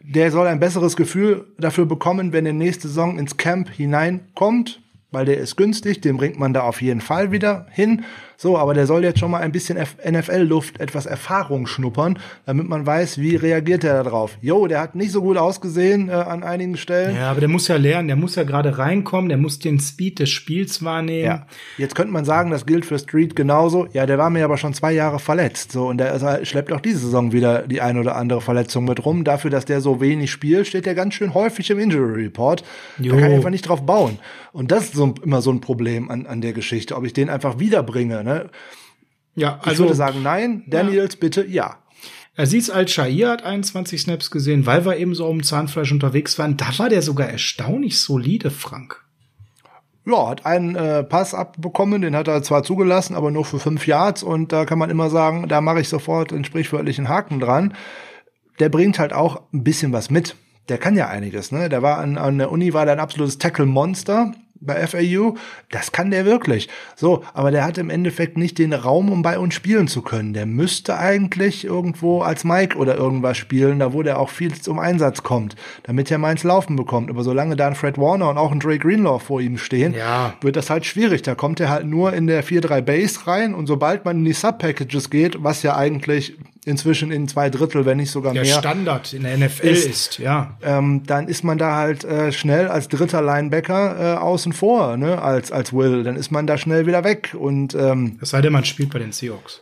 Der soll ein besseres Gefühl dafür bekommen, wenn er nächste Saison ins Camp hineinkommt, weil der ist günstig, den bringt man da auf jeden Fall wieder hin. So, aber der soll jetzt schon mal ein bisschen NFL-Luft, etwas Erfahrung schnuppern, damit man weiß, wie reagiert er darauf. Jo, der hat nicht so gut ausgesehen äh, an einigen Stellen. Ja, aber der muss ja lernen, der muss ja gerade reinkommen, der muss den Speed des Spiels wahrnehmen. Ja. Jetzt könnte man sagen, das gilt für Street genauso. Ja, der war mir aber schon zwei Jahre verletzt. So, und der ist, halt- schleppt auch diese Saison wieder die ein oder andere Verletzung mit rum. Dafür, dass der so wenig spielt, steht der ganz schön häufig im Injury Report. Jo. Da kann ich einfach nicht drauf bauen. Und das ist so, immer so ein Problem an, an der Geschichte, ob ich den einfach wiederbringe. Ne? Ja, Ich also würde sagen, nein. Daniels, bitte, ja. Aziz Al-Shair hat 21 Snaps gesehen, weil wir eben so um Zahnfleisch unterwegs waren. Da war der sogar erstaunlich solide, Frank. Ja, hat einen äh, Pass abbekommen, den hat er zwar zugelassen, aber nur für fünf Yards und da kann man immer sagen, da mache ich sofort einen sprichwörtlichen Haken dran. Der bringt halt auch ein bisschen was mit. Der kann ja einiges, ne? Der war an, an der Uni war der ein absolutes Tackle-Monster bei FAU. Das kann der wirklich. So, aber der hat im Endeffekt nicht den Raum, um bei uns spielen zu können. Der müsste eigentlich irgendwo als Mike oder irgendwas spielen, da wo der auch viel zum Einsatz kommt, damit er mal ins Laufen bekommt. Aber solange da ein Fred Warner und auch ein Dre Greenlaw vor ihm stehen, Ja. wird das halt schwierig. Da kommt er halt nur in der 4-3 Base rein und sobald man in die Sub-Packages geht, was ja eigentlich inzwischen in zwei Drittel, wenn nicht sogar Der mehr, Standard in der NFL Ist- ist, ja. ähm, dann ist man da halt äh, schnell als dritter Linebacker äh, außen vor, ne, als, als Will. Dann ist man da schnell wieder weg. Und ähm, Es sei denn, man spielt bei den Seahawks.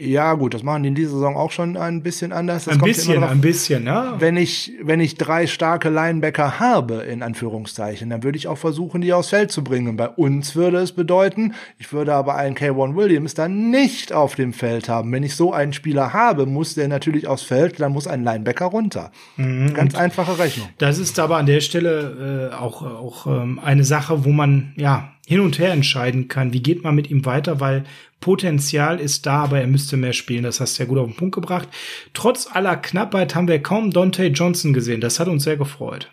Ja, gut, das machen die in dieser Saison auch schon ein bisschen anders. Das ein bisschen, drauf, ein bisschen, ja. Wenn ich, wenn ich drei starke Linebacker habe, in Anführungszeichen, dann würde ich auch versuchen, die aufs Feld zu bringen. Bei uns würde es bedeuten, ich würde aber einen K1 Williams dann nicht auf dem Feld haben. Wenn ich so einen Spieler habe, muss der natürlich aufs Feld, dann muss ein Linebacker runter. Mhm. Ganz einfache Rechnung. Das ist aber an der Stelle äh, auch, auch ähm, eine Sache, wo man, ja, hin und her entscheiden kann. Wie geht man mit ihm weiter? Weil Potenzial ist da, aber er müsste mehr spielen. Das hast du ja gut auf den Punkt gebracht. Trotz aller Knappheit haben wir kaum Dante Johnson gesehen. Das hat uns sehr gefreut.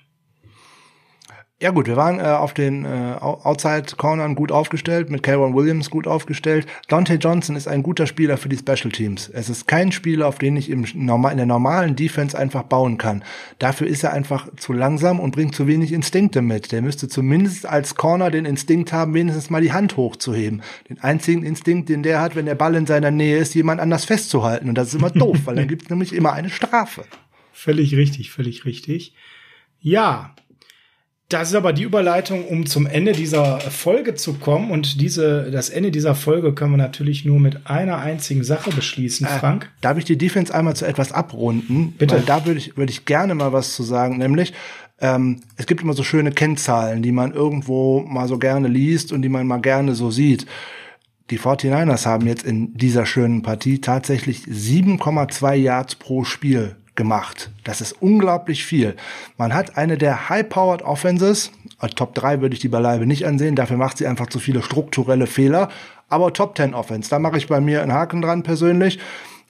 Ja gut, wir waren äh, auf den äh, Outside-Cornern gut aufgestellt, mit Calvin Williams gut aufgestellt. Dante Johnson ist ein guter Spieler für die Special Teams. Es ist kein Spieler, auf den ich im normal, in der normalen Defense einfach bauen kann. Dafür ist er einfach zu langsam und bringt zu wenig Instinkte mit. Der müsste zumindest als Corner den Instinkt haben, wenigstens mal die Hand hochzuheben. Den einzigen Instinkt, den der hat, wenn der Ball in seiner Nähe ist, jemand anders festzuhalten. Und das ist immer (laughs) doof, weil dann gibt es nämlich immer eine Strafe. Völlig richtig, völlig richtig. Ja, das ist aber die Überleitung, um zum Ende dieser Folge zu kommen. Und diese, das Ende dieser Folge können wir natürlich nur mit einer einzigen Sache beschließen, äh, Frank. Darf ich die Defense einmal zu etwas abrunden? Bitte. Weil da würde ich, würde ich gerne mal was zu sagen, nämlich, ähm, es gibt immer so schöne Kennzahlen, die man irgendwo mal so gerne liest und die man mal gerne so sieht. Die 49ers haben jetzt in dieser schönen Partie tatsächlich 7,2 Yards pro Spiel gemacht. Das ist unglaublich viel. Man hat eine der High-Powered Offenses, Top 3 würde ich die beileibe nicht ansehen, dafür macht sie einfach zu viele strukturelle Fehler, aber Top 10 Offense, da mache ich bei mir einen Haken dran persönlich.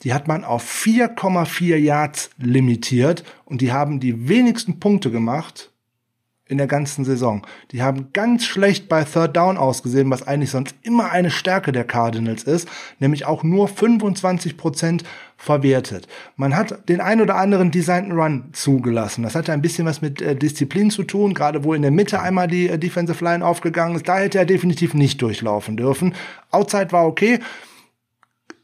Die hat man auf 4,4 Yards limitiert und die haben die wenigsten Punkte gemacht in der ganzen Saison. Die haben ganz schlecht bei Third Down ausgesehen, was eigentlich sonst immer eine Stärke der Cardinals ist, nämlich auch nur 25 Prozent verwertet. Man hat den ein oder anderen Designed Run zugelassen. Das hatte ein bisschen was mit äh, Disziplin zu tun, gerade wo in der Mitte einmal die äh, Defensive Line aufgegangen ist. Da hätte er definitiv nicht durchlaufen dürfen. Outside war okay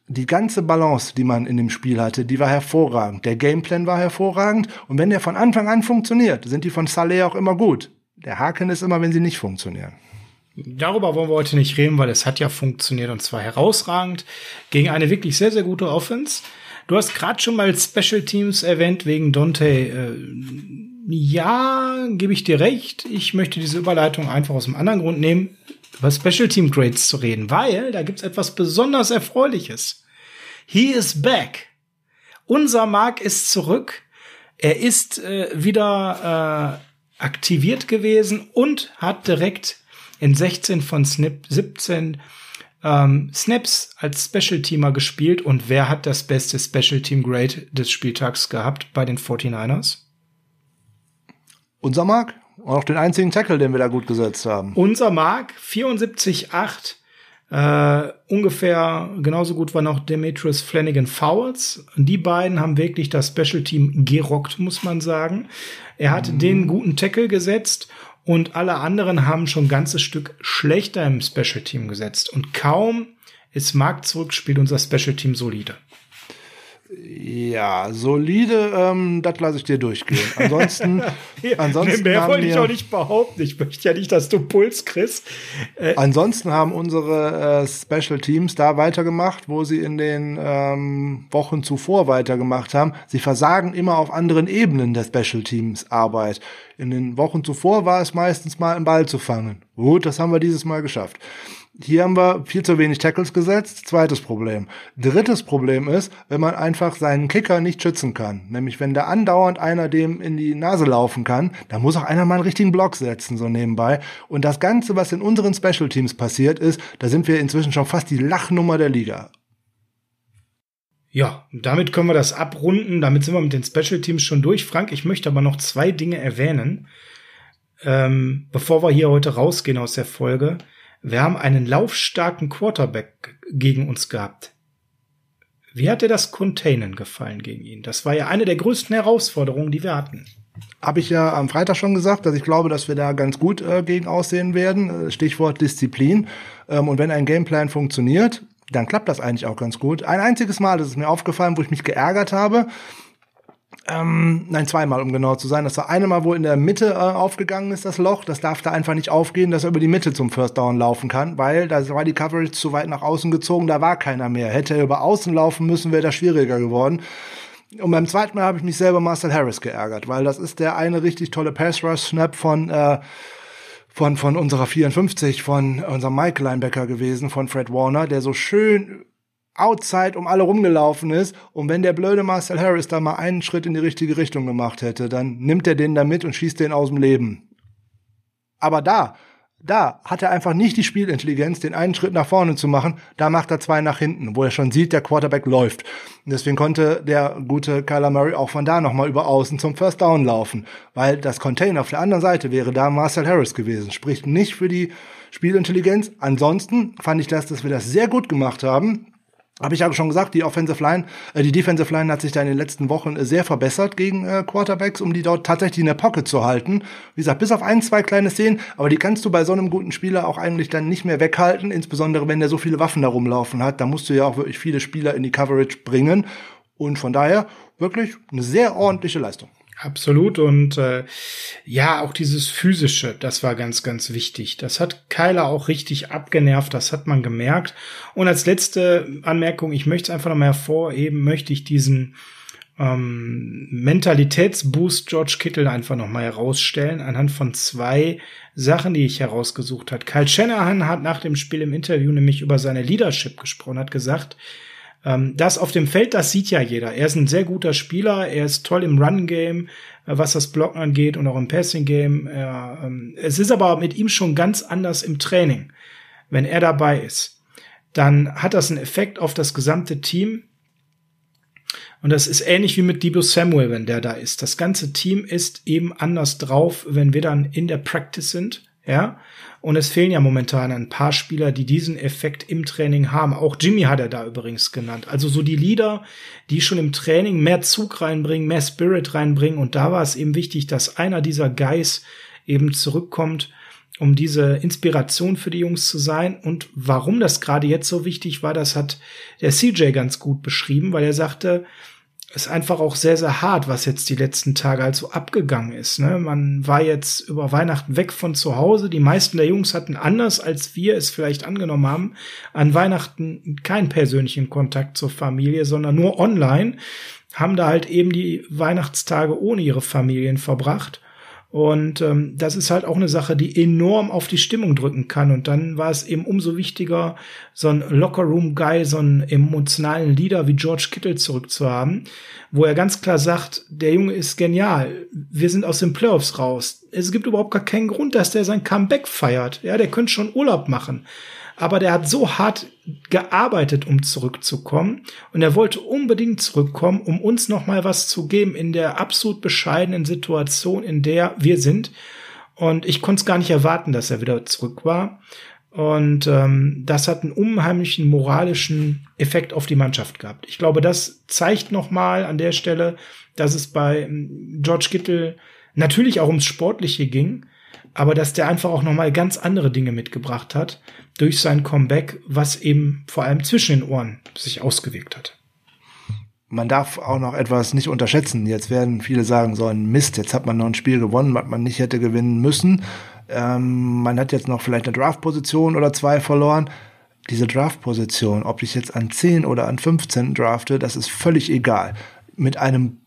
die ganze Balance, die man in dem Spiel hatte, die war hervorragend. Der Gameplan war hervorragend. Und wenn der von Anfang an funktioniert, sind die von Saleh auch immer gut. Der Haken ist immer, wenn sie nicht funktionieren. Darüber wollen wir heute nicht reden, weil es hat ja funktioniert und zwar herausragend gegen eine wirklich sehr, sehr gute Offense. Du hast gerade schon mal Special Teams erwähnt wegen Dante. Äh, ja, gebe ich dir recht. Ich möchte diese Überleitung einfach aus einem anderen Grund nehmen, über Special Team Grades zu reden, weil da gibt's etwas besonders Erfreuliches. He is back. Unser Mark ist zurück. Er ist äh, wieder äh, aktiviert gewesen und hat direkt in 16 von Snip 17 ähm, Snaps als Special Teamer gespielt. Und wer hat das beste Special Team Grade des Spieltags gehabt bei den 49ers? Unser Mark. Und auch den einzigen Tackle, den wir da gut gesetzt haben. Unser Mark 74,8 äh, ungefähr genauso gut war noch Demetrius Flanagan Fowles. Die beiden haben wirklich das Special Team gerockt, muss man sagen. Er hat mhm. den guten Tackle gesetzt und alle anderen haben schon ein ganzes Stück schlechter im Special Team gesetzt. Und kaum ist Mark zurück, spielt unser Special Team solide. Ja, solide, ähm, das lasse ich dir durchgehen. Ansonsten, (laughs) ja, ansonsten mehr wollte ich auch nicht behaupten. Ich möchte ja nicht, dass du Puls kriegst. Äh, ansonsten haben unsere äh, Special Teams da weitergemacht, wo sie in den ähm, Wochen zuvor weitergemacht haben. Sie versagen immer auf anderen Ebenen der Special Teams Arbeit. In den Wochen zuvor war es meistens mal einen Ball zu fangen. Gut, das haben wir dieses Mal geschafft. Hier haben wir viel zu wenig Tackles gesetzt. Zweites Problem. Drittes Problem ist, wenn man einfach seinen Kicker nicht schützen kann. Nämlich wenn da andauernd einer dem in die Nase laufen kann, dann muss auch einer mal einen richtigen Block setzen, so nebenbei. Und das Ganze, was in unseren Special Teams passiert ist, da sind wir inzwischen schon fast die Lachnummer der Liga. Ja, damit können wir das abrunden. Damit sind wir mit den Special Teams schon durch. Frank, ich möchte aber noch zwei Dinge erwähnen, ähm, bevor wir hier heute rausgehen aus der Folge. Wir haben einen laufstarken Quarterback gegen uns gehabt. Wie hat dir das Containen gefallen gegen ihn? Das war ja eine der größten Herausforderungen, die wir hatten. Habe ich ja am Freitag schon gesagt, dass ich glaube, dass wir da ganz gut äh, gegen aussehen werden. Äh, Stichwort Disziplin. Ähm, und wenn ein Gameplan funktioniert, dann klappt das eigentlich auch ganz gut. Ein einziges Mal ist es mir aufgefallen, wo ich mich geärgert habe. Ähm, nein, zweimal, um genau zu sein. Das war eine Mal, wo in der Mitte äh, aufgegangen ist, das Loch. Das darf da einfach nicht aufgehen, dass er über die Mitte zum First Down laufen kann, weil da war die Coverage zu weit nach außen gezogen, da war keiner mehr. Hätte er über außen laufen müssen, wäre das schwieriger geworden. Und beim zweiten Mal habe ich mich selber Marcel Harris geärgert, weil das ist der eine richtig tolle Pass-Rush-Snap von, äh, von, von unserer 54, von unserem Mike Linebacker gewesen, von Fred Warner, der so schön outside um alle rumgelaufen ist. Und wenn der blöde Marcel Harris da mal einen Schritt in die richtige Richtung gemacht hätte, dann nimmt er den da mit und schießt den aus dem Leben. Aber da, da hat er einfach nicht die Spielintelligenz, den einen Schritt nach vorne zu machen. Da macht er zwei nach hinten, wo er schon sieht, der Quarterback läuft. Und deswegen konnte der gute Kyler Murray auch von da nochmal über außen zum First Down laufen. Weil das Container auf der anderen Seite wäre da Marcel Harris gewesen. Spricht nicht für die Spielintelligenz. Ansonsten fand ich das, dass wir das sehr gut gemacht haben habe ich ja schon gesagt, die Offensive Line, äh, die Defensive Line hat sich da in den letzten Wochen äh, sehr verbessert gegen äh, Quarterbacks, um die dort tatsächlich in der Pocket zu halten. Wie gesagt, bis auf ein, zwei kleine Szenen, aber die kannst du bei so einem guten Spieler auch eigentlich dann nicht mehr weghalten, insbesondere wenn der so viele Waffen da rumlaufen hat. Da musst du ja auch wirklich viele Spieler in die Coverage bringen. Und von daher wirklich eine sehr ordentliche Leistung. Absolut. Und äh, ja, auch dieses Physische, das war ganz, ganz wichtig. Das hat Kyler auch richtig abgenervt, das hat man gemerkt. Und als letzte Anmerkung, ich möchte es einfach nochmal hervorheben, möchte ich diesen ähm, Mentalitätsboost George Kittle einfach nochmal herausstellen, anhand von zwei Sachen, die ich herausgesucht hat. Kyle Shanahan hat nach dem Spiel im Interview nämlich über seine Leadership gesprochen, hat gesagt, ähm, das auf dem Feld, das sieht ja jeder. Er ist ein sehr guter Spieler, er ist toll im Run-Game, äh, was das Blocken angeht und auch im Passing-Game. Ähm, es ist aber mit ihm schon ganz anders im Training. Wenn er dabei ist, dann hat das einen Effekt auf das gesamte Team. Und das ist ähnlich wie mit Debo Samuel, wenn der da ist. Das ganze Team ist eben anders drauf, wenn wir dann in der Practice sind. Ja, und es fehlen ja momentan ein paar Spieler, die diesen Effekt im Training haben. Auch Jimmy hat er da übrigens genannt. Also so die Leader, die schon im Training mehr Zug reinbringen, mehr Spirit reinbringen. Und da war es eben wichtig, dass einer dieser Guys eben zurückkommt, um diese Inspiration für die Jungs zu sein. Und warum das gerade jetzt so wichtig war, das hat der CJ ganz gut beschrieben, weil er sagte, ist einfach auch sehr, sehr hart, was jetzt die letzten Tage halt so abgegangen ist. Ne? Man war jetzt über Weihnachten weg von zu Hause. Die meisten der Jungs hatten anders, als wir es vielleicht angenommen haben, an Weihnachten keinen persönlichen Kontakt zur Familie, sondern nur online, haben da halt eben die Weihnachtstage ohne ihre Familien verbracht. Und ähm, das ist halt auch eine Sache, die enorm auf die Stimmung drücken kann. Und dann war es eben umso wichtiger, so ein Locker-Room-Guy, so einen emotionalen Leader wie George Kittle zurückzuhaben, wo er ganz klar sagt, der Junge ist genial. Wir sind aus den Playoffs raus. Es gibt überhaupt gar keinen Grund, dass der sein Comeback feiert. Ja, der könnte schon Urlaub machen aber der hat so hart gearbeitet, um zurückzukommen. Und er wollte unbedingt zurückkommen, um uns noch mal was zu geben in der absolut bescheidenen Situation, in der wir sind. Und ich konnte es gar nicht erwarten, dass er wieder zurück war. Und ähm, das hat einen unheimlichen moralischen Effekt auf die Mannschaft gehabt. Ich glaube, das zeigt noch mal an der Stelle, dass es bei ähm, George Kittle natürlich auch ums Sportliche ging, aber dass der einfach auch noch mal ganz andere Dinge mitgebracht hat durch sein Comeback, was eben vor allem zwischen den Ohren sich ausgewirkt hat. Man darf auch noch etwas nicht unterschätzen. Jetzt werden viele sagen, so ein Mist, jetzt hat man noch ein Spiel gewonnen, was man nicht hätte gewinnen müssen. Ähm, man hat jetzt noch vielleicht eine Draft-Position oder zwei verloren. Diese Draft-Position, ob ich jetzt an 10 oder an 15 drafte, das ist völlig egal. Mit einem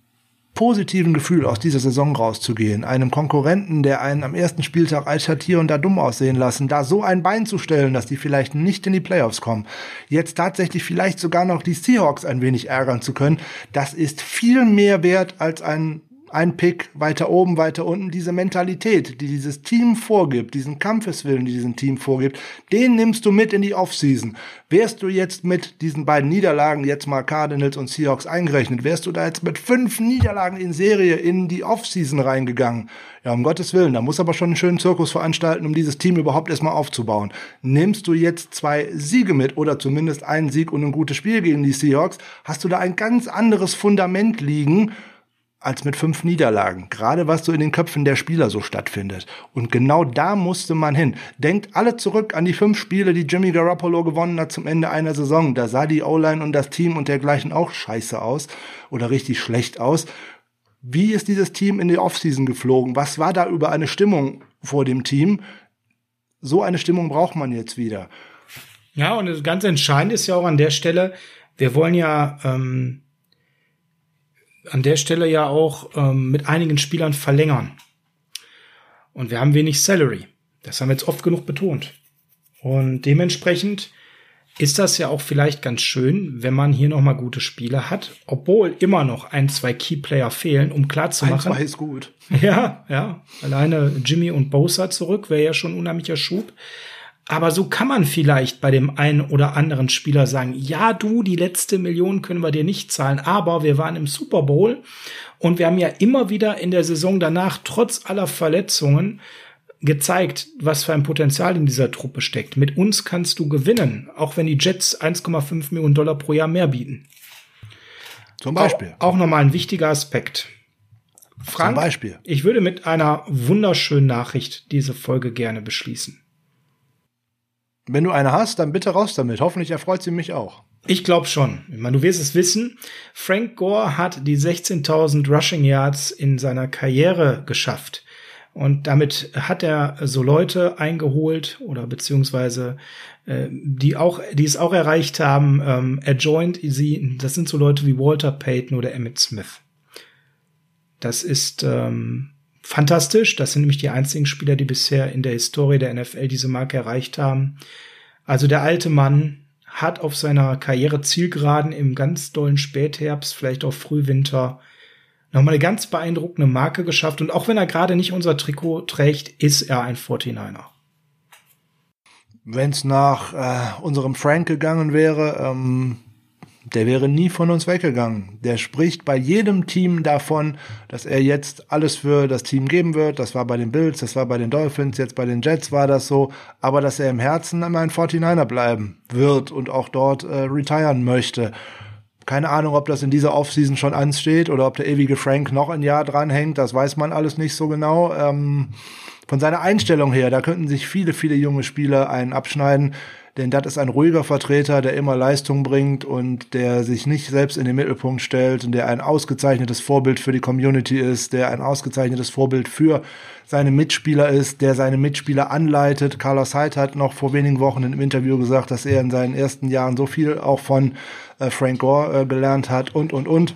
positiven Gefühl aus dieser Saison rauszugehen, einem Konkurrenten, der einen am ersten Spieltag als hat hier und da dumm aussehen lassen, da so ein Bein zu stellen, dass die vielleicht nicht in die Playoffs kommen, jetzt tatsächlich vielleicht sogar noch die Seahawks ein wenig ärgern zu können, das ist viel mehr wert als ein ein Pick weiter oben, weiter unten, diese Mentalität, die dieses Team vorgibt, diesen Kampfeswillen, die diesem Team vorgibt, den nimmst du mit in die Offseason. Wärst du jetzt mit diesen beiden Niederlagen, jetzt mal Cardinals und Seahawks eingerechnet, wärst du da jetzt mit fünf Niederlagen in Serie in die Offseason reingegangen? Ja, um Gottes Willen, da muss aber schon einen schönen Zirkus veranstalten, um dieses Team überhaupt erstmal aufzubauen. Nimmst du jetzt zwei Siege mit oder zumindest einen Sieg und ein gutes Spiel gegen die Seahawks, hast du da ein ganz anderes Fundament liegen, als mit fünf Niederlagen. Gerade was so in den Köpfen der Spieler so stattfindet. Und genau da musste man hin. Denkt alle zurück an die fünf Spiele, die Jimmy Garoppolo gewonnen hat zum Ende einer Saison. Da sah die O-Line und das Team und dergleichen auch scheiße aus oder richtig schlecht aus. Wie ist dieses Team in die Offseason geflogen? Was war da über eine Stimmung vor dem Team? So eine Stimmung braucht man jetzt wieder. Ja, und ganz entscheidend ist ja auch an der Stelle, wir wollen ja ähm, an der Stelle ja auch ähm, mit einigen Spielern verlängern. Und wir haben wenig Salary. Das haben wir jetzt oft genug betont. Und dementsprechend ist das ja auch vielleicht ganz schön, wenn man hier noch mal gute Spiele hat, obwohl immer noch ein, zwei Keyplayer fehlen, um klar zu machen. Ein, zwei ist gut. (laughs) Ja, ja. Alleine Jimmy und Bosa zurück wäre ja schon ein unheimlicher Schub. Aber so kann man vielleicht bei dem einen oder anderen Spieler sagen, ja, du, die letzte Million können wir dir nicht zahlen, aber wir waren im Super Bowl und wir haben ja immer wieder in der Saison danach, trotz aller Verletzungen, gezeigt, was für ein Potenzial in dieser Truppe steckt. Mit uns kannst du gewinnen, auch wenn die Jets 1,5 Millionen Dollar pro Jahr mehr bieten. Zum Beispiel. Auch, auch nochmal ein wichtiger Aspekt. Frank, Zum Beispiel. ich würde mit einer wunderschönen Nachricht diese Folge gerne beschließen. Wenn du eine hast, dann bitte raus damit. Hoffentlich erfreut sie mich auch. Ich glaube schon. Ich meine, du wirst es wissen. Frank Gore hat die 16.000 Rushing Yards in seiner Karriere geschafft. Und damit hat er so Leute eingeholt oder beziehungsweise äh, die auch, die es auch erreicht haben. Ähm, er sie. Das sind so Leute wie Walter Payton oder Emmett Smith. Das ist ähm, fantastisch. Das sind nämlich die einzigen Spieler, die bisher in der Historie der NFL diese Marke erreicht haben. Also der alte Mann hat auf seiner Karriere Zielgeraden im ganz dollen Spätherbst, vielleicht auch Frühwinter, nochmal eine ganz beeindruckende Marke geschafft. Und auch wenn er gerade nicht unser Trikot trägt, ist er ein 49er. Wenn es nach äh, unserem Frank gegangen wäre, ähm, der wäre nie von uns weggegangen. Der spricht bei jedem Team davon, dass er jetzt alles für das Team geben wird. Das war bei den Bills, das war bei den Dolphins, jetzt bei den Jets war das so. Aber dass er im Herzen immer ein 49er bleiben wird und auch dort äh, retiren möchte. Keine Ahnung, ob das in dieser Offseason schon ansteht oder ob der ewige Frank noch ein Jahr dranhängt. Das weiß man alles nicht so genau. Ähm, von seiner Einstellung her, da könnten sich viele, viele junge Spieler einen abschneiden denn das ist ein ruhiger Vertreter, der immer Leistung bringt und der sich nicht selbst in den Mittelpunkt stellt und der ein ausgezeichnetes Vorbild für die Community ist, der ein ausgezeichnetes Vorbild für seine Mitspieler ist, der seine Mitspieler anleitet. Carlos Hyde hat noch vor wenigen Wochen im Interview gesagt, dass er in seinen ersten Jahren so viel auch von äh, Frank Gore äh, gelernt hat und, und, und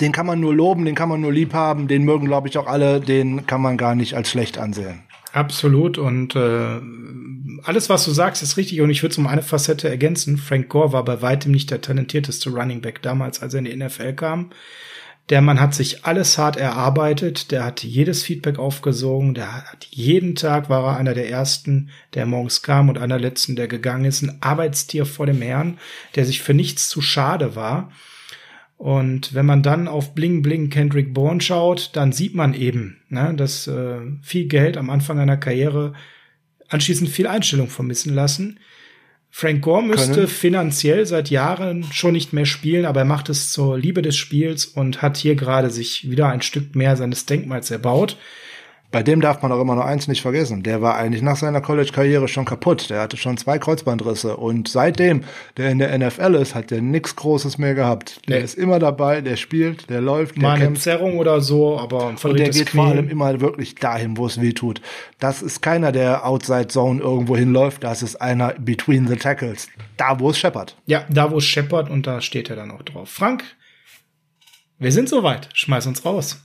den kann man nur loben, den kann man nur lieb haben, den mögen, glaube ich, auch alle, den kann man gar nicht als schlecht ansehen. Absolut. Und äh, alles, was du sagst, ist richtig. Und ich würde es um eine Facette ergänzen. Frank Gore war bei weitem nicht der talentierteste Running Back damals, als er in die NFL kam. Der Mann hat sich alles hart erarbeitet, der hat jedes Feedback aufgesogen, der hat jeden Tag war er einer der ersten, der morgens kam und einer letzten, der gegangen ist, ein Arbeitstier vor dem Herrn, der sich für nichts zu schade war. Und wenn man dann auf Bling Bling Kendrick Bourne schaut, dann sieht man eben, ne, dass äh, viel Geld am Anfang einer Karriere anschließend viel Einstellung vermissen lassen. Frank Gore müsste Können. finanziell seit Jahren schon nicht mehr spielen, aber er macht es zur Liebe des Spiels und hat hier gerade sich wieder ein Stück mehr seines Denkmals erbaut. Bei dem darf man auch immer noch eins nicht vergessen. Der war eigentlich nach seiner College-Karriere schon kaputt. Der hatte schon zwei Kreuzbandrisse. Und seitdem der in der NFL ist, hat der nichts Großes mehr gehabt. Der nee. ist immer dabei, der spielt, der läuft, der Mal eine kämpft. Zerrung oder so, aber Und der geht Knie. vor allem immer wirklich dahin, wo es weh tut. Das ist keiner, der Outside Zone irgendwo hinläuft. Das ist einer between the tackles. Da, wo es scheppert. Ja, da, wo es scheppert und da steht er dann auch drauf. Frank, wir sind soweit. Schmeiß uns raus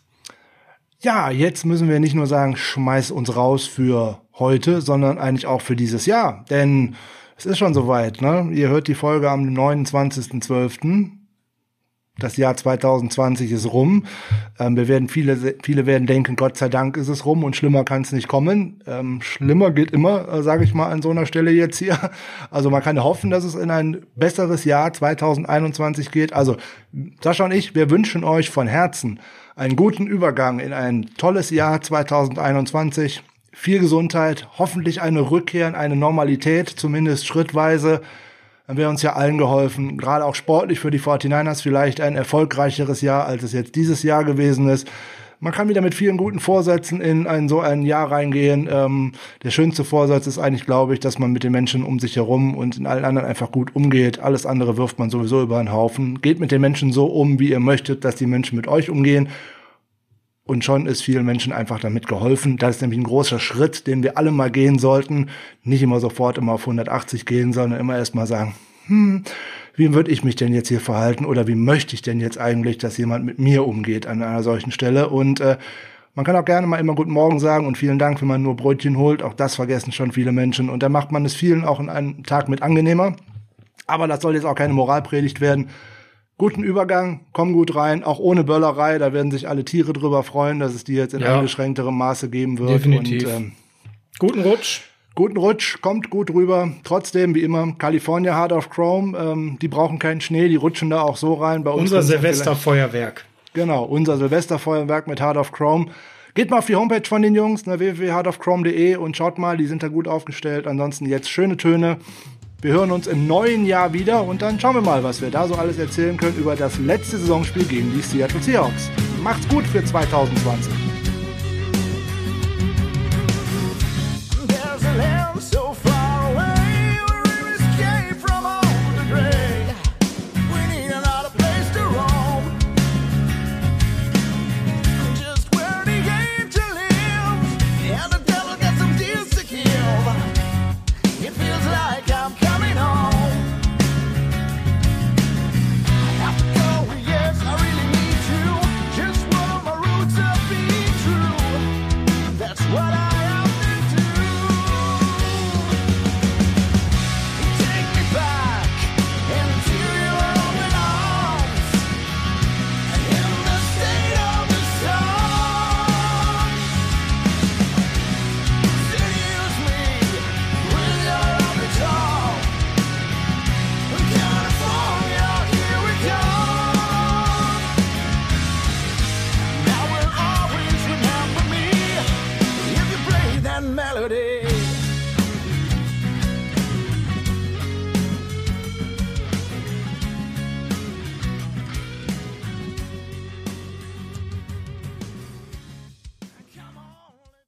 ja, jetzt müssen wir nicht nur sagen, schmeiß uns raus für heute, sondern eigentlich auch für dieses Jahr. Denn es ist schon soweit, ne? Ihr hört die Folge am 29.12. Das Jahr 2020 ist rum. Ähm, wir werden viele, viele werden denken, Gott sei Dank ist es rum und schlimmer kann es nicht kommen. Ähm, schlimmer geht immer, äh, sage ich mal an so einer Stelle jetzt hier. Also man kann hoffen, dass es in ein besseres Jahr 2021 geht. Also Sascha und ich, wir wünschen euch von Herzen einen guten Übergang in ein tolles Jahr 2021. Viel Gesundheit, hoffentlich eine Rückkehr in eine Normalität, zumindest schrittweise. Dann wäre uns ja allen geholfen, gerade auch sportlich für die 49ers vielleicht ein erfolgreicheres Jahr, als es jetzt dieses Jahr gewesen ist. Man kann wieder mit vielen guten Vorsätzen in ein so ein Jahr reingehen. Ähm, der schönste Vorsatz ist eigentlich, glaube ich, dass man mit den Menschen um sich herum und in allen anderen einfach gut umgeht. Alles andere wirft man sowieso über den Haufen. Geht mit den Menschen so um, wie ihr möchtet, dass die Menschen mit euch umgehen. Und schon ist vielen Menschen einfach damit geholfen. Das ist nämlich ein großer Schritt, den wir alle mal gehen sollten. Nicht immer sofort immer auf 180 gehen, sondern immer erst mal sagen, hm, wie würde ich mich denn jetzt hier verhalten oder wie möchte ich denn jetzt eigentlich, dass jemand mit mir umgeht an einer solchen Stelle? Und äh, man kann auch gerne mal immer Guten Morgen sagen und vielen Dank, wenn man nur Brötchen holt. Auch das vergessen schon viele Menschen. Und da macht man es vielen auch in einem Tag mit angenehmer. Aber das soll jetzt auch keine Moralpredigt werden guten Übergang, komm gut rein, auch ohne Böllerei, da werden sich alle Tiere drüber freuen, dass es die jetzt in ja. eingeschränkterem Maße geben wird. Definitiv. Und, ähm, guten Rutsch. Guten Rutsch, kommt gut rüber. Trotzdem, wie immer, California Heart of Chrome, ähm, die brauchen keinen Schnee, die rutschen da auch so rein. Bei uns unser Silvesterfeuerwerk. Genau, unser Silvesterfeuerwerk mit Heart of Chrome. Geht mal auf die Homepage von den Jungs, ne, www.heartofchrome.de und schaut mal, die sind da gut aufgestellt. Ansonsten jetzt schöne Töne. Wir hören uns im neuen Jahr wieder und dann schauen wir mal, was wir da so alles erzählen können über das letzte Saisonspiel gegen die Seattle Seahawks. Macht's gut für 2020.